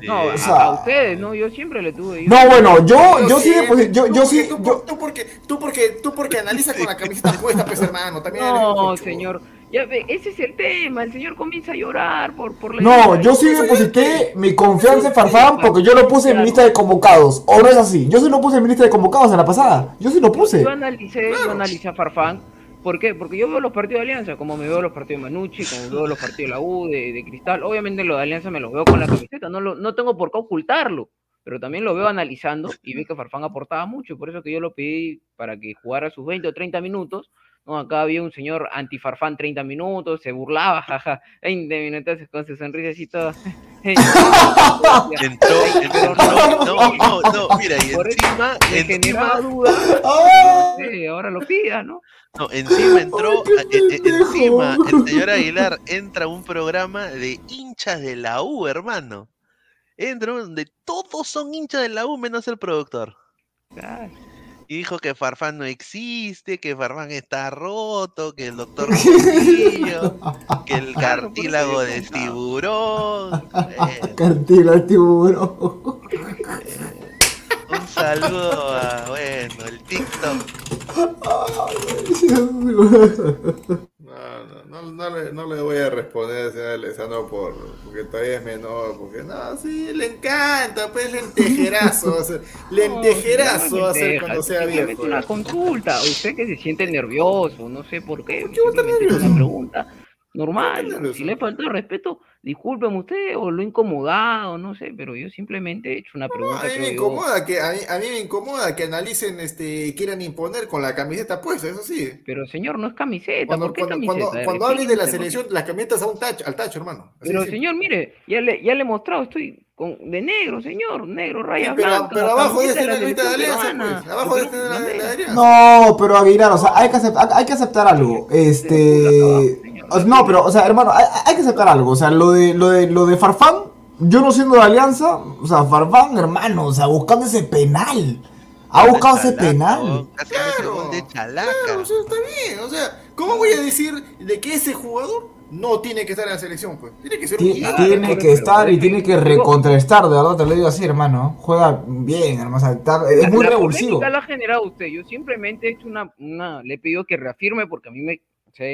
[SPEAKER 6] No,
[SPEAKER 7] o
[SPEAKER 6] a,
[SPEAKER 7] sea,
[SPEAKER 6] a ustedes, ¿no? Yo siempre le tuve. yo-
[SPEAKER 7] No, bueno, yo, yo sí, yo,
[SPEAKER 5] tú
[SPEAKER 7] yo
[SPEAKER 5] porque-
[SPEAKER 7] sí,
[SPEAKER 5] Tú,
[SPEAKER 7] yo,
[SPEAKER 5] tú porque, tú porque, tú porque analizas con la camiseta puesta, pues hermano. También
[SPEAKER 6] No, señor. Ya ve, ese es el tema. El señor comienza a llorar por, por la
[SPEAKER 7] no, yo sí deposité mi confianza en Farfán porque yo lo puse en mi lista de convocados. ¿O no es así? Yo sí lo puse en mi lista de convocados en la pasada. Yo sí lo puse.
[SPEAKER 6] Yo analicé, yo analicé a Farfán. ¿Por qué? Porque yo veo los partidos de Alianza, como me veo los partidos de Manucci, como veo los partidos de la U, de, de Cristal. Obviamente los de Alianza me los veo con la camiseta, no, lo, no tengo por qué ocultarlo, pero también lo veo analizando y vi que Farfán aportaba mucho, por eso que yo lo pedí para que jugara sus 20 o 30 minutos. No, acá había un señor anti-Farfán 30 minutos, se burlaba, jaja, 20 minutos con su sonrisecito.
[SPEAKER 8] Entró, entró, no, no, no, no, mira, y encima, encima,
[SPEAKER 6] duda.
[SPEAKER 7] ¡Ah!
[SPEAKER 6] Sí, ahora lo pida, ¿no?
[SPEAKER 8] no, encima entró, eh, eh,
[SPEAKER 7] pendejo.
[SPEAKER 8] encima, el señor Aguilar entra a un programa de hinchas de la U, hermano. Entra donde todos son hinchas de la U menos el productor.
[SPEAKER 6] Claro.
[SPEAKER 8] Y dijo que Farfán no existe, que Farfán está roto, que el doctor Gordillo, que el
[SPEAKER 6] eso
[SPEAKER 8] cartílago de tiburón. Eh,
[SPEAKER 7] Cartila al tiburón.
[SPEAKER 8] Un saludo a, bueno, el TikTok.
[SPEAKER 5] No, no, no, no le, no le voy a responder, señor Alessandro, por, porque todavía es menor, porque no, sí, le encanta, pues lentejerazo, va a ser, lentejerazo va a ser cuando sea
[SPEAKER 6] Simplemente
[SPEAKER 5] viejo.
[SPEAKER 6] una consulta. Usted que se siente nervioso, no sé por qué.
[SPEAKER 5] a nervioso?
[SPEAKER 6] una pregunta
[SPEAKER 5] ¿Por qué
[SPEAKER 6] normal. Si le falta el respeto, discúlpeme usted o lo he incomodado, no sé, pero yo simplemente he hecho una
[SPEAKER 5] No,
[SPEAKER 6] pregunta.
[SPEAKER 5] a mí me
[SPEAKER 6] yo.
[SPEAKER 5] incomoda que a mí, a mí me incomoda que analicen este quieran imponer con la camiseta puesta, eso sí.
[SPEAKER 6] Pero señor, no es camiseta.
[SPEAKER 5] Cuando,
[SPEAKER 6] ¿Por qué
[SPEAKER 5] cuando,
[SPEAKER 6] camiseta?
[SPEAKER 5] cuando, cuando hables de la selección, las camisetas a un tacho, al tacho, hermano. Así
[SPEAKER 6] Pero señor, mire, ya le, ya le he mostrado, estoy con, de negro, señor, negro, rayas
[SPEAKER 5] pero,
[SPEAKER 6] blancas.
[SPEAKER 5] pero abajo de
[SPEAKER 6] camiseta
[SPEAKER 5] este la
[SPEAKER 6] la
[SPEAKER 5] camiseta de Alianza, pues. Abajo este de la, de la Alianza.
[SPEAKER 7] No, pero Aguilar, o sea, hay que aceptar, hay que aceptar algo. Este. No, pero, o sea, hermano, hay, hay que aceptar algo. O sea, lo de, lo de, lo de Farfán, yo no siendo de Alianza, o sea, Farfán, hermano, o sea, buscando ese penal. Ha buscado ese penal.
[SPEAKER 5] Claro,
[SPEAKER 8] de chalaca.
[SPEAKER 5] Claro, o sea, está bien. O sea, ¿cómo voy a decir de que ese jugador no tiene que estar en la selección? Pues tiene que ser un.
[SPEAKER 7] Tiene que estar y tiene que recontraestar, de verdad te lo digo así, hermano. Juega bien, hermano. o sea, está- es muy
[SPEAKER 6] la
[SPEAKER 7] revulsivo.
[SPEAKER 6] la ha generado usted. Yo simplemente he hecho una, una, le he pedido que reafirme porque a mí me, o sea,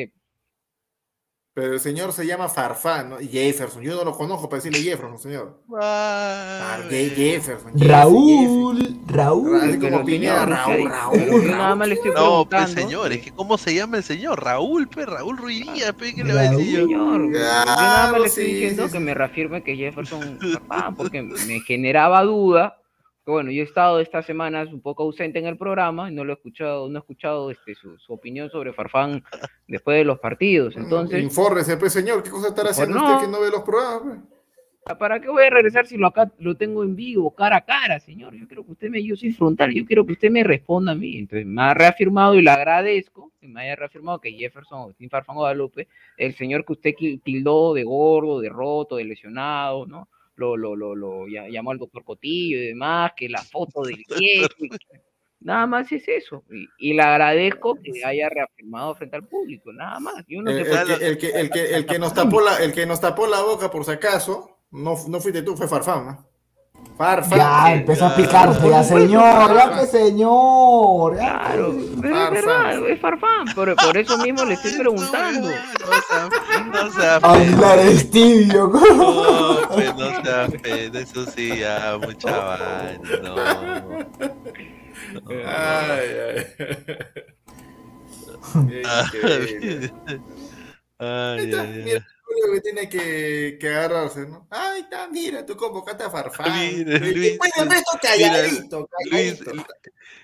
[SPEAKER 5] Pero el señor se llama Farfán, ¿no? Jefferson. Yo no lo conozco para decirle Jefferson, señor.
[SPEAKER 8] Ah,
[SPEAKER 5] Jefferson. Jefferson,
[SPEAKER 7] Raúl,
[SPEAKER 5] Así
[SPEAKER 7] Raúl.
[SPEAKER 5] como Pineda, Raúl, Raúl,
[SPEAKER 6] yo nada
[SPEAKER 5] Raúl.
[SPEAKER 6] más le estoy
[SPEAKER 8] No, pues señor, es que ¿cómo se llama el señor? Raúl, pe, Raúl Ruiz Díaz, pe, ¿qué le va a decir yo?
[SPEAKER 6] Señor, yo nada más
[SPEAKER 5] Claro,
[SPEAKER 6] le estoy
[SPEAKER 5] sí,
[SPEAKER 6] diciendo
[SPEAKER 5] sí, sí.
[SPEAKER 6] que me reafirme que Jefferson Farfán, porque me generaba duda. Bueno, yo he estado estas semanas un poco ausente en el programa y no lo he escuchado, no he escuchado este, su, su opinión sobre Farfán después de los partidos. Entonces,
[SPEAKER 5] Infórrese, pues, señor. ¿Qué cosa estará haciendo
[SPEAKER 6] no.
[SPEAKER 5] usted que no ve los programas? pues?
[SPEAKER 6] ¿para qué voy a regresar si lo acá lo tengo en vivo, cara a cara, señor? Yo quiero que usted me, yo soy frontal, yo quiero que usted me responda a mí. Entonces, me ha reafirmado y le agradezco que me haya reafirmado que Jefferson Agustín Farfán Guadalupe, el señor que usted tildó de gordo, de roto, de lesionado, ¿no? Lo, lo, lo, lo ya- llamó al doctor Cotillo y demás, que la foto del pie. Nada más es eso. Y, y le agradezco que haya reafirmado frente al público, nada más. Y uno
[SPEAKER 5] El,
[SPEAKER 6] se
[SPEAKER 5] el
[SPEAKER 6] puede-
[SPEAKER 5] que, el, que, el, que, el que nos tapó la, el que nos tapó la boca, por si acaso, no, no fuiste tú, fue Farfán, ¿no? Farfán.
[SPEAKER 7] Ya, empezó a picarse, ya, señor, ya que señor. ya
[SPEAKER 6] Claro, es verdad, es Farfán. Por, por eso mismo le estoy preguntando.
[SPEAKER 8] No sea
[SPEAKER 7] Hablar es tibio.
[SPEAKER 8] No, pues no sea fe, de eso sí, ya, mucha vaina, no.
[SPEAKER 5] Ay, ay.
[SPEAKER 8] Ay, ay,
[SPEAKER 5] mira, lo único que tiene que, que agarrarse, ¿no? Ay, está, mira, tú convocaste a Farfán.
[SPEAKER 8] Luis,
[SPEAKER 5] después el resto
[SPEAKER 8] mira,
[SPEAKER 5] calladito,
[SPEAKER 8] Luis,
[SPEAKER 5] calladito.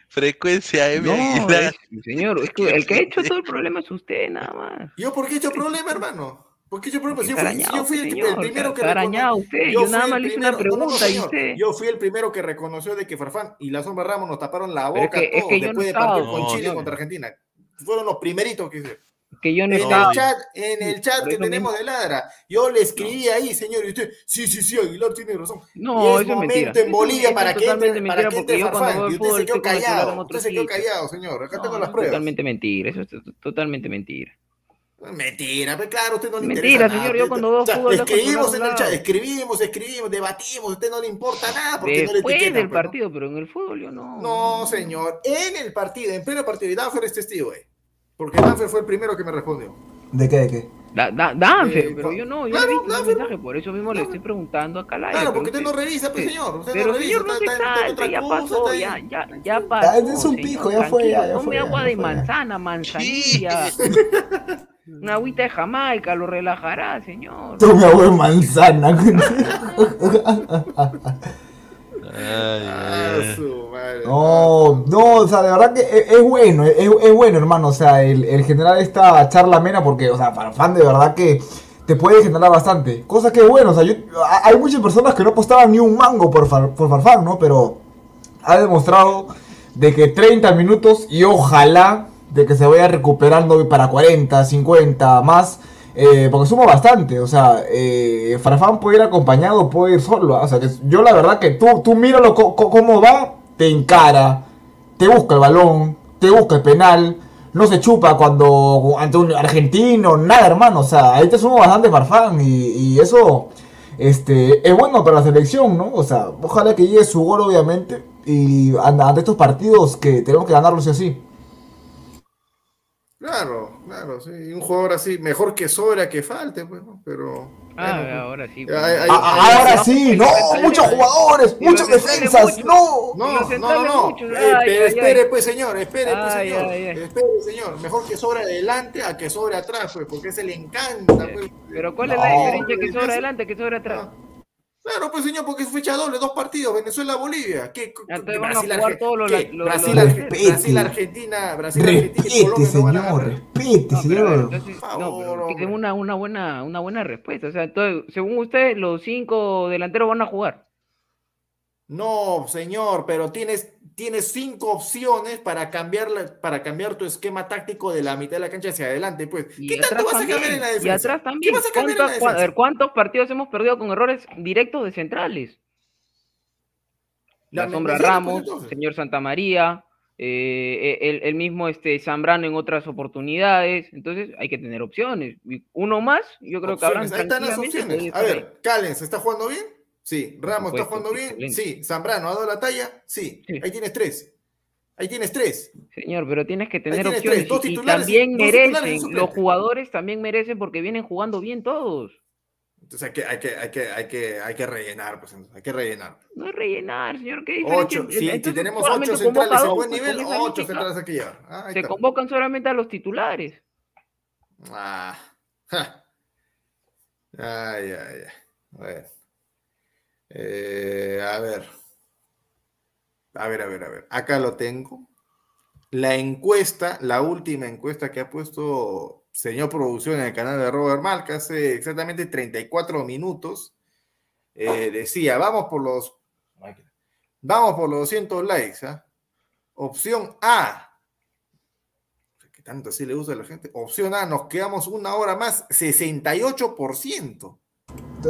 [SPEAKER 8] frecuencia M
[SPEAKER 6] No,
[SPEAKER 8] Aguilar.
[SPEAKER 6] es- señor, es que el que ha hecho todo el problema es usted, nada más.
[SPEAKER 5] ¿Yo por qué he hecho problema, hermano? ¿Por qué he hecho problema? Si yo
[SPEAKER 6] Está
[SPEAKER 5] fui, si yo fui el, primero que
[SPEAKER 6] está arañado
[SPEAKER 5] recono-
[SPEAKER 6] usted, yo
[SPEAKER 5] fui
[SPEAKER 6] nada
[SPEAKER 5] el
[SPEAKER 6] más le hice una
[SPEAKER 5] primero- no, no, no,
[SPEAKER 6] pregunta y
[SPEAKER 5] señor.
[SPEAKER 6] usted-
[SPEAKER 5] Yo fui el primero que reconoció de que Farfán y la Sombra Ramos nos taparon la
[SPEAKER 6] es
[SPEAKER 5] boca
[SPEAKER 6] es que no
[SPEAKER 5] después de partir con Chile
[SPEAKER 8] no.
[SPEAKER 5] contra Argentina. Fueron los primeritos que hicieron.
[SPEAKER 6] Que yo no
[SPEAKER 5] En
[SPEAKER 6] estaba.
[SPEAKER 5] el chat, en el chat que tenemos de Ladra, yo le escribí ahí, señor, y usted, sí, sí, sí, Aguilar tiene razón.
[SPEAKER 6] No,
[SPEAKER 5] y es
[SPEAKER 6] eso es
[SPEAKER 5] momento
[SPEAKER 6] mentira.
[SPEAKER 5] en Bolivia
[SPEAKER 6] eso
[SPEAKER 5] para
[SPEAKER 6] es
[SPEAKER 5] que entre, para
[SPEAKER 6] mentira,
[SPEAKER 5] que entre
[SPEAKER 6] yo cuando veo
[SPEAKER 5] Y usted se quedó callado, usted se quedó callado, señor. Acá tengo las pruebas.
[SPEAKER 6] totalmente mentira, eso es to- totalmente mentira.
[SPEAKER 5] Mentira, pero claro, a usted no le
[SPEAKER 6] Mentira,
[SPEAKER 5] interesa
[SPEAKER 6] señor,
[SPEAKER 5] nada.
[SPEAKER 6] yo cuando veo
[SPEAKER 5] O sea,
[SPEAKER 6] fútbol
[SPEAKER 5] escribimos en el chat, escribimos, escribimos, debatimos, a usted no le importa nada porque no le
[SPEAKER 6] Después
[SPEAKER 5] etiquetan.
[SPEAKER 6] del
[SPEAKER 5] pues,
[SPEAKER 6] partido, pero en el fútbol yo no.
[SPEAKER 5] No, señor, en el partido, en pleno partido, y Danfer es testigo, eh. Porque Danfer fue el primero que me respondió.
[SPEAKER 7] ¿De qué? ¿De qué?
[SPEAKER 6] Da, da, Danfer,
[SPEAKER 5] Eh,
[SPEAKER 6] pero yo no, yo
[SPEAKER 5] claro,
[SPEAKER 6] le he visto ese
[SPEAKER 5] Danfer,
[SPEAKER 6] mensaje, por eso mismo le estoy preguntando acá al aire.
[SPEAKER 5] Claro,
[SPEAKER 6] pero
[SPEAKER 5] porque usted no revisa, pues, señor. Usted
[SPEAKER 6] Pero
[SPEAKER 5] no revisa,
[SPEAKER 6] señor, no
[SPEAKER 5] está-
[SPEAKER 6] se
[SPEAKER 5] está- está en
[SPEAKER 6] salte,
[SPEAKER 5] otra
[SPEAKER 6] ya
[SPEAKER 5] cosa,
[SPEAKER 6] pasó,
[SPEAKER 5] está
[SPEAKER 6] ya, ya, ya pasó.
[SPEAKER 7] ese es un
[SPEAKER 6] señor,
[SPEAKER 7] pico, ya fue, ya, ya fue, ya,
[SPEAKER 6] agua
[SPEAKER 7] ya
[SPEAKER 6] de manzana, manzanilla. Una agüita de Jamaica lo relajará, señor.
[SPEAKER 7] Tome agua de manzana.
[SPEAKER 8] Ay,
[SPEAKER 5] Ah,
[SPEAKER 8] ay, ay.
[SPEAKER 5] su madre.
[SPEAKER 7] No, no, o sea, de verdad que es, es bueno, es, es bueno, hermano, o sea, el, el generar esta charla amena porque, o sea, para fan de verdad que te puede generar bastante. Cosa que es bueno, o sea, yo- hay muchas personas que no apostaban ni un mango por, Far- por Farfán, ¿no? Pero ha demostrado de que 30 minutos y ojalá de que se vaya recuperando para 40, 50 más. Eh, porque suma bastante, o sea, eh, Farfán puede ir acompañado, puede ir solo. ¿ah? O sea, que yo la verdad que tú, tú míralo cómo va, te encara, te busca el balón, te busca el penal, no se chupa cuando ante un argentino, nada hermano, o sea, ahí te suma bastante Farfán y, y eso este, es bueno para la selección, ¿no? O sea, ojalá que llegue su gol obviamente y ante estos partidos que tenemos que ganarlos y así.
[SPEAKER 5] Claro, claro, sí. y Un jugador así, mejor que sobra que falte, pues, ¿no? Pero.
[SPEAKER 6] Ah,
[SPEAKER 5] bueno, pues,
[SPEAKER 6] ahora sí.
[SPEAKER 5] Ay,
[SPEAKER 7] ahora sí, no, muchos jugadores, muchas defensas, no.
[SPEAKER 5] No, no, no, Eh,
[SPEAKER 6] ay,
[SPEAKER 5] pero
[SPEAKER 6] ay,
[SPEAKER 5] espere,
[SPEAKER 6] ay.
[SPEAKER 5] pues, señor, espere, pues, señor.
[SPEAKER 6] ay, ay.
[SPEAKER 5] Espere, señor. Mejor que sobra adelante a que sobre atrás, pues, porque se le encanta, pues.
[SPEAKER 6] Pero ¿cuál es la diferencia que sobra adelante que sobra atrás?
[SPEAKER 5] Claro, pues señor, porque es fecha doble, dos partidos, Venezuela-Bolivia. ¿Qué?
[SPEAKER 6] Ya, entonces
[SPEAKER 5] ¿Qué?
[SPEAKER 6] van a
[SPEAKER 5] Brasil,
[SPEAKER 6] jugar
[SPEAKER 5] Arge-
[SPEAKER 6] todos los-
[SPEAKER 5] ¿qué?
[SPEAKER 6] los-
[SPEAKER 5] Brasil,
[SPEAKER 6] los-
[SPEAKER 5] Arge-
[SPEAKER 7] Respete.
[SPEAKER 5] Brasil, Argentina, Brasil, Argentina y
[SPEAKER 7] Respete,
[SPEAKER 5] Colombia no van a
[SPEAKER 7] señor, respete,
[SPEAKER 6] No, pero,
[SPEAKER 7] señor.
[SPEAKER 6] entonces, no, pero
[SPEAKER 5] favor, hombre.
[SPEAKER 6] una, una, buena, una buena respuesta. O sea, entonces, según usted, los cinco delanteros van a jugar.
[SPEAKER 5] No, señor, pero tienes, tienes cinco opciones para cambiar, la- para cambiar tu esquema táctico de la mitad de la cancha hacia adelante, pues.
[SPEAKER 6] Y
[SPEAKER 5] ¿Qué
[SPEAKER 6] atrás
[SPEAKER 5] tanto vas a
[SPEAKER 6] también.
[SPEAKER 5] cambiar en la
[SPEAKER 6] y
[SPEAKER 5] defensa?
[SPEAKER 6] atrás
[SPEAKER 5] ¿Qué
[SPEAKER 6] también.
[SPEAKER 5] vas a cambiar en la
[SPEAKER 6] ¿Cuántos, cua- a
[SPEAKER 5] defensa?
[SPEAKER 6] ver, ¿Cuántos partidos hemos perdido con errores directos de centrales? La
[SPEAKER 5] me-
[SPEAKER 6] Sombra
[SPEAKER 5] pues,
[SPEAKER 6] Ramos, señor Santa María, eh, el, el mismo este Zambrano en otras oportunidades. Entonces hay que tener opciones. Y uno más, yo creo que habrán
[SPEAKER 5] Ahí están las opciones. A ver, Callens, ¿está jugando bien? Sí. Ramos, ¿está jugando bien?
[SPEAKER 6] excelente.
[SPEAKER 5] Sí. Zambrano, ¿ha dado la talla? Sí.
[SPEAKER 6] Sí.
[SPEAKER 5] Ahí tienes tres. Ahí tienes tres.
[SPEAKER 6] Señor, pero tienes que tener
[SPEAKER 5] tienes
[SPEAKER 6] opciones.
[SPEAKER 5] tres, dos
[SPEAKER 6] y- también merecen, los jugadores también merecen porque vienen jugando bien todos.
[SPEAKER 5] Entonces hay que, hay que, hay que, hay que, hay que rellenar, pues, hay que rellenar.
[SPEAKER 6] No es rellenar, señor. ¿qué?
[SPEAKER 5] Ocho, si, tenemos ocho centrales en buen nivel, ocho centrales hay que llevar. Ah,
[SPEAKER 6] Se
[SPEAKER 5] está.
[SPEAKER 6] convocan solamente a los titulares.
[SPEAKER 5] Ah, ja. Ay, ay, ay. Bueno. Eh, a ver. A ver, a ver, a ver. Acá lo tengo. La encuesta, la última encuesta que ha puesto señor producción en el canal de Robert Malca hace exactamente 34 minutos. eh, decía, vamos por los vamos por los 200 likes. ¿ah? Opción A, que tanto así le gusta a la gente. Opción A, nos quedamos una hora más, 68%.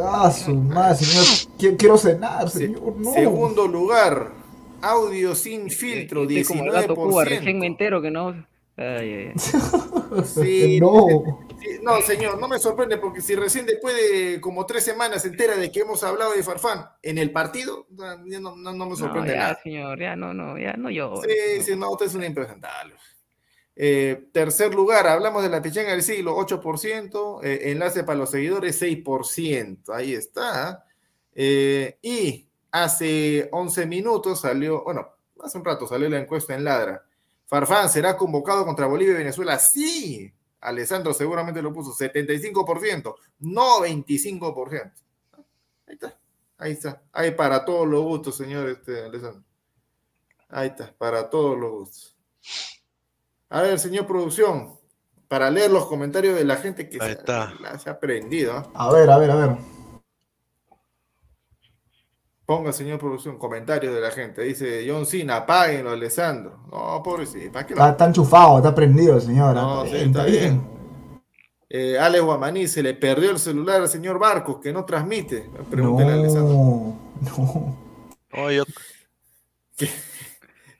[SPEAKER 7] Ah, su madre, señor. Qui- Quiero cenar,
[SPEAKER 5] Se-
[SPEAKER 7] señor. No.
[SPEAKER 5] Segundo lugar, audio sin filtro,
[SPEAKER 6] Estoy como el gato Cuba, recién me
[SPEAKER 5] 19%.
[SPEAKER 6] entero que no. Ay, ay, ay.
[SPEAKER 5] Sí,
[SPEAKER 7] No.
[SPEAKER 5] señor, no me sorprende porque si recién después de como tres semanas se entera de que hemos hablado de Farfán en el partido, no, ya no, me
[SPEAKER 6] No,
[SPEAKER 5] sorprende
[SPEAKER 6] ya,
[SPEAKER 5] nada.
[SPEAKER 6] señor, ya no, no, ya no yo.
[SPEAKER 5] Sí, sí, no, usted es un impresentable. Eh, tercer lugar, hablamos de la pichanga del siglo, 8%, eh, enlace para los seguidores, 6%, ahí está. Eh, y hace 11 minutos salió, bueno, hace un rato salió la encuesta en Ladra. Farfán será convocado contra Bolivia y Venezuela. Sí, Alessandro seguramente lo puso, 75%, no 25%. Ahí está, ahí está. Ahí para todos los gustos, señor este, Alessandro. Ahí está, para todos los gustos. A ver, señor producción, para leer los comentarios de la gente que se, la- se ha prendido. ¿ah?
[SPEAKER 7] A ver, a ver, a ver.
[SPEAKER 5] Ponga, señor producción, comentarios de la gente. Dice John Cena, apáguenlo, Alessandro. No, pobrecito, ¿para qué lo
[SPEAKER 7] Está, está enchufado, está prendido, señora.
[SPEAKER 5] No, sí,
[SPEAKER 7] Está bien,
[SPEAKER 5] está bien.
[SPEAKER 7] bien.
[SPEAKER 5] Eh, Alex Guamaní, se le perdió el celular al señor Barcos, que no transmite. Pregúntele a Alessandro.
[SPEAKER 7] No, no.
[SPEAKER 8] Oh, yo-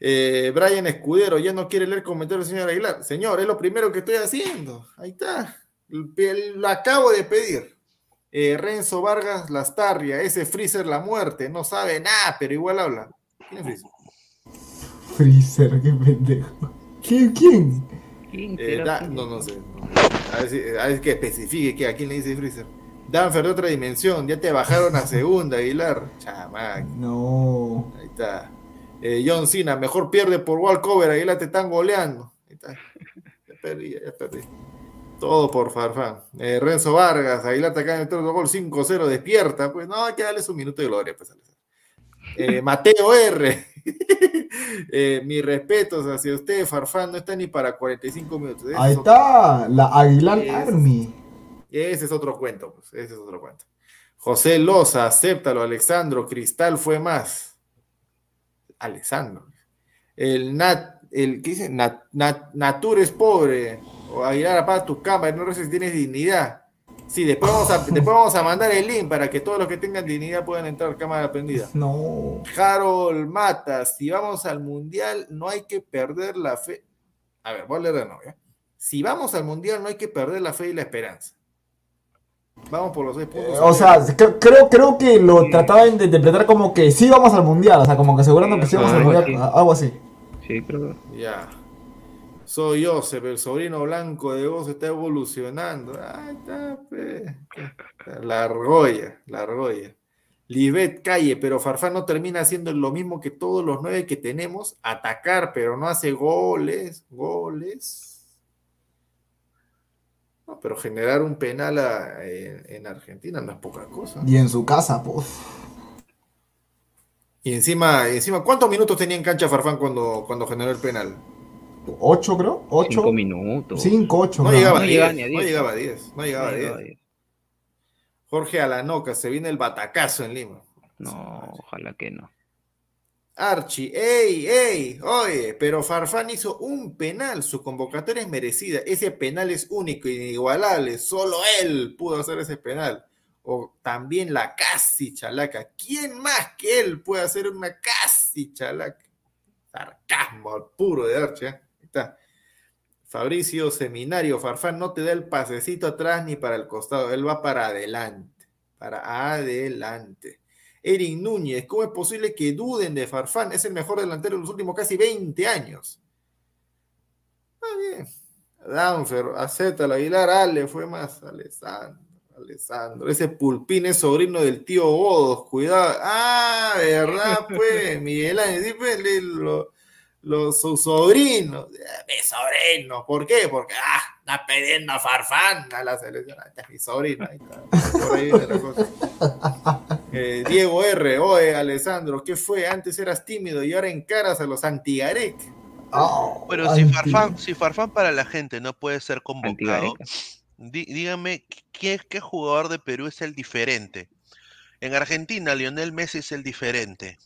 [SPEAKER 5] Eh, Brian Escudero, ya no quiere leer comentarios del señor Aguilar. Señor, es lo primero que estoy haciendo. Ahí está. Lo acabo de pedir. Eh, Renzo Vargas Lastarria, ese Freezer la muerte, no sabe nada, pero igual habla. ¿Quién es Freezer?
[SPEAKER 7] Freezer, qué pendejo. ¿Quién? ¿Quién?
[SPEAKER 6] ¿Quién
[SPEAKER 5] Eh, da- no, no sé. A ver, si- a ver que especifique que a quién le dice Freezer. Danfer de otra dimensión, ya te bajaron a segunda, Aguilar. Chamac.
[SPEAKER 7] No.
[SPEAKER 5] Ahí está. Eh, John Cena, mejor pierde por walkover, Aguilar te están goleando. Ahí está. Ya perdí, ya perdí. Todo por Farfán. Eh, Renzo Vargas, Aguilar te acaba de meter otro gol 5-0, despierta. Pues no, hay que darle su minuto de gloria. Pues, eh, Mateo R. Eh, mis respetos hacia usted, Farfán, no está ni para 45 minutos. Ese
[SPEAKER 7] Ahí
[SPEAKER 5] es otro-
[SPEAKER 7] está, la Aguilar
[SPEAKER 5] Ese es-
[SPEAKER 7] Army.
[SPEAKER 5] ese es otro cuento, pues. Ese es otro cuento. José Loza, acéptalo, Alexandro. Cristal fue más. Alexandro. El Nat, el ¿qué dice? Nat, Nat- Natur es pobre. O Aguilar apaga tu cámara, no sé si tienes dignidad. Sí, después vamos, a, después vamos a mandar el link para que todos los que tengan dignidad puedan entrar cámara prendida.
[SPEAKER 7] No.
[SPEAKER 5] Harold Mata, si vamos al mundial, no hay que perder la fe. A ver, voy a leer de nuevo. Si vamos al mundial, no hay que perder la fe y la esperanza. Vamos por los seis puntos.
[SPEAKER 7] O sea, cre- creo, creo que lo trataban de interpretar como que sí vamos al mundial, o sea, como que asegurando que sí vamos al mundial, algo así.
[SPEAKER 6] Sí, pero.
[SPEAKER 5] Ya. Soy Joseph, el sobrino blanco de vos está evolucionando. Ahí está, pe. La argolla, la argolla. Libet Calle, pero Farfán no termina haciendo lo mismo que todos los nueve que tenemos, atacar, pero no hace goles, goles. No, pero generar un penal a- en, en Argentina no es poca cosa.
[SPEAKER 7] Y en su casa, pues.
[SPEAKER 5] Y encima, encima, ¿cuántos minutos tenía en cancha Farfán cuando, cuando generó el penal?
[SPEAKER 7] ¿Ocho, creo? ¿Ocho?
[SPEAKER 6] Cinco minutos.
[SPEAKER 7] Cinco, ocho.
[SPEAKER 5] No llegaba a
[SPEAKER 6] No
[SPEAKER 5] 10,
[SPEAKER 6] llegaba ni a
[SPEAKER 5] no
[SPEAKER 6] 10.
[SPEAKER 5] llegaba a 10, no llegaba a
[SPEAKER 6] No
[SPEAKER 5] 10.
[SPEAKER 6] llegaba a 10.
[SPEAKER 5] Jorge Alanoca, se viene el batacazo en Lima.
[SPEAKER 6] No, ojalá que no.
[SPEAKER 5] Archie, ey, ey, oye, pero Farfán hizo un penal, su convocatoria es merecida, ese penal es único, inigualable, solo él pudo hacer ese penal. O también la casi chalaca, ¿quién más que él puede hacer una casi chalaca? Sarcasmo puro de Archie, ¿eh? Está. Fabricio Seminario, Farfán no te da el pasecito atrás ni para el costado, él va para adelante, para adelante. Eric Núñez, ¿cómo es posible que duden de Farfán? Es el mejor delantero de los últimos casi 20 años. Está bien. Danfer, acéptalo, Aguilar, Ale, fue más. Alessandro, Alessandro. Ese pulpín es sobrino del tío Godos, cuidado. Ah, ¿verdad? Pues, Miguel Ángel, sí, pues, lo- los sus sobrinos. Eh, Mi sobrino, ¿por qué? Porque, ah, está pidiendo a Farfán a la selección. Este es mi sobrino, ahí está. Por ahí viene la cosa. Eh, Diego R, oye, Alessandro, ¿qué fue? Antes eras tímido y ahora encaras a los antigarek.
[SPEAKER 7] Oh,
[SPEAKER 8] Pero si Farfán, si Farfán para la gente no puede ser convocado, dí- dígame ¿qué, qué jugador de Perú es el diferente. En Argentina, Lionel Messi es el diferente.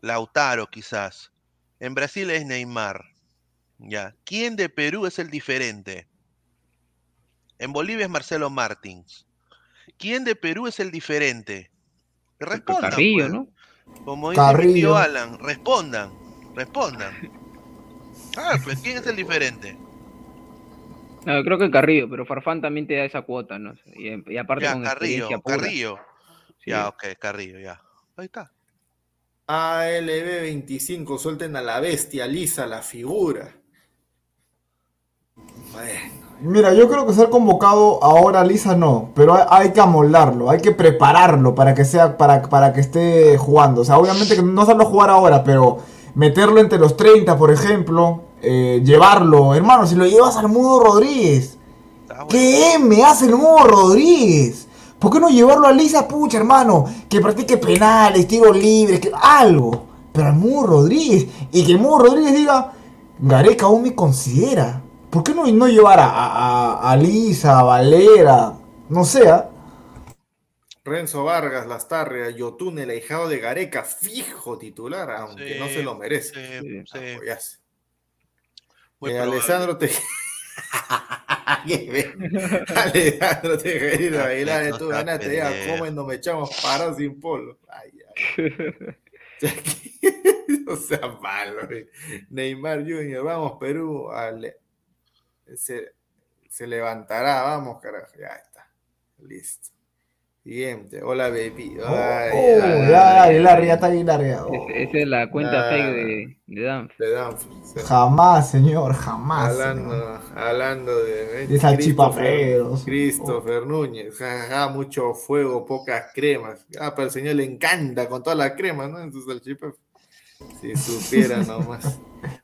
[SPEAKER 8] Lautaro, quizás. En Brasil es Neymar. Ya. ¿Quién de Perú es el diferente? En Bolivia es Marcelo Martins. ¿Quién de Perú es el diferente? Respondan,
[SPEAKER 6] Carrillo,
[SPEAKER 8] pues.
[SPEAKER 6] ¿no?
[SPEAKER 8] Como dice mi tío Alan, respondan, respondan. Ah, pues ¿quién es el diferente?
[SPEAKER 6] No, creo que Carrillo, pero Farfán también te da esa cuota, ¿no? Y, y aparte
[SPEAKER 8] Ya,
[SPEAKER 6] con
[SPEAKER 8] Carrillo,
[SPEAKER 6] experiencia pura.
[SPEAKER 8] Carrillo.
[SPEAKER 6] Sí.
[SPEAKER 8] Ya, ok, Carrillo, ya. Ahí está.
[SPEAKER 5] ALB25, suelten a la bestia, lisa, la figura. Bueno,
[SPEAKER 7] Mira, yo creo que ser convocado ahora Lisa no, pero hay, hay que amoldarlo, hay que prepararlo para que sea, para, para que esté jugando. O sea, obviamente que no hacerlo jugar ahora, pero meterlo entre los 30, por ejemplo, eh, llevarlo, hermano, si lo llevas al Mudo Rodríguez,
[SPEAKER 8] bueno.
[SPEAKER 7] ¿qué M hace el Mudo Rodríguez? ¿Por qué no llevarlo a Lisa Pucha, hermano? Que practique penales, tiros libres, que algo. Pero al Mudo Rodríguez, y que el Mudo Rodríguez diga, Gareca aún me considera. ¿Por qué no, no llevar a, a, a Lisa, a Valera? No sé, ¿ah?
[SPEAKER 5] Renzo Vargas, Lastarria, Yotun, el ahijado de Gareca, fijo titular, aunque
[SPEAKER 8] Sí,
[SPEAKER 5] no se lo merece.
[SPEAKER 8] Sí, sí.
[SPEAKER 5] Apoyase.
[SPEAKER 8] Muy
[SPEAKER 5] Alejandro Tejerino Aguilar, tú ganaste ya, comen, no me echamos parados sin polo. Ay, ay. no sea malo. eh. Neymar Junior, vamos Perú, ale- se, se levantará, vamos carajo, ya está, listo. Siguiente, hola baby.
[SPEAKER 7] Oh,
[SPEAKER 5] Ay,
[SPEAKER 7] oh,
[SPEAKER 5] ay,
[SPEAKER 7] ya,
[SPEAKER 5] ay,
[SPEAKER 7] ya está Aguilar. ya. Oh,
[SPEAKER 6] Es- Esa es la cuenta
[SPEAKER 5] Ah.
[SPEAKER 6] fake de, de Dan.
[SPEAKER 5] Le dan, se-
[SPEAKER 7] Jamás, señor, jamás. señor.
[SPEAKER 5] Hablando, hablando de,
[SPEAKER 7] De salchipaperos.
[SPEAKER 5] Christopher Núñez, jajaja, mucho fuego, pocas cremas. Ah, pero al señor le encanta con toda la crema, ¿no? En sus salchipas. Si supiera nomás.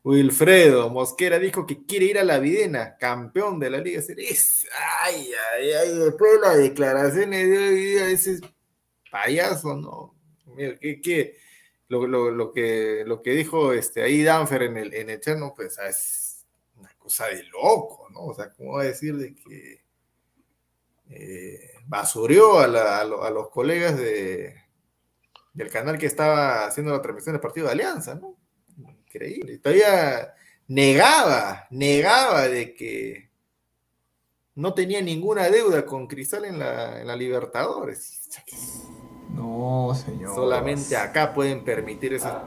[SPEAKER 5] Wilfredo Mosquera dijo que quiere ir a la Videna, campeón de la Liga Serie. Es- Ay, ay, ay, después de las declaraciones de hoy día, ese payaso, ¿no? Mira, ¿qué? Lo, lo- lo que, lo que dijo este, ahí Danfer en el, en el chat, no, pues es una cosa de loco, ¿no? O sea, ¿cómo va a decir de que eh, a los colegas de, del canal que estaba haciendo la transmisión del partido de Alianza, ¿no? Increíble. Todavía negaba, negaba de que no tenía ninguna deuda con Cristal en la, en la Libertadores.
[SPEAKER 7] No, señor.
[SPEAKER 5] Solamente acá pueden permitir esas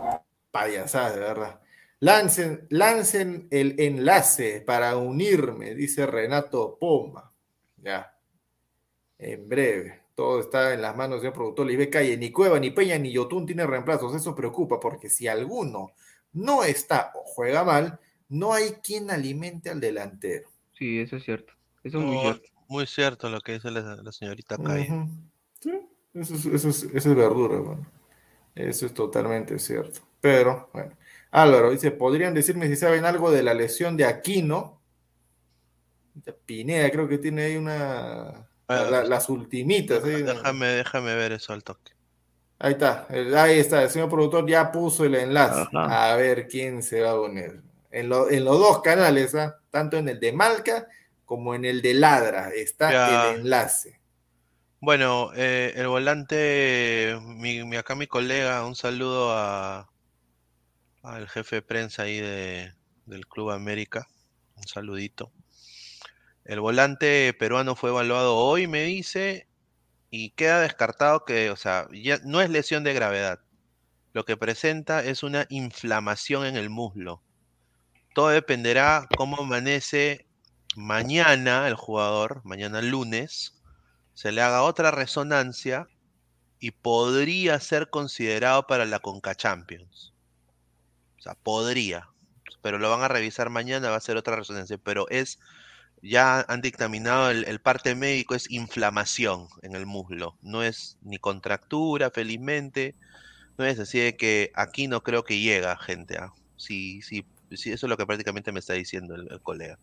[SPEAKER 5] payasadas, de verdad. Lancen, lancen el enlace para unirme, dice Renato Poma. Ya. En breve. Todo está en las manos del productor Lisbeth Calle. Ni Cueva, ni Peña, ni Yotun tienen reemplazos. Eso preocupa porque si alguno no está o juega mal, no hay quien alimente al delantero.
[SPEAKER 6] Sí, eso es cierto. Eso es muy cierto.
[SPEAKER 8] muy cierto lo que dice la, la señorita Calle.
[SPEAKER 5] Sí, eso es, eso es- eso es verdura, bueno. Eso es totalmente cierto. Pero, bueno. Álvaro dice, ¿podrían decirme si saben algo de la lesión de Aquino? Pineda creo que tiene ahí una... la- la- las ultimitas.
[SPEAKER 8] Déjame, déjame ver eso al toque.
[SPEAKER 5] Ahí está, el- ahí está, el señor productor ya puso el enlace.
[SPEAKER 6] Ajá.
[SPEAKER 5] A ver quién se va a unir. En, lo- en los dos canales, ¿ah? tanto en el de Malca como en el de Ladra, está
[SPEAKER 8] Ya.
[SPEAKER 5] el enlace.
[SPEAKER 8] Bueno, eh, el volante, mi, mi- acá mi colega, un saludo a al jefe de prensa ahí de, del Club América, un saludito. El volante peruano fue evaluado hoy, me dice, y queda descartado que, o sea, ya no es lesión de gravedad. Lo que presenta es una inflamación en el muslo. Todo dependerá cómo amanece mañana el jugador, mañana lunes, se le haga otra resonancia y podría ser considerado para la Conca Champions. O sea, podría, pero lo van a revisar mañana, va a ser otra resonancia, pero es, ya han dictaminado el, el parte médico, es inflamación en el muslo, no es ni contractura, felizmente, no es así de que aquí no creo que llega gente, ¿ah? sí, sí, sí, eso es lo que prácticamente me está diciendo el, el colega.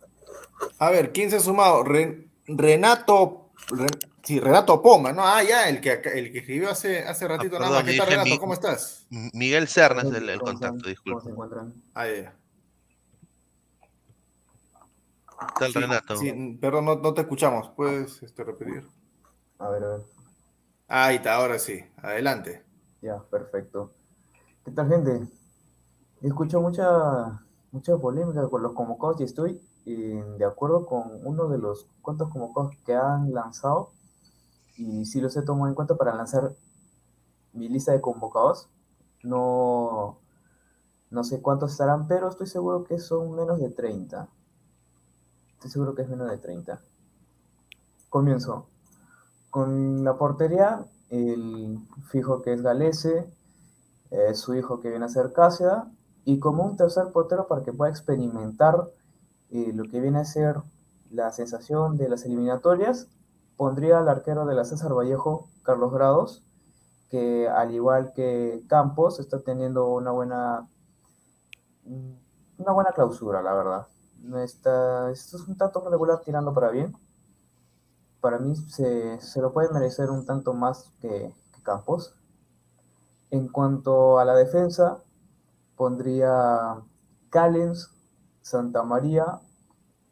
[SPEAKER 5] A ver, ¿quién se ha sumado? Ren- Renato, Ren- sí, Renato Poma, ¿no? Ah, ya, el que, el que escribió hace, hace ratito nada
[SPEAKER 8] Ah, perdón,
[SPEAKER 5] más. ¿Qué tal, Renato?
[SPEAKER 8] mi-
[SPEAKER 5] ¿Cómo estás?
[SPEAKER 8] Miguel Serna es el, el contacto, disculpe.
[SPEAKER 5] Ah, ya.
[SPEAKER 8] ¿Qué tal,
[SPEAKER 5] Sí,
[SPEAKER 8] Renato?
[SPEAKER 5] sí, perdón, no, no te escuchamos. ¿Puedes este, repetir?
[SPEAKER 9] A ver, a ver.
[SPEAKER 5] Ahí está, ahora sí. Adelante.
[SPEAKER 9] Ya, perfecto. ¿Qué tal, gente? Escucho mucha, mucha polémica con los convocados y estoy eh, de acuerdo con uno de los cuantos convocados que han lanzado y sí los he tomado en cuenta para lanzar mi lista de convocados. No, no sé cuántos estarán, pero estoy seguro que son menos de 30. Estoy seguro que es menos de 30. Comienzo. Con la portería, el fijo que es Galese, eh, su hijo que viene a ser Cáceres, y como un tercer portero para que pueda experimentar eh, lo que viene a ser la sensación de las eliminatorias, pondría al arquero de la César Vallejo, Carlos Grados, que al igual que Campos está teniendo una buena una buena clausura, la verdad. No está, esto es un tanto regular tirando para bien. Para mí se, lo puede merecer un tanto más que, que Campos. En cuanto a la defensa, pondría Callens, Santa María,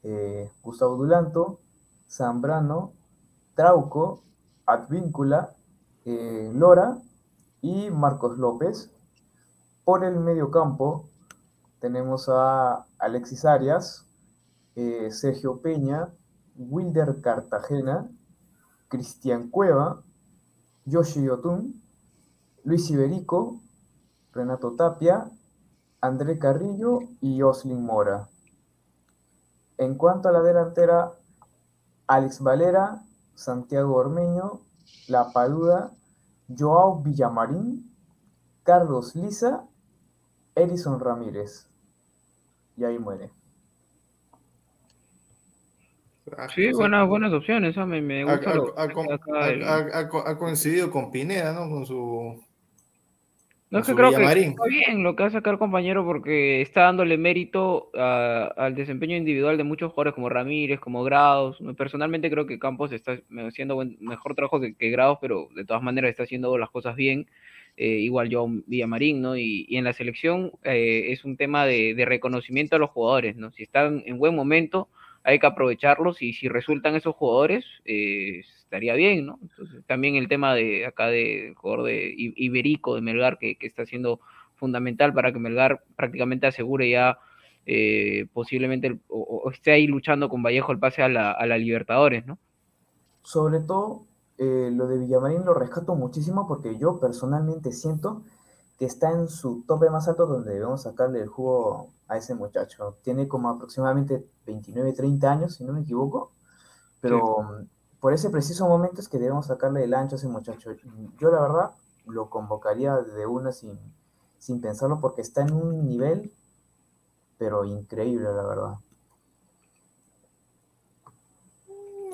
[SPEAKER 9] eh, Gustavo Dulanto, Zambrano, Trauco, Advíncula, eh, Lora y Marcos López. Por el medio campo tenemos a Alexis Arias, eh, Sergio Peña, Wilder Cartagena, Cristian Cueva, Yoshi Yotun, Luis Iberico, Renato Tapia, André Carrillo y Oslin Mora. En cuanto a la delantera, Alex Valera, Santiago Ormeño, La Paluda, Joao Villamarín, Carlos Liza, Edison Ramírez. Y ahí muere.
[SPEAKER 6] Sí, buenas, buenas opciones. Me, me gusta
[SPEAKER 5] ha, coincidido con Pineda, ¿no? Con su
[SPEAKER 6] no es que creo que está bien lo que hace acá el compañero porque está dándole mérito al desempeño individual de muchos jugadores como Ramírez, como Grados. Personalmente creo que Campos está haciendo buen, mejor trabajo que, Grados, pero de todas maneras está haciendo las cosas bien. Eh, igual yo Villamarín, ¿no? Y, en la selección eh, es un tema de, reconocimiento a los jugadores, ¿no? Si están en buen momento, hay que aprovecharlos y si resultan esos jugadores, eh, estaría bien, ¿no? Entonces, también el tema de acá de jugador de Iberico de Melgar, que, está siendo fundamental para que Melgar prácticamente asegure ya eh, posiblemente o, esté ahí luchando con Vallejo el pase a la, a la Libertadores, ¿no?
[SPEAKER 9] Sobre todo, eh, lo de Villamarín lo rescato muchísimo porque yo personalmente siento que está en su tope más alto donde debemos sacarle el jugo a ese muchacho. Tiene como aproximadamente 29, 30 años, si no me equivoco, pero por ese preciso momento es que debemos sacarle el ancho a ese muchacho. Yo la verdad lo convocaría de una sin, sin pensarlo porque está en un nivel, pero increíble, la verdad.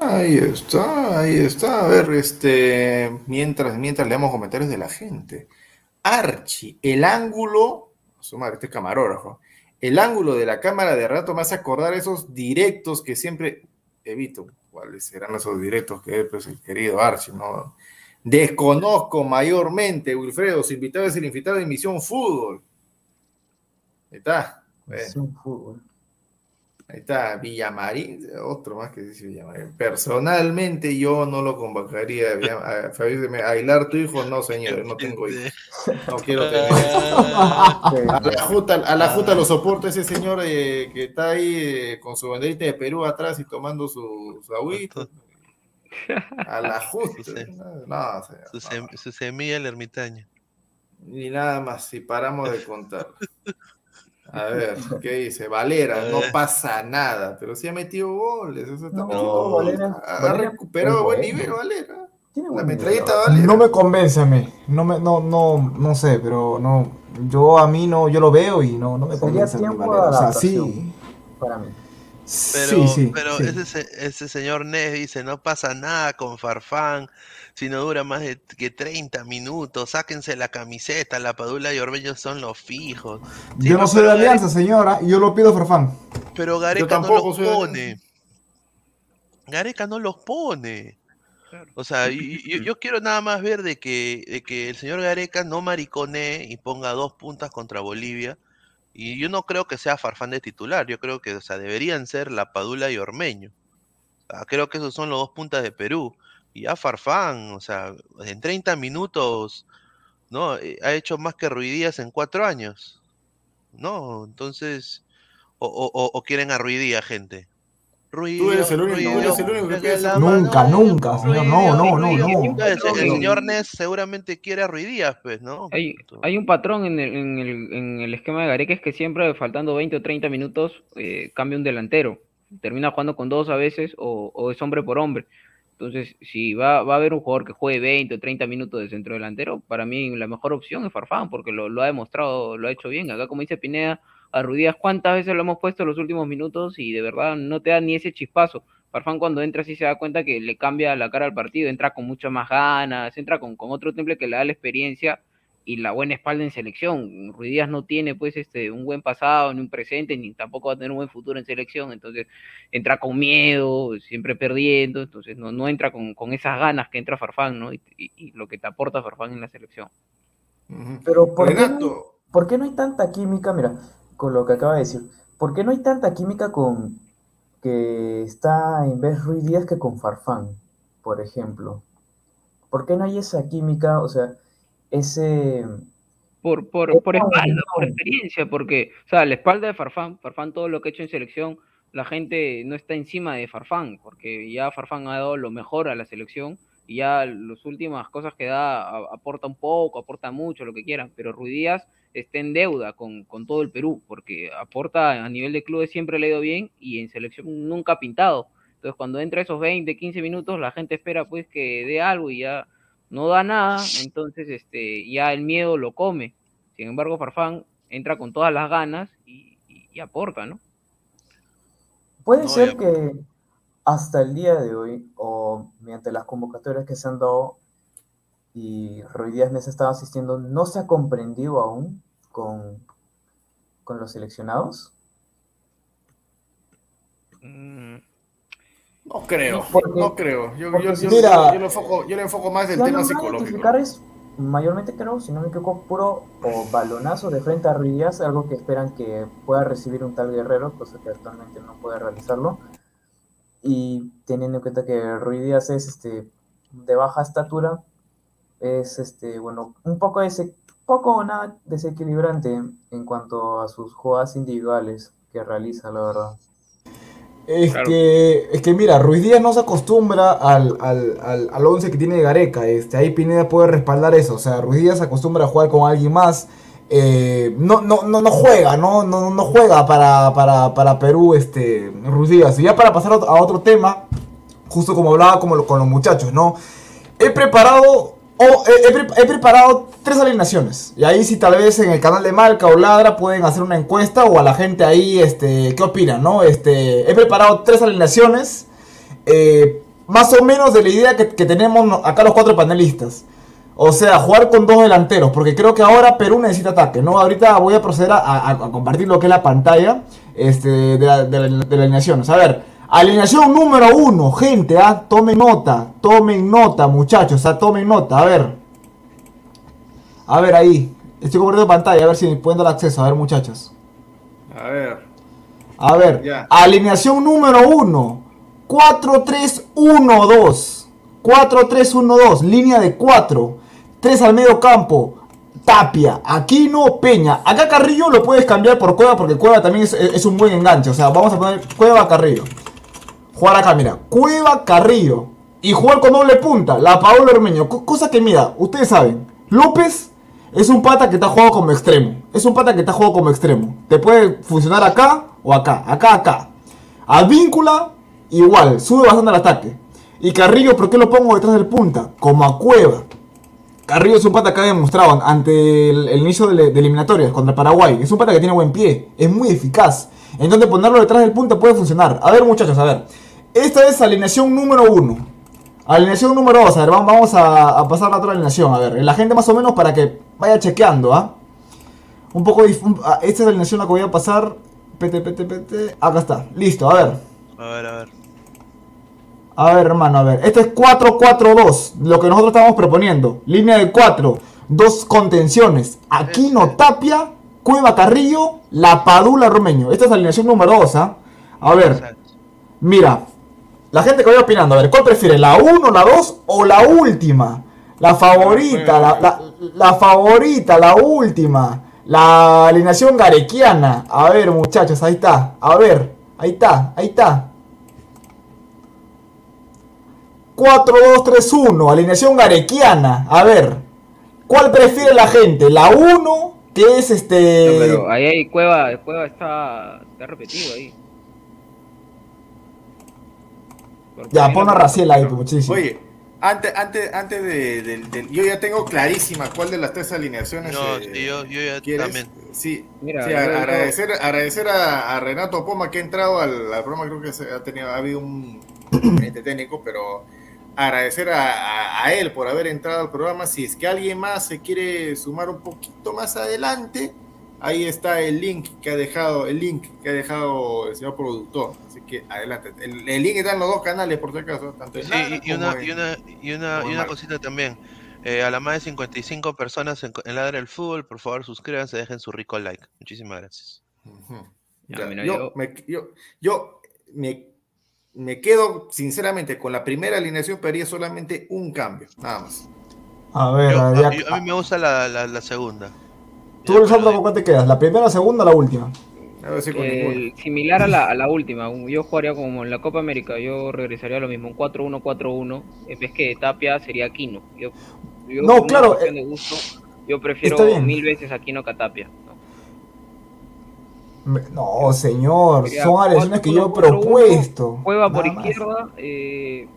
[SPEAKER 5] Ahí está, ahí está. A ver, este, mientras, mientras leemos comentarios de la gente. Archie, el ángulo, su madre, este camarógrafo, el ángulo de la cámara de rato me hace acordar esos directos que siempre evito. ¿Cuáles serán esos directos que pues, el querido Archie? ¿no? Desconozco mayormente, Wilfredo, su invitado es el invitado de Misión Fútbol. Está. Misión Fútbol. Ahí está, Villamarín, otro más que dice Villamarín. Personalmente yo no lo convocaría a Fabio Aguilar, tu hijo, no señor, no tengo hijos. No quiero tener A la Juta, a la Juta lo soporta ese señor eh, que está ahí eh, con su banderita de Perú atrás y tomando su, su agüita. A la Juta.
[SPEAKER 8] No, su, semilla el ermitaño.
[SPEAKER 5] Ni nada más, si paramos de contar. A ver, ¿qué dice? Valera, no pasa nada, pero sí ha metido goles. Eso está no, ha, recuperado buen nivel, Valera.
[SPEAKER 7] La metralleta Valera. No me convence a mí. No, me, no, no, no sé, pero no. Yo a mí no, yo lo veo y no, no me convence. Tiempo Valera. O sea, sí.
[SPEAKER 8] Para mí. Pero, sí, sí, pero Ese, ese señor Nes dice, no pasa nada con Farfán, si no dura más de que 30 minutos, sáquense la camiseta, la Padula y Orbeño son los fijos.
[SPEAKER 7] yo no soy de Alianza, señora, y yo lo pido Farfán.
[SPEAKER 8] Pero Gareca no los pone. Gareca no los pone. O sea, yo, quiero nada más ver de que, de que el señor Gareca no maricone y ponga dos puntas contra Bolivia y yo no creo que sea Farfán de titular, yo creo que o sea, deberían ser La Padula y Ormeño. creo que esos son los dos puntas de Perú. Y ya Farfán, o sea, en 30 minutos, ¿no? Eh, ha hecho más que Ruidías en cuatro años. ¿No? Entonces, o, quieren a Ruidía, gente. Ruiz.
[SPEAKER 5] Tú eres el único, tú eres el único que piensa.
[SPEAKER 7] Nunca, nunca, señor. No, no, no, no.
[SPEAKER 8] El, el señor Ness seguramente quiere a Ruiz Díaz, pues, ¿no?
[SPEAKER 6] Hay, hay un patrón en el, en, el, en el esquema de Gareca, es que siempre faltando 20 o 30 minutos eh, cambia un delantero. Termina jugando con dos a veces o, o es hombre por hombre. Entonces, si va, va a haber un jugador que juegue 20 o 30 minutos de centro delantero, para mí la mejor opción es Farfán, porque lo, lo ha demostrado, lo ha hecho bien. Acá, como dice Pineda, a Ruidías, ¿cuántas veces lo hemos puesto en los últimos minutos? Y de verdad no te da ni ese chispazo. Farfán cuando entra sí se da cuenta que le cambia la cara al partido, entra con muchas más ganas, entra con, con otro temple que le da la experiencia y la buena espalda en selección. Ruidías no tiene pues este un buen pasado, ni un presente, ni tampoco va a tener un buen futuro en selección, entonces entra con miedo, siempre perdiendo, entonces no, no entra con, con esas ganas que entra Farfán, ¿no? Y, y, y lo que te aporta Farfán en la selección.
[SPEAKER 9] Pero ¿por qué, no, ¿por qué no hay tanta química? Mira, con lo que acaba de decir, ¿por qué no hay tanta química con que está en vez Ruiz Díaz que con Farfán, por ejemplo? ¿Por qué no hay esa química? O sea, ese...
[SPEAKER 6] Por, por, por espalda, por experiencia, porque, o sea, la espalda de Farfán, Farfán todo lo que ha hecho en selección, la gente no está encima de Farfán, porque ya Farfán ha dado lo mejor a la selección, y ya las últimas cosas que da aporta un poco, aporta mucho, lo que quieran, pero Ruiz Díaz está en deuda con, con, todo el Perú, porque aporta a nivel de clubes siempre le ha ido bien y en selección nunca ha pintado. Entonces cuando entra esos 20, 15 minutos, la gente espera pues que dé algo y ya no da nada, entonces este, ya el miedo lo come. Sin embargo, Farfán entra con todas las ganas y, y, y aporta, ¿no?
[SPEAKER 9] Puede no, ser ya... que hasta el día de hoy, o mediante las convocatorias que se han dado y Roy Díaz Mesa estaba asistiendo, no se ha comprendido aún con, con los seleccionados?
[SPEAKER 5] Mm, no creo, porque, no creo. Yo, yo, yo,
[SPEAKER 7] mira,
[SPEAKER 5] yo, lo enfoco, yo lo enfoco más del tema psicológico.
[SPEAKER 9] Es, mayormente creo, si no me equivoco, puro o balonazo de frente a Ruidías, algo que esperan que pueda recibir un tal guerrero, cosa que actualmente no puede realizarlo. Y teniendo en cuenta que Ruidías es este, de baja estatura, es este, bueno, un poco ese poco o nada desequilibrante en cuanto a sus jugadas individuales que realiza, la verdad.
[SPEAKER 7] Es, claro. que, es que mira, Ruiz Díaz no se acostumbra al, al, al, al once que tiene Gareca. Este, ahí Pineda puede respaldar eso. O sea, Ruiz Díaz se acostumbra a jugar con alguien más. Eh, no, no, no, no juega, no, no, no juega para, para, para Perú este, Ruiz Díaz. Y ya para pasar a otro tema, justo como hablaba como con los muchachos, ¿no? He preparado Oh, he, preparado tres alineaciones. Y ahí si tal vez en el canal de Marca o Ladra pueden hacer una encuesta o a la gente ahí, este, ¿qué opinan? ¿no? Este, he preparado tres alineaciones. Eh, más o menos de la idea que, tenemos acá los cuatro panelistas. O sea, jugar con dos delanteros. Porque creo que ahora Perú necesita ataque. ¿no? Ahorita voy a proceder a, compartir lo que es la pantalla este, de, la, de, la, de la alineación. A ver. Alineación número uno, gente, ¿ah? tomen nota, tomen nota, muchachos, ¿ah? tomen nota, a ver. A ver ahí, estoy compartiendo pantalla, a ver si pueden dar acceso, a ver muchachos.
[SPEAKER 5] A ver.
[SPEAKER 7] A ver, ya. alineación número uno, 4-3-1-2. 4-3-1-2, línea de 4. 3 al medio campo. Tapia, Aquino, Peña. Acá Carrillo lo puedes cambiar por Cueva porque Cueva también es, es un buen enganche. O sea, vamos a poner Cueva Carrillo jugar acá, mira, Cueva Carrillo y jugar con doble punta, la Paola Ormeño, cosa que mira, ustedes saben, López es un pata que está jugado como extremo, es un pata que está jugado como extremo, te puede funcionar acá o acá, acá, acá. Advíncula, igual, sube bastante al ataque. Y Carrillo, ¿por qué lo pongo detrás del punta? Como a Cueva. Carrillo es un pata que ha demostrado ante el, el inicio de, de eliminatorias contra Paraguay. Es un pata que tiene buen pie, es muy eficaz. Entonces ponerlo detrás del punta puede funcionar. A ver muchachos, a ver. Esta es alineación número 1. Alineación número 2. A ver, vamos a, a, pasar a otra alineación. A ver, la gente más o menos para que vaya chequeando, ¿ah? Un poco... Un, esta es la alineación la que voy a pasar. Pete, pete, pete. Acá está. Listo, a ver.
[SPEAKER 8] A ver, a ver.
[SPEAKER 7] A ver, hermano, a ver. Este es 4-4-2. Lo que nosotros estamos proponiendo. Línea de 4. Dos contenciones. Aquino Tapia. Cueva Carrillo. La Padula Romeño. Esta es la alineación número 2, ¿ah? A ver. Mira. La gente que vaya opinando, a ver, ¿cuál prefiere? ¿La 1, la 2 o la última? La favorita, la, la, la, favorita, la última. La alineación garequiana. A ver, muchachos, ahí está. A ver, ahí está, ahí está. 4-2-3-1, alineación garequiana. A ver, ¿cuál prefiere la gente? ¿La 1, que es este.
[SPEAKER 6] No, pero ahí hay Cueva, Cueva está, está repetido ahí. Porque
[SPEAKER 7] Ya, pon a Raciel ahí, pues, muchísimo.
[SPEAKER 5] Oye, antes, antes, antes de, del- del- Yo ya tengo clarísima cuál de las tres alineaciones.
[SPEAKER 8] No,
[SPEAKER 5] eh,
[SPEAKER 8] sí, yo, ya
[SPEAKER 5] ¿quieres?
[SPEAKER 8] también.
[SPEAKER 5] Sí,
[SPEAKER 6] Mira,
[SPEAKER 5] sí, agradecer, agradecer a, a Renato Poma que ha entrado al, al programa, creo que se ha tenido, ha habido un inconveniente técnico, pero agradecer a, a- a él por haber entrado al programa. Si es que alguien más se quiere sumar un poquito más adelante, ahí está el link que ha dejado, el link que ha dejado el señor productor. Así que adelante. El, el link está en los dos canales, por si acaso, tanto en
[SPEAKER 8] Sí, y, y una,
[SPEAKER 5] como
[SPEAKER 8] y
[SPEAKER 5] en-
[SPEAKER 8] una, y una, y
[SPEAKER 5] en
[SPEAKER 8] una cosita también. Eh, a la más de 55 personas en, en Ladra del Fútbol, por favor suscríbanse, dejen su rico like. Muchísimas gracias.
[SPEAKER 5] Ujú.
[SPEAKER 6] Ya,
[SPEAKER 5] Ya,
[SPEAKER 6] mira,
[SPEAKER 5] yo,
[SPEAKER 6] yo-
[SPEAKER 5] me, yo, yo me, me quedo sinceramente con la primera alineación, pero haría solamente un cambio, nada más.
[SPEAKER 7] A ver,
[SPEAKER 8] Yo-
[SPEAKER 7] a
[SPEAKER 8] a mí me gusta la, la, la segunda.
[SPEAKER 7] ¿Tú,
[SPEAKER 8] pero-
[SPEAKER 7] con cuál te quedas? ¿La primera, la segunda o la última?
[SPEAKER 5] A ver si con ninguno.
[SPEAKER 6] El- similar a la, a la última, yo jugaría como en la Copa América, yo regresaría a lo mismo, un 4-1-4-1, en vez que de Tapia sería Aquino. Yo, yo
[SPEAKER 7] No, claro, eh,
[SPEAKER 6] de gusto, yo prefiero mil veces a Aquino que a Tapia. ¿no?
[SPEAKER 7] Señor, son alineaciones que yo he
[SPEAKER 6] 4-1-4-1,
[SPEAKER 7] propuesto.
[SPEAKER 6] Cueva por izquierda, eh,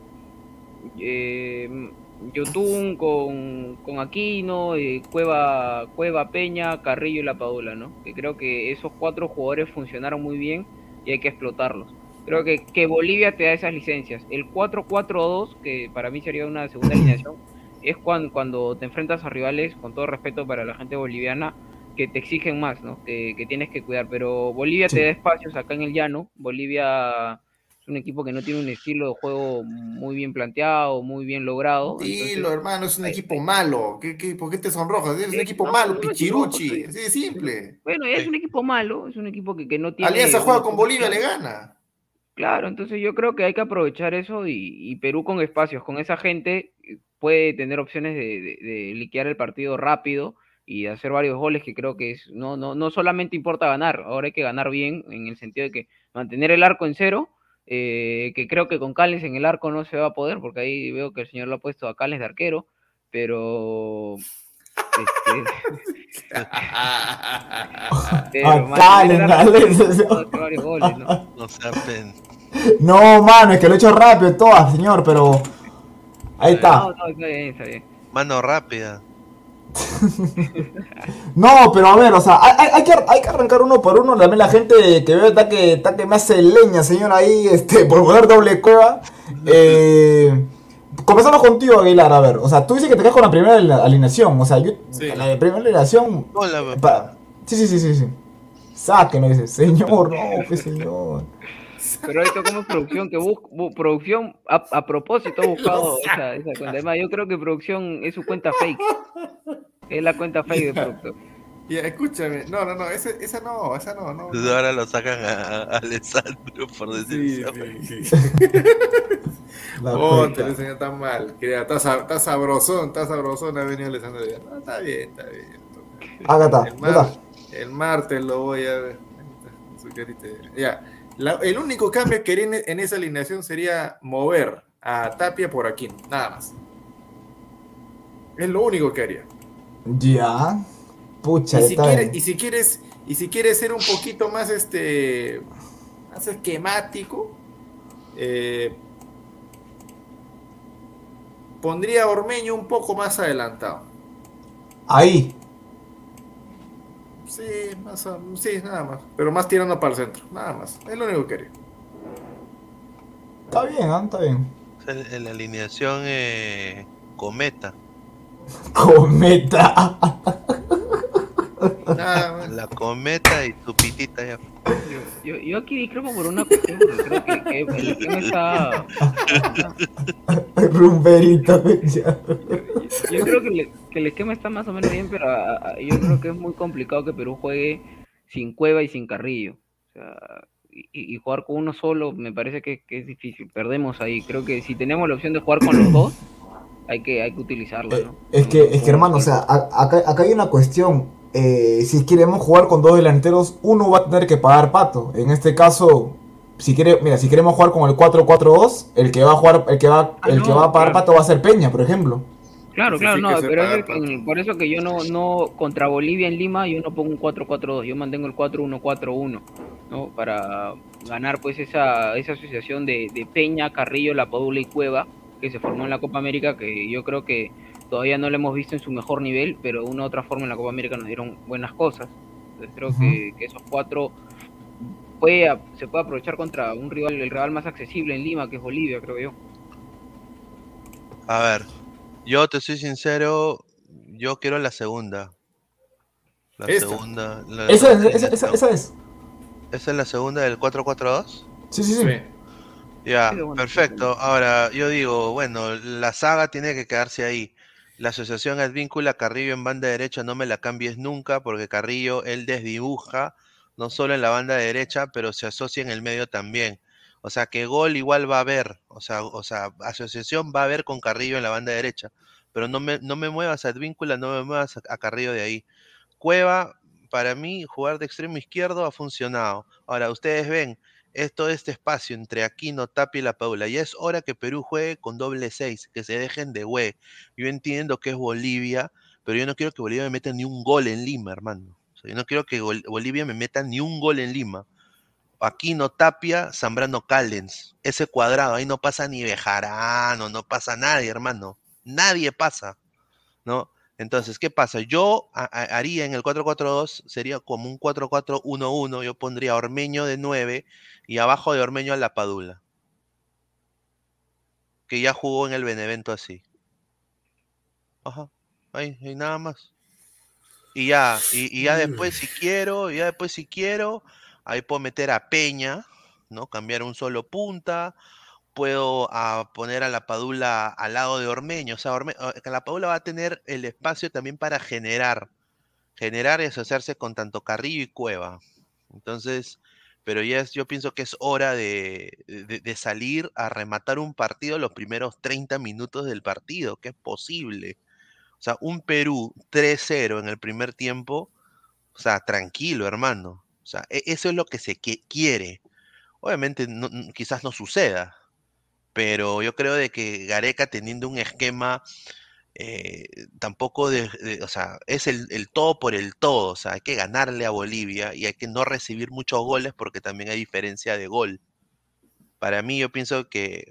[SPEAKER 6] eh, Yotun con, con Aquino, eh, Cueva, Cueva Peña, Carrillo y La Padula, ¿no? Que creo que esos cuatro jugadores funcionaron muy bien y hay que explotarlos. Creo que, que Bolivia te da esas licencias. El 4-4-2, que para mí sería una segunda alineación, es cuando, cuando te enfrentas a rivales, con todo respeto para la gente boliviana, que te exigen más, ¿no? Que, que tienes que cuidar. Pero Bolivia
[SPEAKER 7] Sí.
[SPEAKER 6] te da espacios acá en el llano. Bolivia un equipo que no tiene un estilo de juego muy bien planteado, muy bien logrado.
[SPEAKER 5] Dilo,
[SPEAKER 6] entonces-
[SPEAKER 5] hermano, es un equipo malo. ¿Qué, qué, por qué te sonrojas? Es un
[SPEAKER 6] Eh,
[SPEAKER 5] equipo
[SPEAKER 6] no,
[SPEAKER 5] malo,
[SPEAKER 6] no,
[SPEAKER 5] pichiruchi.
[SPEAKER 6] no,
[SPEAKER 5] Así de simple.
[SPEAKER 6] Bueno, es un equipo malo, es un equipo que, que no tiene...
[SPEAKER 5] Alianza juega con Bolivia, le gana.
[SPEAKER 6] Claro, entonces yo creo que hay que aprovechar eso y, y Perú con espacios, con esa gente, eh, puede tener opciones de, de- de liquidar el partido rápido y de hacer varios goles que creo que es, no, no, no solamente importa ganar, ahora hay que ganar bien en el sentido de que mantener el arco en cero, eh, que creo que con Cales en el arco no se va a poder, porque ahí veo que el señor lo ha puesto a Cales de arquero, pero... este, pero
[SPEAKER 7] A Cales, Cales,
[SPEAKER 6] ¿no?
[SPEAKER 8] No sea pen.
[SPEAKER 7] No, mano, es que lo he hecho rápido todas, señor, pero. Ahí
[SPEAKER 6] No,
[SPEAKER 7] está.
[SPEAKER 6] no, está bien, está bien.
[SPEAKER 8] Mano rápida.
[SPEAKER 7] No, pero a ver, o sea, hay, que, hay que arrancar uno por uno. También la gente que veo está que, está que me hace leña, señor, ahí, este, por poner doble cueva. Eh, comenzamos contigo, Aguilar, a ver. O sea, tú dices que te quedas con la primera ali- alineación. O sea, yo,
[SPEAKER 5] Sí.
[SPEAKER 7] la primera alineación.
[SPEAKER 8] Hola,
[SPEAKER 7] pa- sí, sí, sí, sí, sí. Sáquenos, dice, señor, no, pues señor.
[SPEAKER 6] Pero esto como producción que busca, producción a, a propósito ha buscado esa, esa cuenta. Además, yo creo que producción es su cuenta fake. Es la cuenta fake de productor.
[SPEAKER 5] Ya, escúchame. No, no, no. ese- esa no, esa no. no.
[SPEAKER 8] Entonces ahora lo sacan a, a Alessandro por decir
[SPEAKER 5] Sí,
[SPEAKER 8] eso.
[SPEAKER 5] sí, sí.
[SPEAKER 7] La
[SPEAKER 5] Oh,
[SPEAKER 7] cuenta.
[SPEAKER 5] te lo enseñó tan mal. Ya, Está, sa- está sabrosón, está sabrosón. Ha venido Alessandro. No, está bien, está bien.
[SPEAKER 7] Ágata,
[SPEAKER 5] El, martes lo voy a ver. Su carita. Ya. La- el único cambio que haría en, en esa alineación sería mover a Tapia por aquí, nada más. Es lo único que haría.
[SPEAKER 7] Ya. Pucha,
[SPEAKER 5] Y si,
[SPEAKER 7] está
[SPEAKER 5] quieres,
[SPEAKER 7] bien.
[SPEAKER 5] y si quieres, y si quieres ser un poquito más este más esquemático, eh, pondría a Ormeño un poco más adelantado.
[SPEAKER 7] Ahí.
[SPEAKER 5] Sí, más o- sí, nada más. Pero más tirando para el centro, nada más. Es lo único que haría.
[SPEAKER 7] Está bien, ¿ah? Está bien.
[SPEAKER 8] En la alineación eh, Cometa.
[SPEAKER 7] Cometa.
[SPEAKER 5] Nada más.
[SPEAKER 8] La Cometa y tu pitita ya.
[SPEAKER 6] Yo, yo aquí discrepo por una cuestión, creo que, que el esquema está.
[SPEAKER 7] Rumberito. ya.
[SPEAKER 6] Yo creo que, el- que el esquema está más o menos bien, pero a- a- yo creo que es muy complicado que Perú juegue sin Cueva y sin Carrillo. O sea, y, y jugar con uno solo me parece que, que es difícil. Perdemos ahí. Creo que si tenemos la opción de jugar con los dos, hay que, hay que utilizarlo,
[SPEAKER 7] Eh. Es que, es que hermano, o sea, a- acá, acá hay una cuestión. Eh, si queremos jugar con dos delanteros, uno va a tener que pagar pato. En este caso, si quiere, mira, si queremos jugar con el 4-4-2, el que va a jugar, el que va,
[SPEAKER 6] Ah,
[SPEAKER 7] el que
[SPEAKER 6] no,
[SPEAKER 7] va a pagar
[SPEAKER 6] claro.
[SPEAKER 7] pato va a ser Peña, por ejemplo.
[SPEAKER 6] Claro,
[SPEAKER 5] Sí,
[SPEAKER 6] claro,
[SPEAKER 5] sí,
[SPEAKER 6] no,
[SPEAKER 5] que
[SPEAKER 6] pero es que- por eso que yo no, no, contra Bolivia en Lima, yo no pongo un 4-4-2, yo mantengo el 4-1-4-1, ¿no? Para ganar pues esa, esa asociación de, de Peña, Carrillo, La Padula y Cueva, que se formó en la Copa América, que yo creo que todavía no lo hemos visto en su mejor nivel, pero de una u otra forma en la Copa América nos dieron buenas cosas. Entonces creo que, que esos cuatro puede, se puede aprovechar contra un rival, el rival más accesible en Lima, que es Bolivia, creo yo.
[SPEAKER 8] A ver, yo te soy sincero, yo quiero la segunda. La
[SPEAKER 7] Esta.
[SPEAKER 8] segunda. la-
[SPEAKER 7] Esa es,
[SPEAKER 8] la-
[SPEAKER 7] esa, esa- esa es.
[SPEAKER 8] ¿Esa es la segunda del 4-4-2?
[SPEAKER 7] Sí, sí, sí.
[SPEAKER 8] Ya, perfecto. Ahora, yo digo, bueno, la saga tiene que quedarse ahí. La asociación Advíncula Carrillo en banda derecha no me la cambies nunca porque Carrillo él desdibuja no solo en la banda derecha, pero se asocia en el medio también. O sea, que gol igual va a haber, o sea, o sea, asociación va a haber con Carrillo en la banda derecha, pero no me, no me muevas a Advíncula, no me muevas a, a Carrillo de ahí. Cueva, para mí, jugar de extremo izquierdo ha funcionado. Ahora, ustedes ven, es todo este espacio entre Aquino, Tapia y La Paula. Ya es hora que Perú juegue con doble seis, que se dejen de güey. Yo entiendo que es Bolivia, pero yo no quiero que Bolivia me meta ni un gol en Lima, hermano. Yo no quiero que Bol- Bolivia me meta ni un gol en Lima. Aquino, Tapia, Zambrano, Callens. Ese cuadrado, ahí no pasa ni Bejarano, no pasa nadie, hermano. Nadie pasa, ¿no? Entonces, ¿qué pasa? Yo haría en el 4-4-2, sería como un 4-4-1-1, yo pondría Ormeño de 9 y abajo de Ormeño a La Padula, que ya jugó en el Benevento así. Ajá, ahí, ahí nada más. Y ya, y, y ya después si quiero, ya después si quiero, ahí puedo meter a Peña, ¿no? Cambiar un solo punta, puedo ah, poner a la Padula al lado de Ormeño, o sea, la Padula va a tener el espacio también para generar, generar y asociarse con tanto Carrillo y Cueva. Entonces, pero ya es, yo pienso que es hora de, de- salir a rematar un partido los primeros 30 minutos del partido, que es posible. O sea, un Perú 3-0 en el primer tiempo, o sea, tranquilo, hermano. O sea, e- eso es lo que se qui- quiere. Obviamente quizás no suceda, pero yo creo de que Gareca teniendo un esquema eh, tampoco de, o sea, es el, el todo por el todo, o sea, hay que ganarle a Bolivia y hay que no recibir muchos goles porque también hay diferencia de gol. Para mí yo pienso que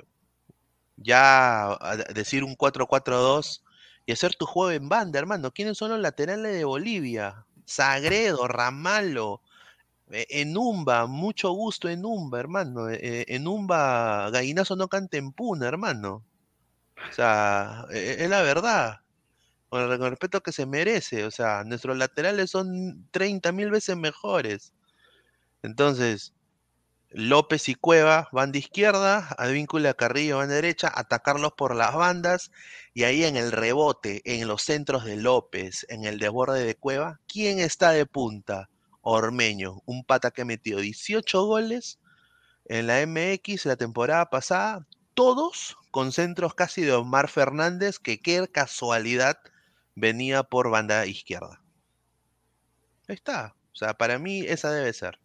[SPEAKER 8] ya decir un 4-4-2 y hacer tu juego en banda, hermano, ¿quiénes son los laterales de Bolivia? Sagredo, Ramalo, Enumba, mucho gusto Enumba, hermano. eh, eh, Enumba, gallinazo no canta en puna, hermano. O sea, eh, es la verdad. Con el respeto que se merece. O sea, nuestros laterales son 30 mil veces mejores. Entonces, López y Cueva van de izquierda, Advíncula Carrillo van de derecha, atacarlos por las bandas y ahí en el rebote, en los centros de López, en el desborde de Cueva, ¿quién está de punta? Ormeño, un pata que metió 18 goles en la MX la temporada pasada, todos con centros casi de Omar Fernández, que qué casualidad venía por banda izquierda. Ahí está. O sea, para mí esa debe ser.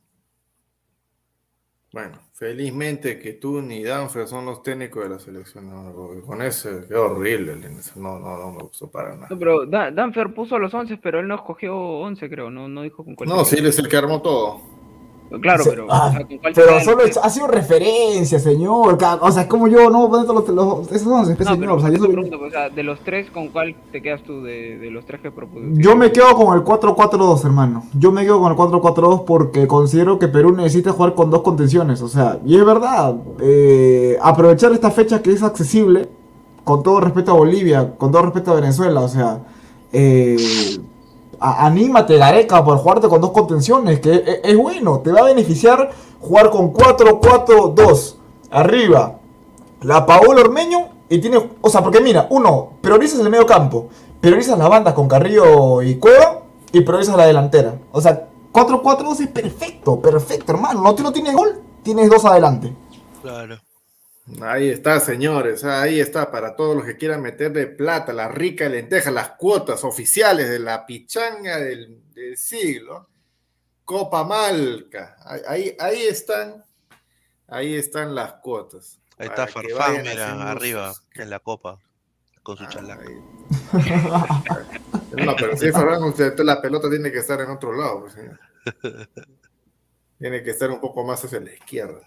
[SPEAKER 5] Bueno, felizmente que tú ni Danfer son los técnicos de la selección, no, porque con ese quedó horrible, no, no, no me gustó para nada.
[SPEAKER 6] No, pero Da- Danfer puso los 11, pero él no escogió 11, creo, no, no dijo con cuál.
[SPEAKER 5] No, sí, él es el que armó todo.
[SPEAKER 6] Claro, pero,
[SPEAKER 7] ah,
[SPEAKER 6] o sea, ¿con cuál se
[SPEAKER 7] pero solo ha sido referencia, señor. O sea, es como yo, no, los, los, esos son,
[SPEAKER 6] No,
[SPEAKER 7] señor.
[SPEAKER 6] pero
[SPEAKER 7] o sea, yo, soy-
[SPEAKER 6] o sea, de los tres, ¿con cuál te quedas tú de, de los tres que propuse?
[SPEAKER 7] yo me quedo con el 4-4-2, hermano. Yo me quedo con el 4-4-2 porque considero que Perú necesita jugar con dos contenciones. O sea, y es verdad, eh, aprovechar esta fecha que es accesible, con todo respeto a Bolivia, con todo respeto a Venezuela, o sea, eh, a- anímate, Gareca, por jugarte con dos contenciones, que es, es bueno, te va a beneficiar jugar con 4-4-2. Arriba, la Paola Ormeño y tiene, o sea, porque mira, uno, priorizas el medio campo, priorizas la banda con Carrillo y Cueva y priorizas la delantera. O sea, 4-4-2 es perfecto, perfecto, hermano. No, no tienes gol, tienes dos adelante.
[SPEAKER 8] Claro.
[SPEAKER 5] Ahí está, señores, ahí está, para todos los que quieran meterle plata, la rica lenteja, las cuotas oficiales de la pichanga del, del siglo. Copa Malca, ahí, ahí, están, Ahí están las cuotas.
[SPEAKER 8] Ahí está Farfán, mira, arriba, en la copa, con su chalaca.
[SPEAKER 5] No, pero si es Farfán, usted, la pelota tiene que estar en otro lado. pues, señor. Tiene que estar un poco más hacia la izquierda.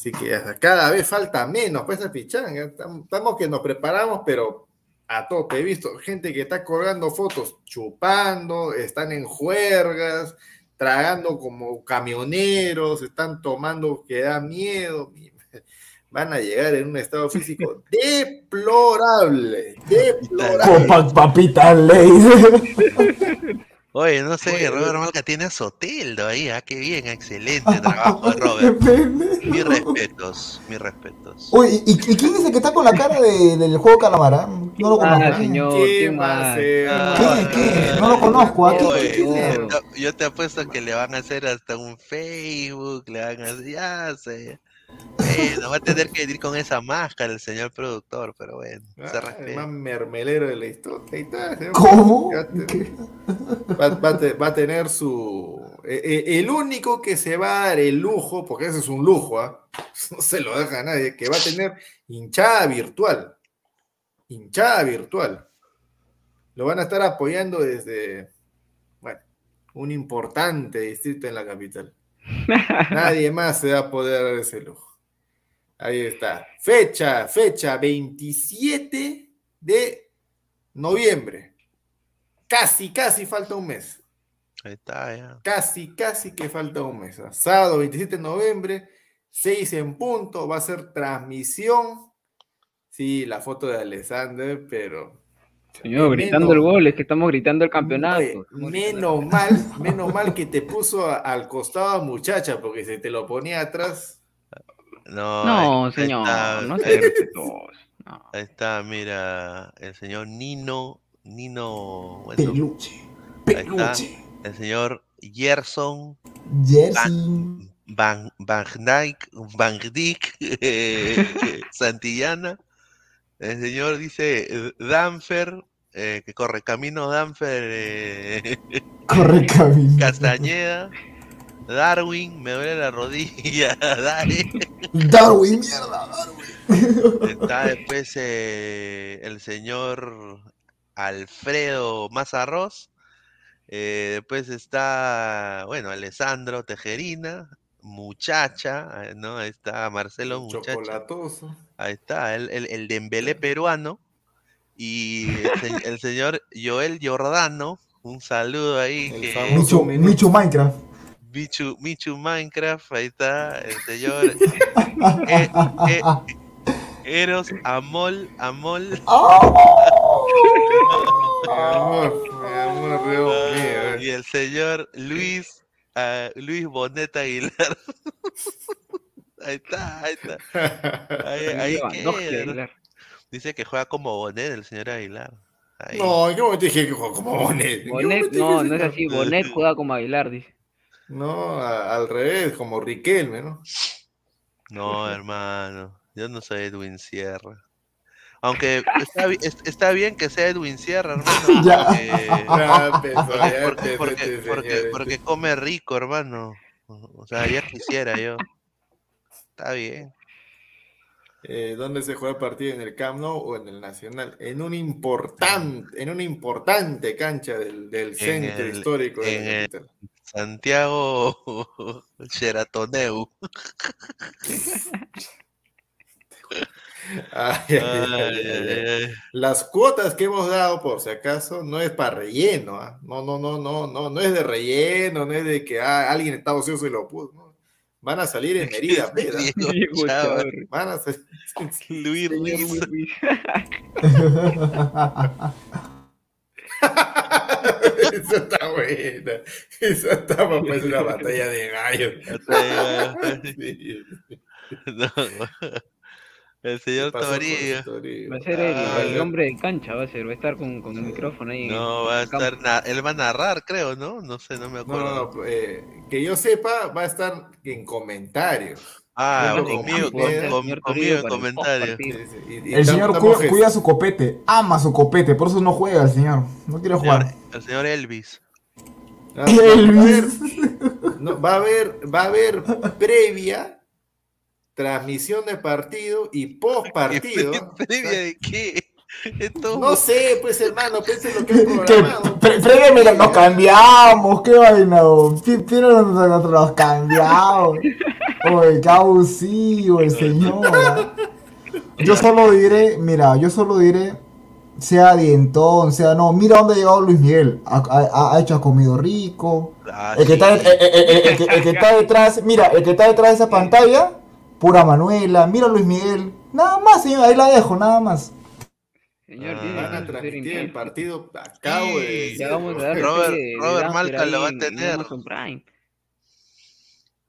[SPEAKER 5] Así que cada vez falta menos pues esa pichanga. Estamos que nos preparamos, pero a tope. He visto gente que está colgando fotos chupando, están en juergas, tragando como camioneros, están tomando que da miedo. Van a llegar en un estado físico deplorable, deplorable.
[SPEAKER 7] Copa papita ley.
[SPEAKER 8] Oye, no sé, Robert Malca tiene a Soteldo ahí, ah, qué bien, excelente trabajo, Robert. Mis respetos, mis respetos.
[SPEAKER 7] Uy, ¿y, y quién es el que está con la cara de- del juego Calamara? No lo conozco.
[SPEAKER 6] Ah, señor,
[SPEAKER 5] ¿Qué
[SPEAKER 6] qué.
[SPEAKER 7] No lo conozco. ¿a
[SPEAKER 8] Oye,
[SPEAKER 7] quién es?
[SPEAKER 8] yo te- yo te apuesto que le van a hacer hasta un Facebook, le van a hacer, ya sé. Bueno, va a tener que ir con esa máscara el señor productor, pero bueno, se
[SPEAKER 5] Ah, el
[SPEAKER 8] respeta.
[SPEAKER 5] más mermelero de la historia. Ahí está, señor.
[SPEAKER 7] ¿Cómo?
[SPEAKER 5] Va, va a te- va a tener su. eh, eh, el único que se va a dar el lujo, porque ese es un lujo, ¿ah? no se lo deja a nadie, que va a tener hinchada virtual. Hinchada virtual. Lo van a estar apoyando desde, bueno, un importante distrito en la capital. Nadie más se va a poder dar ese lujo. Ahí está. Fecha, fecha 27 de noviembre. Casi, casi falta un mes.
[SPEAKER 8] Ahí está, ya.
[SPEAKER 5] Casi, casi que falta un mes. Sábado 27 de noviembre, 6 en punto. Va a ser transmisión. Sí, la foto de Alexander, pero
[SPEAKER 6] Señor, gritando
[SPEAKER 5] Menos-
[SPEAKER 6] el gol, es que estamos gritando el campeonato.
[SPEAKER 5] Menos mal, menos mal que te puso a- al costado muchacha, porque si te lo ponía atrás.
[SPEAKER 8] No,
[SPEAKER 6] No,
[SPEAKER 8] ahí- ahí
[SPEAKER 6] señor,
[SPEAKER 8] está,
[SPEAKER 6] no respetuoso.
[SPEAKER 8] Ahí está, mira, el señor Nino, Nino, bueno,
[SPEAKER 7] Peluche.
[SPEAKER 8] ahí está,
[SPEAKER 7] Peluche.
[SPEAKER 8] el señor Gerson
[SPEAKER 7] Jersey.
[SPEAKER 8] Van, Van Dijk, Van Dijk, eh, Santillana, el señor dice eh, Danfer, eh, que corre camino Danfer, eh,
[SPEAKER 7] Corre camino.
[SPEAKER 8] Castañeda, Darwin, me duele la rodilla, dale.
[SPEAKER 7] Darwin, mierda.
[SPEAKER 8] Está después eh, el señor Alfredo Mazarros. eh, después está, bueno, Alessandro Tejerina, Muchacha, eh, ¿no? Ahí está Marcelo Muchacha.
[SPEAKER 5] Chocolatoso.
[SPEAKER 8] Ahí está, el, el, el Dembélé peruano. Y el, se- el señor Joel Giordano, un saludo ahí. Que-
[SPEAKER 7] Michu, Michu Minecraft.
[SPEAKER 8] Michu, Michu Minecraft, ahí está, el señor eh, eh, Eros Amol, Amol.
[SPEAKER 5] Mi amor, mi amor, Dios mío.
[SPEAKER 8] Y el señor Luis, Luis Boneta Aguilar. ahí está, ahí está. Ahí, ahí queda. Dice que juega como Bonet el señor Aguilar. Ahí.
[SPEAKER 5] No, ¿en qué momento dije que jugó como Bonet? ¿En qué
[SPEAKER 6] Bonet, no, no es así. Bonet juega como Aguilar, dice.
[SPEAKER 5] No, a- al revés, como Riquelme, ¿no?
[SPEAKER 8] No, hermano. Yo no soy Edwin Sierra. Aunque está, está bien que sea Edwin Sierra, hermano.
[SPEAKER 7] Ya.
[SPEAKER 8] Porque,
[SPEAKER 5] ya
[SPEAKER 8] porque, porque, porque, porque come rico, hermano. O sea, ya quisiera yo. Está bien.
[SPEAKER 5] Eh, ¿Dónde se juega el partido? ¿En el Camp Nou o en el Nacional? En un importante, en una importante cancha del, del
[SPEAKER 8] En
[SPEAKER 5] centro
[SPEAKER 8] el-
[SPEAKER 5] histórico de
[SPEAKER 8] en el-. Santiago Sheratoneu.
[SPEAKER 5] Ay, ay, ay. Las cuotas que hemos dado, por si acaso, no es para relleno, ¿ah? No, no, no, no, no, no es de relleno, no es de que ah, alguien está ocioso y lo puso. ¿no? Van a salir en
[SPEAKER 8] Chávez.
[SPEAKER 5] Van a salir.
[SPEAKER 8] Luis.
[SPEAKER 6] Luis.
[SPEAKER 5] Eso está buena. Eso está para pues, una batalla de gallos. Sí.
[SPEAKER 8] No. El señor Torillo.
[SPEAKER 6] Va a ser el,
[SPEAKER 5] Ah,
[SPEAKER 6] el hombre de cancha, va a ser. Va a estar con, con el micrófono ahí. en-
[SPEAKER 8] No, va a estar. na- Él va a narrar, creo, ¿no? No sé, no me acuerdo.
[SPEAKER 5] no, no, eh, que yo sepa, va a estar en comentarios.
[SPEAKER 8] Ah, conmigo, con- con-
[SPEAKER 6] Señor
[SPEAKER 8] conmigo en comentarios.
[SPEAKER 5] Sí,
[SPEAKER 6] postpartido.
[SPEAKER 5] sí, y- y
[SPEAKER 7] El señor cuida, su copete, ama su copete, por eso no juega el señor. No quiere
[SPEAKER 8] Señor-
[SPEAKER 7] jugar.
[SPEAKER 8] el señor Elvis.
[SPEAKER 5] Ah, va, a haber,
[SPEAKER 7] Elvis.
[SPEAKER 5] no, va a haber, va a haber previa, transmisión de partido y post partido.
[SPEAKER 8] ¿Previa de qué? Esto-
[SPEAKER 5] No sé, pues hermano, pense lo que es
[SPEAKER 7] Que
[SPEAKER 5] programado.
[SPEAKER 7] pre- previo, mira, nos cambiamos, qué vaina, Pero nosotros nos cambiamos. Oye, qué abusivo el señor. Yo solo diré, mira, yo solo diré, sea dientón, sea no, mira dónde ha llegado Luis Miguel. Ha, ha- ha hecho, ha comido rico.
[SPEAKER 8] Ah,
[SPEAKER 7] El que, está,
[SPEAKER 8] sí.
[SPEAKER 7] el que- el que está detrás, mira, el que está detrás de esa pantalla, pura Manuela, mira Luis Miguel. Nada más, señor, ahí la dejo, nada más.
[SPEAKER 6] Señor,
[SPEAKER 8] Ah,
[SPEAKER 5] Van a transmitir el partido. Acabo de
[SPEAKER 8] Sí,
[SPEAKER 5] decir.
[SPEAKER 6] Ya vamos a dar
[SPEAKER 8] Robert-
[SPEAKER 6] serie de
[SPEAKER 8] Robert Malca lo va a tener.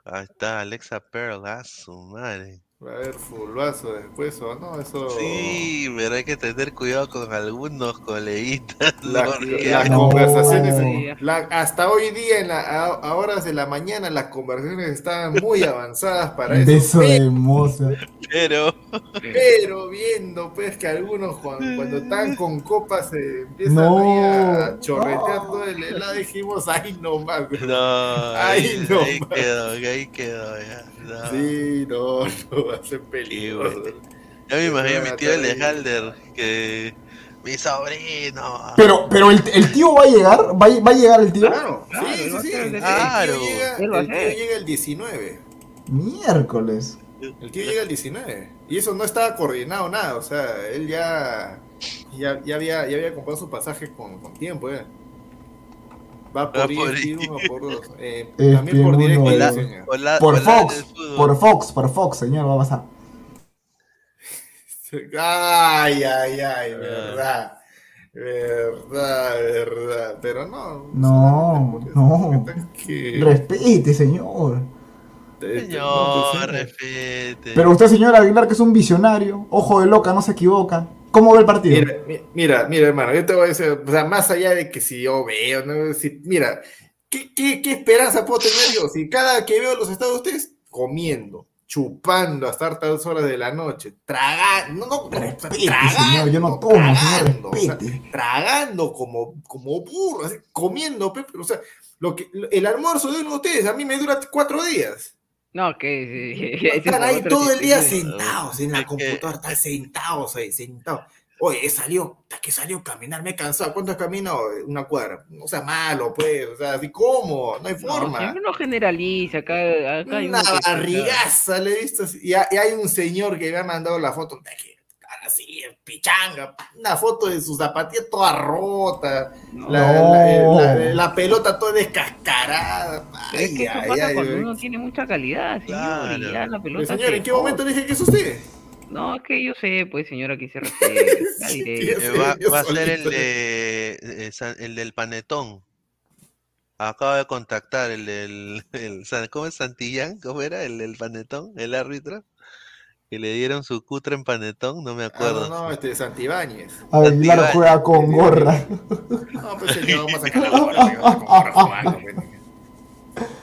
[SPEAKER 8] Ahí está, Alexa Pearl, a su madre.
[SPEAKER 5] Va a haber fulbazo después o no, eso.
[SPEAKER 8] Sí, pero hay que tener cuidado con algunos coleguitas.
[SPEAKER 5] La-
[SPEAKER 8] porque-
[SPEAKER 5] las
[SPEAKER 7] No.
[SPEAKER 5] conversaciones, la- hasta hoy día, en la- a, a horas de la mañana, las conversaciones están muy avanzadas para eso.
[SPEAKER 7] Beso
[SPEAKER 5] pe-
[SPEAKER 7] de moza.
[SPEAKER 8] Pero,
[SPEAKER 5] Pero viendo pues que algunos cuando, cuando están con copas se empiezan
[SPEAKER 7] No.
[SPEAKER 5] ahí a chorretear todo el helado, dijimos, ay no más. güey".
[SPEAKER 8] no, ahí,
[SPEAKER 5] no,
[SPEAKER 8] ahí
[SPEAKER 5] man.
[SPEAKER 8] quedó, ahí quedó ya. No.
[SPEAKER 5] Sí, no, no va a ser peligroso.
[SPEAKER 8] Ya me imagino a mi tío. Alejandro que mi sobrino.
[SPEAKER 7] Pero, pero el, el tío va a llegar, va, a- va a llegar el tío.
[SPEAKER 5] Claro,
[SPEAKER 6] Claro,
[SPEAKER 5] sí, sí, sí.
[SPEAKER 6] el
[SPEAKER 8] Claro.
[SPEAKER 5] tío llega, el tío llega el 19.
[SPEAKER 7] Miércoles.
[SPEAKER 5] El tío llega el 19. Y eso no estaba coordinado nada. O sea, él ya, ya, ya, había, ya había comprado su pasaje con, con tiempo. eh. Va
[SPEAKER 8] Va
[SPEAKER 5] por
[SPEAKER 8] por
[SPEAKER 5] ESPN uno por dos. Eh, también por
[SPEAKER 7] uno,
[SPEAKER 5] directo.
[SPEAKER 7] dos.
[SPEAKER 8] Hola,
[SPEAKER 5] señor.
[SPEAKER 8] hola,
[SPEAKER 7] Por
[SPEAKER 8] hola
[SPEAKER 7] Fox, por Fox, por Fox, señor, va a pasar.
[SPEAKER 5] Ay, ay, ay, verdad. Verdad, verdad. Pero no.
[SPEAKER 7] No, no.
[SPEAKER 5] Que-
[SPEAKER 7] Respete, señor.
[SPEAKER 5] Este,
[SPEAKER 8] Señor,
[SPEAKER 5] no, pues, señor.
[SPEAKER 8] respete.
[SPEAKER 7] Pero usted, señor Aguilar, que es un visionario, ojo de loca, no se equivoca. ¿Cómo ve el partido?
[SPEAKER 5] Mira, mi- mira, mira, hermano, yo te voy a decir, o sea, más allá de que si yo veo, ¿no? Si- mira, ¿qué, qué, qué esperanza puedo tener yo? Si cada que veo los estados de ustedes, comiendo, chupando hasta hartas horas de la noche, tragando, no, no,
[SPEAKER 7] Respete,
[SPEAKER 5] tragando,
[SPEAKER 7] señor, yo no tomo, señor,
[SPEAKER 5] tragando, o sea,
[SPEAKER 7] respete.
[SPEAKER 5] tragando como, como burro, así, comiendo, pe- o sea, lo que, el almuerzo de uno de ustedes a mí me dura cuatro días.
[SPEAKER 6] No, que es
[SPEAKER 5] Están ahí todo el día sentados en la computadora, están sentados ahí, sentados. Oye, salió, hasta que salió a caminar, me he cansado. ¿Cuánto has caminado? Una cuadra. No sea malo, pues. O sea, así como, no hay forma.
[SPEAKER 6] no generaliza, acá, acá hay
[SPEAKER 5] Una barrigaza le he visto. así. Y, ha- y hay un señor que me ha mandado la foto de que, así, pichanga, una foto de su zapatilla toda rota,
[SPEAKER 6] No,
[SPEAKER 5] la,
[SPEAKER 7] No.
[SPEAKER 5] la- la- la pelota toda descascarada.
[SPEAKER 6] es que eso
[SPEAKER 5] ay,
[SPEAKER 6] pasa
[SPEAKER 5] ay,
[SPEAKER 6] cuando
[SPEAKER 5] ay.
[SPEAKER 6] uno tiene mucha calidad, señor, y ya la pelota
[SPEAKER 5] señor,
[SPEAKER 6] se
[SPEAKER 5] ¿en qué momento dije que es usted?
[SPEAKER 6] No, es que yo sé, pues, señor, aquí se refiere.
[SPEAKER 5] Sí,
[SPEAKER 8] Eh, va, va a ser el, de, eh, el del panetón. Acaba de contactar el del. ¿Cómo es Santillán? ¿Cómo era? El del panetón, el árbitro. Que le dieron su cutre en panetón, no me
[SPEAKER 5] Ah,
[SPEAKER 8] acuerdo.
[SPEAKER 5] no, no, este Santibáñez.
[SPEAKER 7] Aguilar
[SPEAKER 8] Santibáñez.
[SPEAKER 7] juega con gorra.
[SPEAKER 5] No, pues señor, vamos a sacar la bola, señor, con gorra jugando, pues.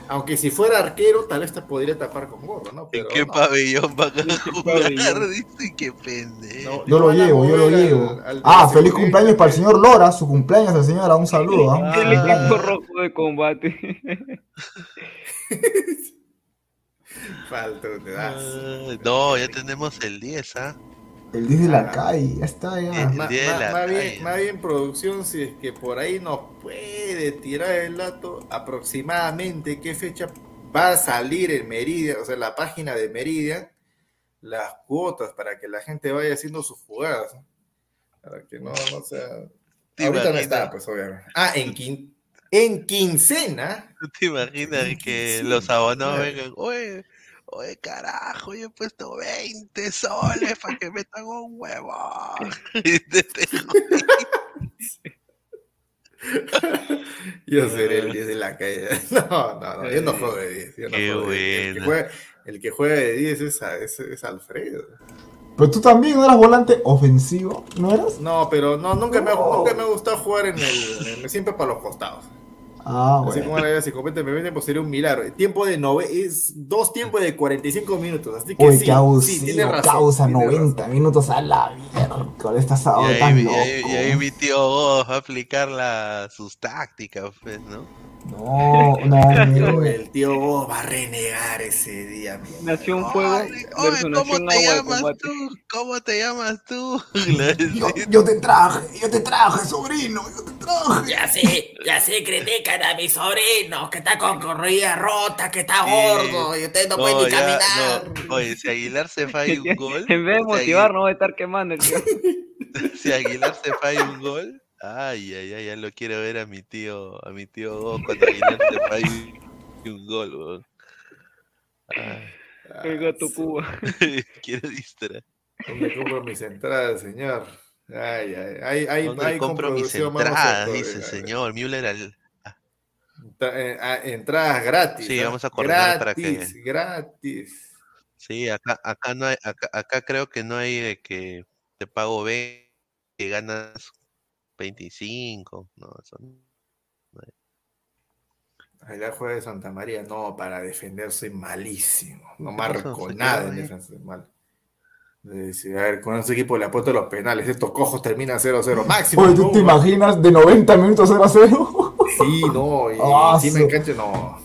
[SPEAKER 5] Aunque si fuera arquero, tal vez te podría tapar con gorro, ¿no?
[SPEAKER 8] ¿En
[SPEAKER 5] Pero
[SPEAKER 8] qué
[SPEAKER 5] no.
[SPEAKER 8] pabellón van a
[SPEAKER 5] ¿En qué
[SPEAKER 8] jugar?
[SPEAKER 5] pabellón?
[SPEAKER 8] Dice que pendejo.
[SPEAKER 5] No,
[SPEAKER 7] Yo lo llevo, yo lo
[SPEAKER 5] al-
[SPEAKER 7] llevo.
[SPEAKER 5] al
[SPEAKER 7] Ah,
[SPEAKER 5] la
[SPEAKER 7] feliz cumpleaños para el señor Lora, su cumpleaños al señora, un saludo. ¿ah?
[SPEAKER 6] El
[SPEAKER 8] Ah.
[SPEAKER 6] equipo rojo de combate.
[SPEAKER 5] Falta.
[SPEAKER 8] Ah, no, ya tenemos el 10, ¿ah?
[SPEAKER 7] El 10 de la
[SPEAKER 5] Ah.
[SPEAKER 7] calle, ya está ya.
[SPEAKER 8] El
[SPEAKER 5] Ma-
[SPEAKER 8] día de
[SPEAKER 5] ma-
[SPEAKER 8] la
[SPEAKER 5] más,
[SPEAKER 8] calle.
[SPEAKER 5] bien, más bien producción, si es que por ahí nos puede tirar el dato aproximadamente qué fecha va a salir en Meridian, o sea, la página de Meridian, las cuotas para que la gente vaya haciendo sus jugadas. Para que no, no sea...
[SPEAKER 8] ¿Te
[SPEAKER 5] Ahorita no está, pues obviamente. Ah, en, quin- en quincena.
[SPEAKER 8] ¿Tú te imaginas que
[SPEAKER 5] Sí,
[SPEAKER 8] los abonados vengan? Oye, oye, carajo, yo he puesto 20 soles para que metan un huevo. Y te- te-
[SPEAKER 5] Yo seré el 10 de la calle. No, no, no, yo no juego de 10. yo no
[SPEAKER 8] Qué
[SPEAKER 5] juego de 10. El que juega, el que juega de 10 es, a- es, es Alfredo.
[SPEAKER 7] Pero tú también no eras volante ofensivo, ¿no eras?
[SPEAKER 5] No, pero no, nunca, me, ha-
[SPEAKER 7] No.
[SPEAKER 5] nunca me ha gustado jugar en el, en- siempre para los costados.
[SPEAKER 7] Ah,
[SPEAKER 5] Así
[SPEAKER 7] bueno.
[SPEAKER 5] como la si me venden, pues sería un milagro. El tiempo de nove es dos tiempos de 45 minutos. Así que
[SPEAKER 7] Uy,
[SPEAKER 5] sí, tiene razón.
[SPEAKER 7] causa
[SPEAKER 5] tiene
[SPEAKER 7] 90 minutos a la mierda. Esta
[SPEAKER 8] Y ahí,
[SPEAKER 7] tan
[SPEAKER 8] y
[SPEAKER 7] loco.
[SPEAKER 8] ahí- y ahí mi tío Goff va a aplicar la, sus tácticas, pues, ¿no?
[SPEAKER 7] No, no, no.
[SPEAKER 5] el tío va a renegar ese día. mi
[SPEAKER 6] Nació un fuego
[SPEAKER 8] Oye, ¿cómo
[SPEAKER 6] nació un
[SPEAKER 8] te llamas tú? ¿Cómo te llamas tú?
[SPEAKER 7] Yo, te traje, yo te traje, sobrino, yo te traje.
[SPEAKER 10] Ya sé, ya sé, critican a mi sobrino, que está con corrida rota, que está
[SPEAKER 8] Sí.
[SPEAKER 10] gordo, y usted no, puede ni
[SPEAKER 8] ya,
[SPEAKER 10] caminar.
[SPEAKER 8] no. Oye, si Aguilar se falla un gol.
[SPEAKER 6] En vez de
[SPEAKER 8] si
[SPEAKER 6] motivar, no va a estar quemando el tío.
[SPEAKER 8] Si Aguilar se falla un gol. Ay, ay, ay, ya lo quiero ver a mi tío, a mi tío Go cuando Aguilar se falla un gol, weón. Ay,
[SPEAKER 6] El gato Cuba.
[SPEAKER 8] quiero distraer.
[SPEAKER 5] ¿Dónde compro mis entradas, señor? Ay, ay, hay, hay,
[SPEAKER 8] ¿Dónde
[SPEAKER 5] hay
[SPEAKER 8] compro mis entradas? Dice el señor. Müller al,
[SPEAKER 5] Entra- eh, ah, Entradas gratis.
[SPEAKER 8] Sí,
[SPEAKER 5] ¿ah?
[SPEAKER 8] vamos a coordinar para que-
[SPEAKER 5] Gratis, gratis.
[SPEAKER 8] Sí, acá, acá no hay, acá, acá creo que no hay de que te pago 20 y ganas 25. No, eso no.
[SPEAKER 5] Ahí la juega de Santa María. No, para defender soy malísimo. No
[SPEAKER 8] ¿Qué
[SPEAKER 5] marco nada en defensa. mal. Dice, a ver, con ese equipo le apuesto los penales. Estos cojos terminan 0-0. Máximo.
[SPEAKER 7] Oye, ¿tú
[SPEAKER 5] no,
[SPEAKER 7] te
[SPEAKER 5] va.
[SPEAKER 7] imaginas de 90 minutos 0 a 0?
[SPEAKER 5] Sí, no. Y
[SPEAKER 7] Ah,
[SPEAKER 5] encima
[SPEAKER 7] su-
[SPEAKER 5] en cancha, no.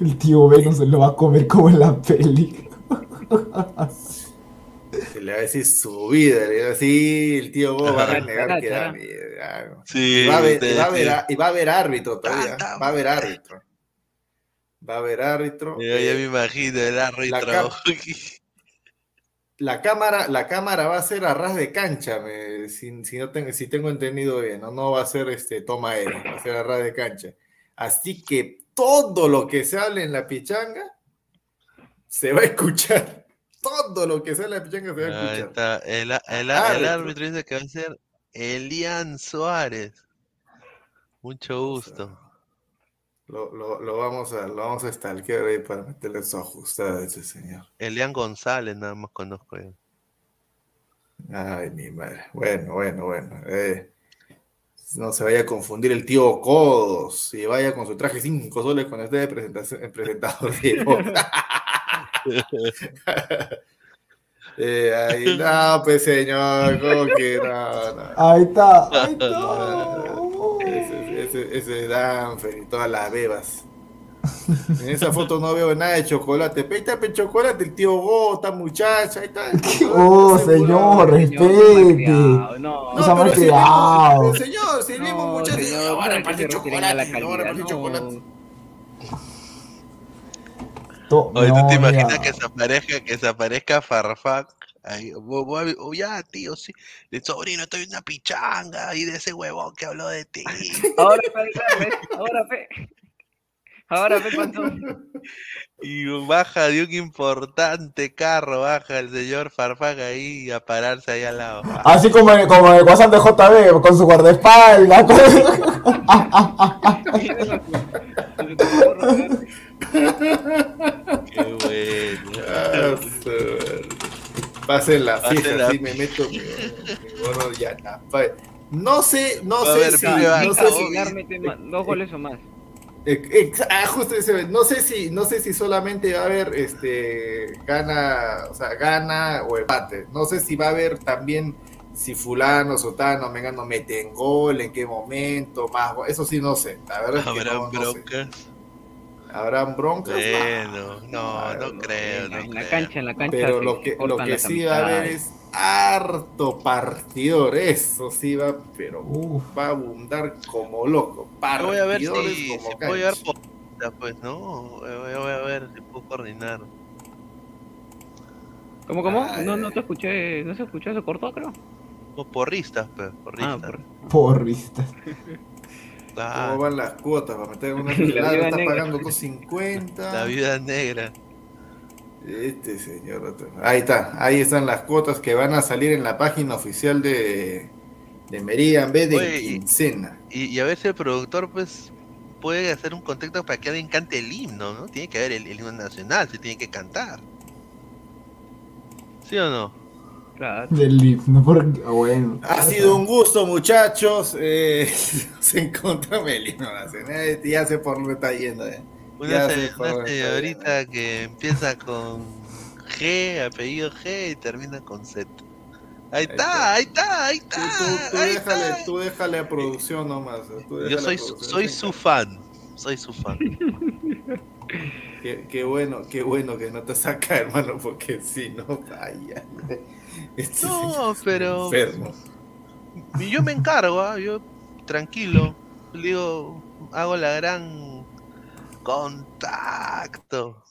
[SPEAKER 7] El tío Beno se lo va a comer como en la peli.
[SPEAKER 5] Se le va a decir su vida. Le va a decir, el tío Go va a renegar que da miedo.
[SPEAKER 8] Sí,
[SPEAKER 5] Y va, a haber,
[SPEAKER 8] ustedes
[SPEAKER 5] y va a y va a haber árbitro todavía. Va a haber árbitro. Va a haber árbitro.
[SPEAKER 8] Yo ya
[SPEAKER 5] Eh,
[SPEAKER 8] me imagino el árbitro.
[SPEAKER 5] la cámara, la cámara va a ser a ras de cancha, me- si, si no tengo, si tengo entendido bien, ¿no? No va a ser este toma aérea, va a ser a ras de cancha. Así que todo lo que se hable en la pichanga se va a escuchar. Todo lo que se hable en la pichanga se va a
[SPEAKER 8] Ahí
[SPEAKER 5] escuchar.
[SPEAKER 8] está. El, el, el
[SPEAKER 5] Árbitro.
[SPEAKER 8] dice que va a ser Elian Suárez. Mucho gusto.
[SPEAKER 5] Lo, lo- lo vamos a, lo vamos a stalkear ahí para meterle su ajustada a ese señor.
[SPEAKER 8] Elian González, nada más conozco yo.
[SPEAKER 5] Ay, mi madre. Bueno, bueno, bueno. eh, no se vaya a confundir el tío Codos y vaya con su traje 5 soles cuando esté de presentación, presentador. Eh, ahí, no, pues señor, ¿cómo que no? no.
[SPEAKER 7] Ahí está, ahí está.
[SPEAKER 5] Ese, ese, ese Danfer y todas las bebas. En esa foto no veo nada de chocolate. El chocolate, el tío Go, esta muchacha, ahí está.
[SPEAKER 7] Oh, señor, respete.
[SPEAKER 6] no.
[SPEAKER 7] No
[SPEAKER 5] pero Señor,
[SPEAKER 6] No, señor,
[SPEAKER 5] "Ah, a
[SPEAKER 6] no,
[SPEAKER 5] repartir chocolate, repartir chocolate.
[SPEAKER 7] To-
[SPEAKER 8] Oye, ¿tú te imaginas
[SPEAKER 7] mira.
[SPEAKER 8] que se aparezca, que se aparezca Farfán? Ahí, oh, ya, tío, sí. El sobrino, estoy en una pichanga y de ese huevón que habló de ti.
[SPEAKER 6] Ahora, fe, ahora, fe. Ahora, fe, cuánto.
[SPEAKER 8] Y baja de un importante carro, baja el señor Farfán ahí a pararse ahí al lado.
[SPEAKER 7] Así como en, como en el WhatsApp de JB, con su guardaespaldas.
[SPEAKER 8] Qué bueno.
[SPEAKER 5] Ah, Pasen la fija,
[SPEAKER 8] la
[SPEAKER 5] así me meto mi, mi bono pa- No sé, no sé
[SPEAKER 8] haber
[SPEAKER 5] si,
[SPEAKER 8] pibe
[SPEAKER 5] no sé si,
[SPEAKER 6] dos goles o más.
[SPEAKER 5] Eh, ah, justo ese, no sé si, no sé si solamente va a haber este gana, o sea, gana o empate. No sé si va a haber también si fulano, sotano, mengano meten gol, en qué momento, más eso sí no sé. La verdad es que
[SPEAKER 8] Habrán
[SPEAKER 5] no, no sé.
[SPEAKER 8] broncas.
[SPEAKER 5] Habrán broncas.
[SPEAKER 8] Bueno, no, no
[SPEAKER 5] no,
[SPEAKER 8] creo, no
[SPEAKER 6] En la
[SPEAKER 8] creo.
[SPEAKER 6] cancha, en la cancha.
[SPEAKER 5] Pero
[SPEAKER 6] se
[SPEAKER 5] lo que, lo que sí va a haber es harto partidor, eso sí va, pero
[SPEAKER 7] Uf.
[SPEAKER 5] va a abundar como loco.
[SPEAKER 8] Yo voy a ver
[SPEAKER 5] Partidores
[SPEAKER 8] si,
[SPEAKER 5] como
[SPEAKER 8] si puedo llevar
[SPEAKER 5] cancha.
[SPEAKER 8] poquita, pues, ¿no? Voy, a ver si puedo coordinar.
[SPEAKER 6] ¿Cómo, cómo?
[SPEAKER 5] Ay,
[SPEAKER 6] No,
[SPEAKER 5] ay.
[SPEAKER 6] no te escuché, no se escuchó, se cortó, creo.
[SPEAKER 8] Porristas,
[SPEAKER 6] Ah,
[SPEAKER 8] porristas.
[SPEAKER 6] por-
[SPEAKER 7] Porristas.
[SPEAKER 8] Ah,
[SPEAKER 5] ¿Cómo van las cuotas para meter una
[SPEAKER 6] vida
[SPEAKER 5] Está
[SPEAKER 6] negra.
[SPEAKER 5] pagando 250.
[SPEAKER 8] la vida negra.
[SPEAKER 5] Este señor. otro- Ahí está. Ahí están las cuotas que van a salir en la página oficial de, de Meridian B de
[SPEAKER 8] Oye, y-
[SPEAKER 5] quincena.
[SPEAKER 8] Y, y a ver si el productor, pues, puede hacer un contexto para que alguien cante el himno, ¿no? Tiene que haber el, el himno nacional, se tiene que cantar. ¿Sí o no?
[SPEAKER 6] Claro.
[SPEAKER 7] Del himno, porque. ah, Bueno.
[SPEAKER 5] Ha sido un gusto, muchachos. Eh, nos encontramos el nacional. Eh, Ya sé por dónde está yendo. eh.
[SPEAKER 8] Una, señorita que empieza con G, apellido G y termina con Z. Ahí está, ahí está, ahí está.
[SPEAKER 5] Tú, tú
[SPEAKER 8] ahí
[SPEAKER 5] déjale,
[SPEAKER 8] está.
[SPEAKER 5] tú déjale a producción nomás. tú
[SPEAKER 8] Yo soy, su- soy su fan. Soy su fan.
[SPEAKER 5] Qué, qué bueno, qué bueno que no te saca, hermano, porque si no, vaya. Este
[SPEAKER 8] No, pero.
[SPEAKER 5] enfermo.
[SPEAKER 8] Y yo me encargo, ¿ah? yo tranquilo. Digo, hago la gran contacto.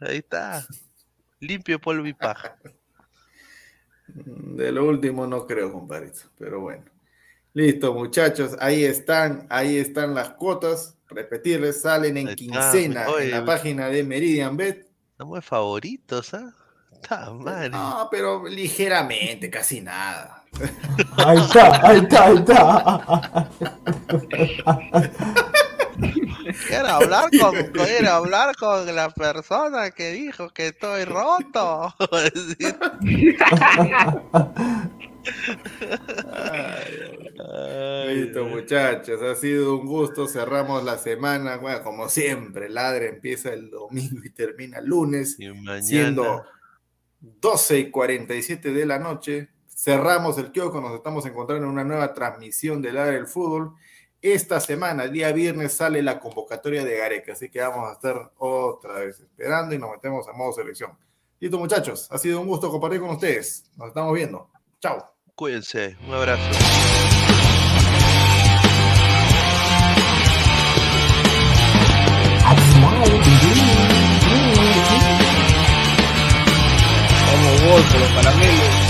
[SPEAKER 8] Ahí está. Limpio polvo y paja.
[SPEAKER 5] De lo último no creo, compadrito, pero bueno. Listo, muchachos, ahí están, ahí están las cuotas. Repetirles, salen en
[SPEAKER 8] está,
[SPEAKER 5] quincena
[SPEAKER 8] oye.
[SPEAKER 5] en la página de Meridian Bet.
[SPEAKER 8] De favoritos, ¿ah? Madre.
[SPEAKER 5] No, pero ligeramente, casi nada.
[SPEAKER 7] Ahí está, ahí está, ahí está.
[SPEAKER 8] Quiero hablar con, quiero hablar con la persona que dijo que estoy roto.
[SPEAKER 5] Listo, muchachos, ha sido un gusto. Cerramos la semana. Bueno, como siempre, Ladre empieza el domingo y termina el lunes,
[SPEAKER 8] mañana-
[SPEAKER 5] siendo 12 y 47 de la noche. Cerramos el kiosco, nos estamos encontrando en una nueva transmisión de Ladre del Fútbol. Esta semana, día viernes, sale la convocatoria de Gareca, así que vamos a estar otra vez esperando y nos metemos a modo selección. Listo, muchachos, ha sido un gusto compartir con ustedes. Nos estamos viendo. Chao.
[SPEAKER 8] Cuídense, un abrazo.
[SPEAKER 6] Como vos, los caramelos.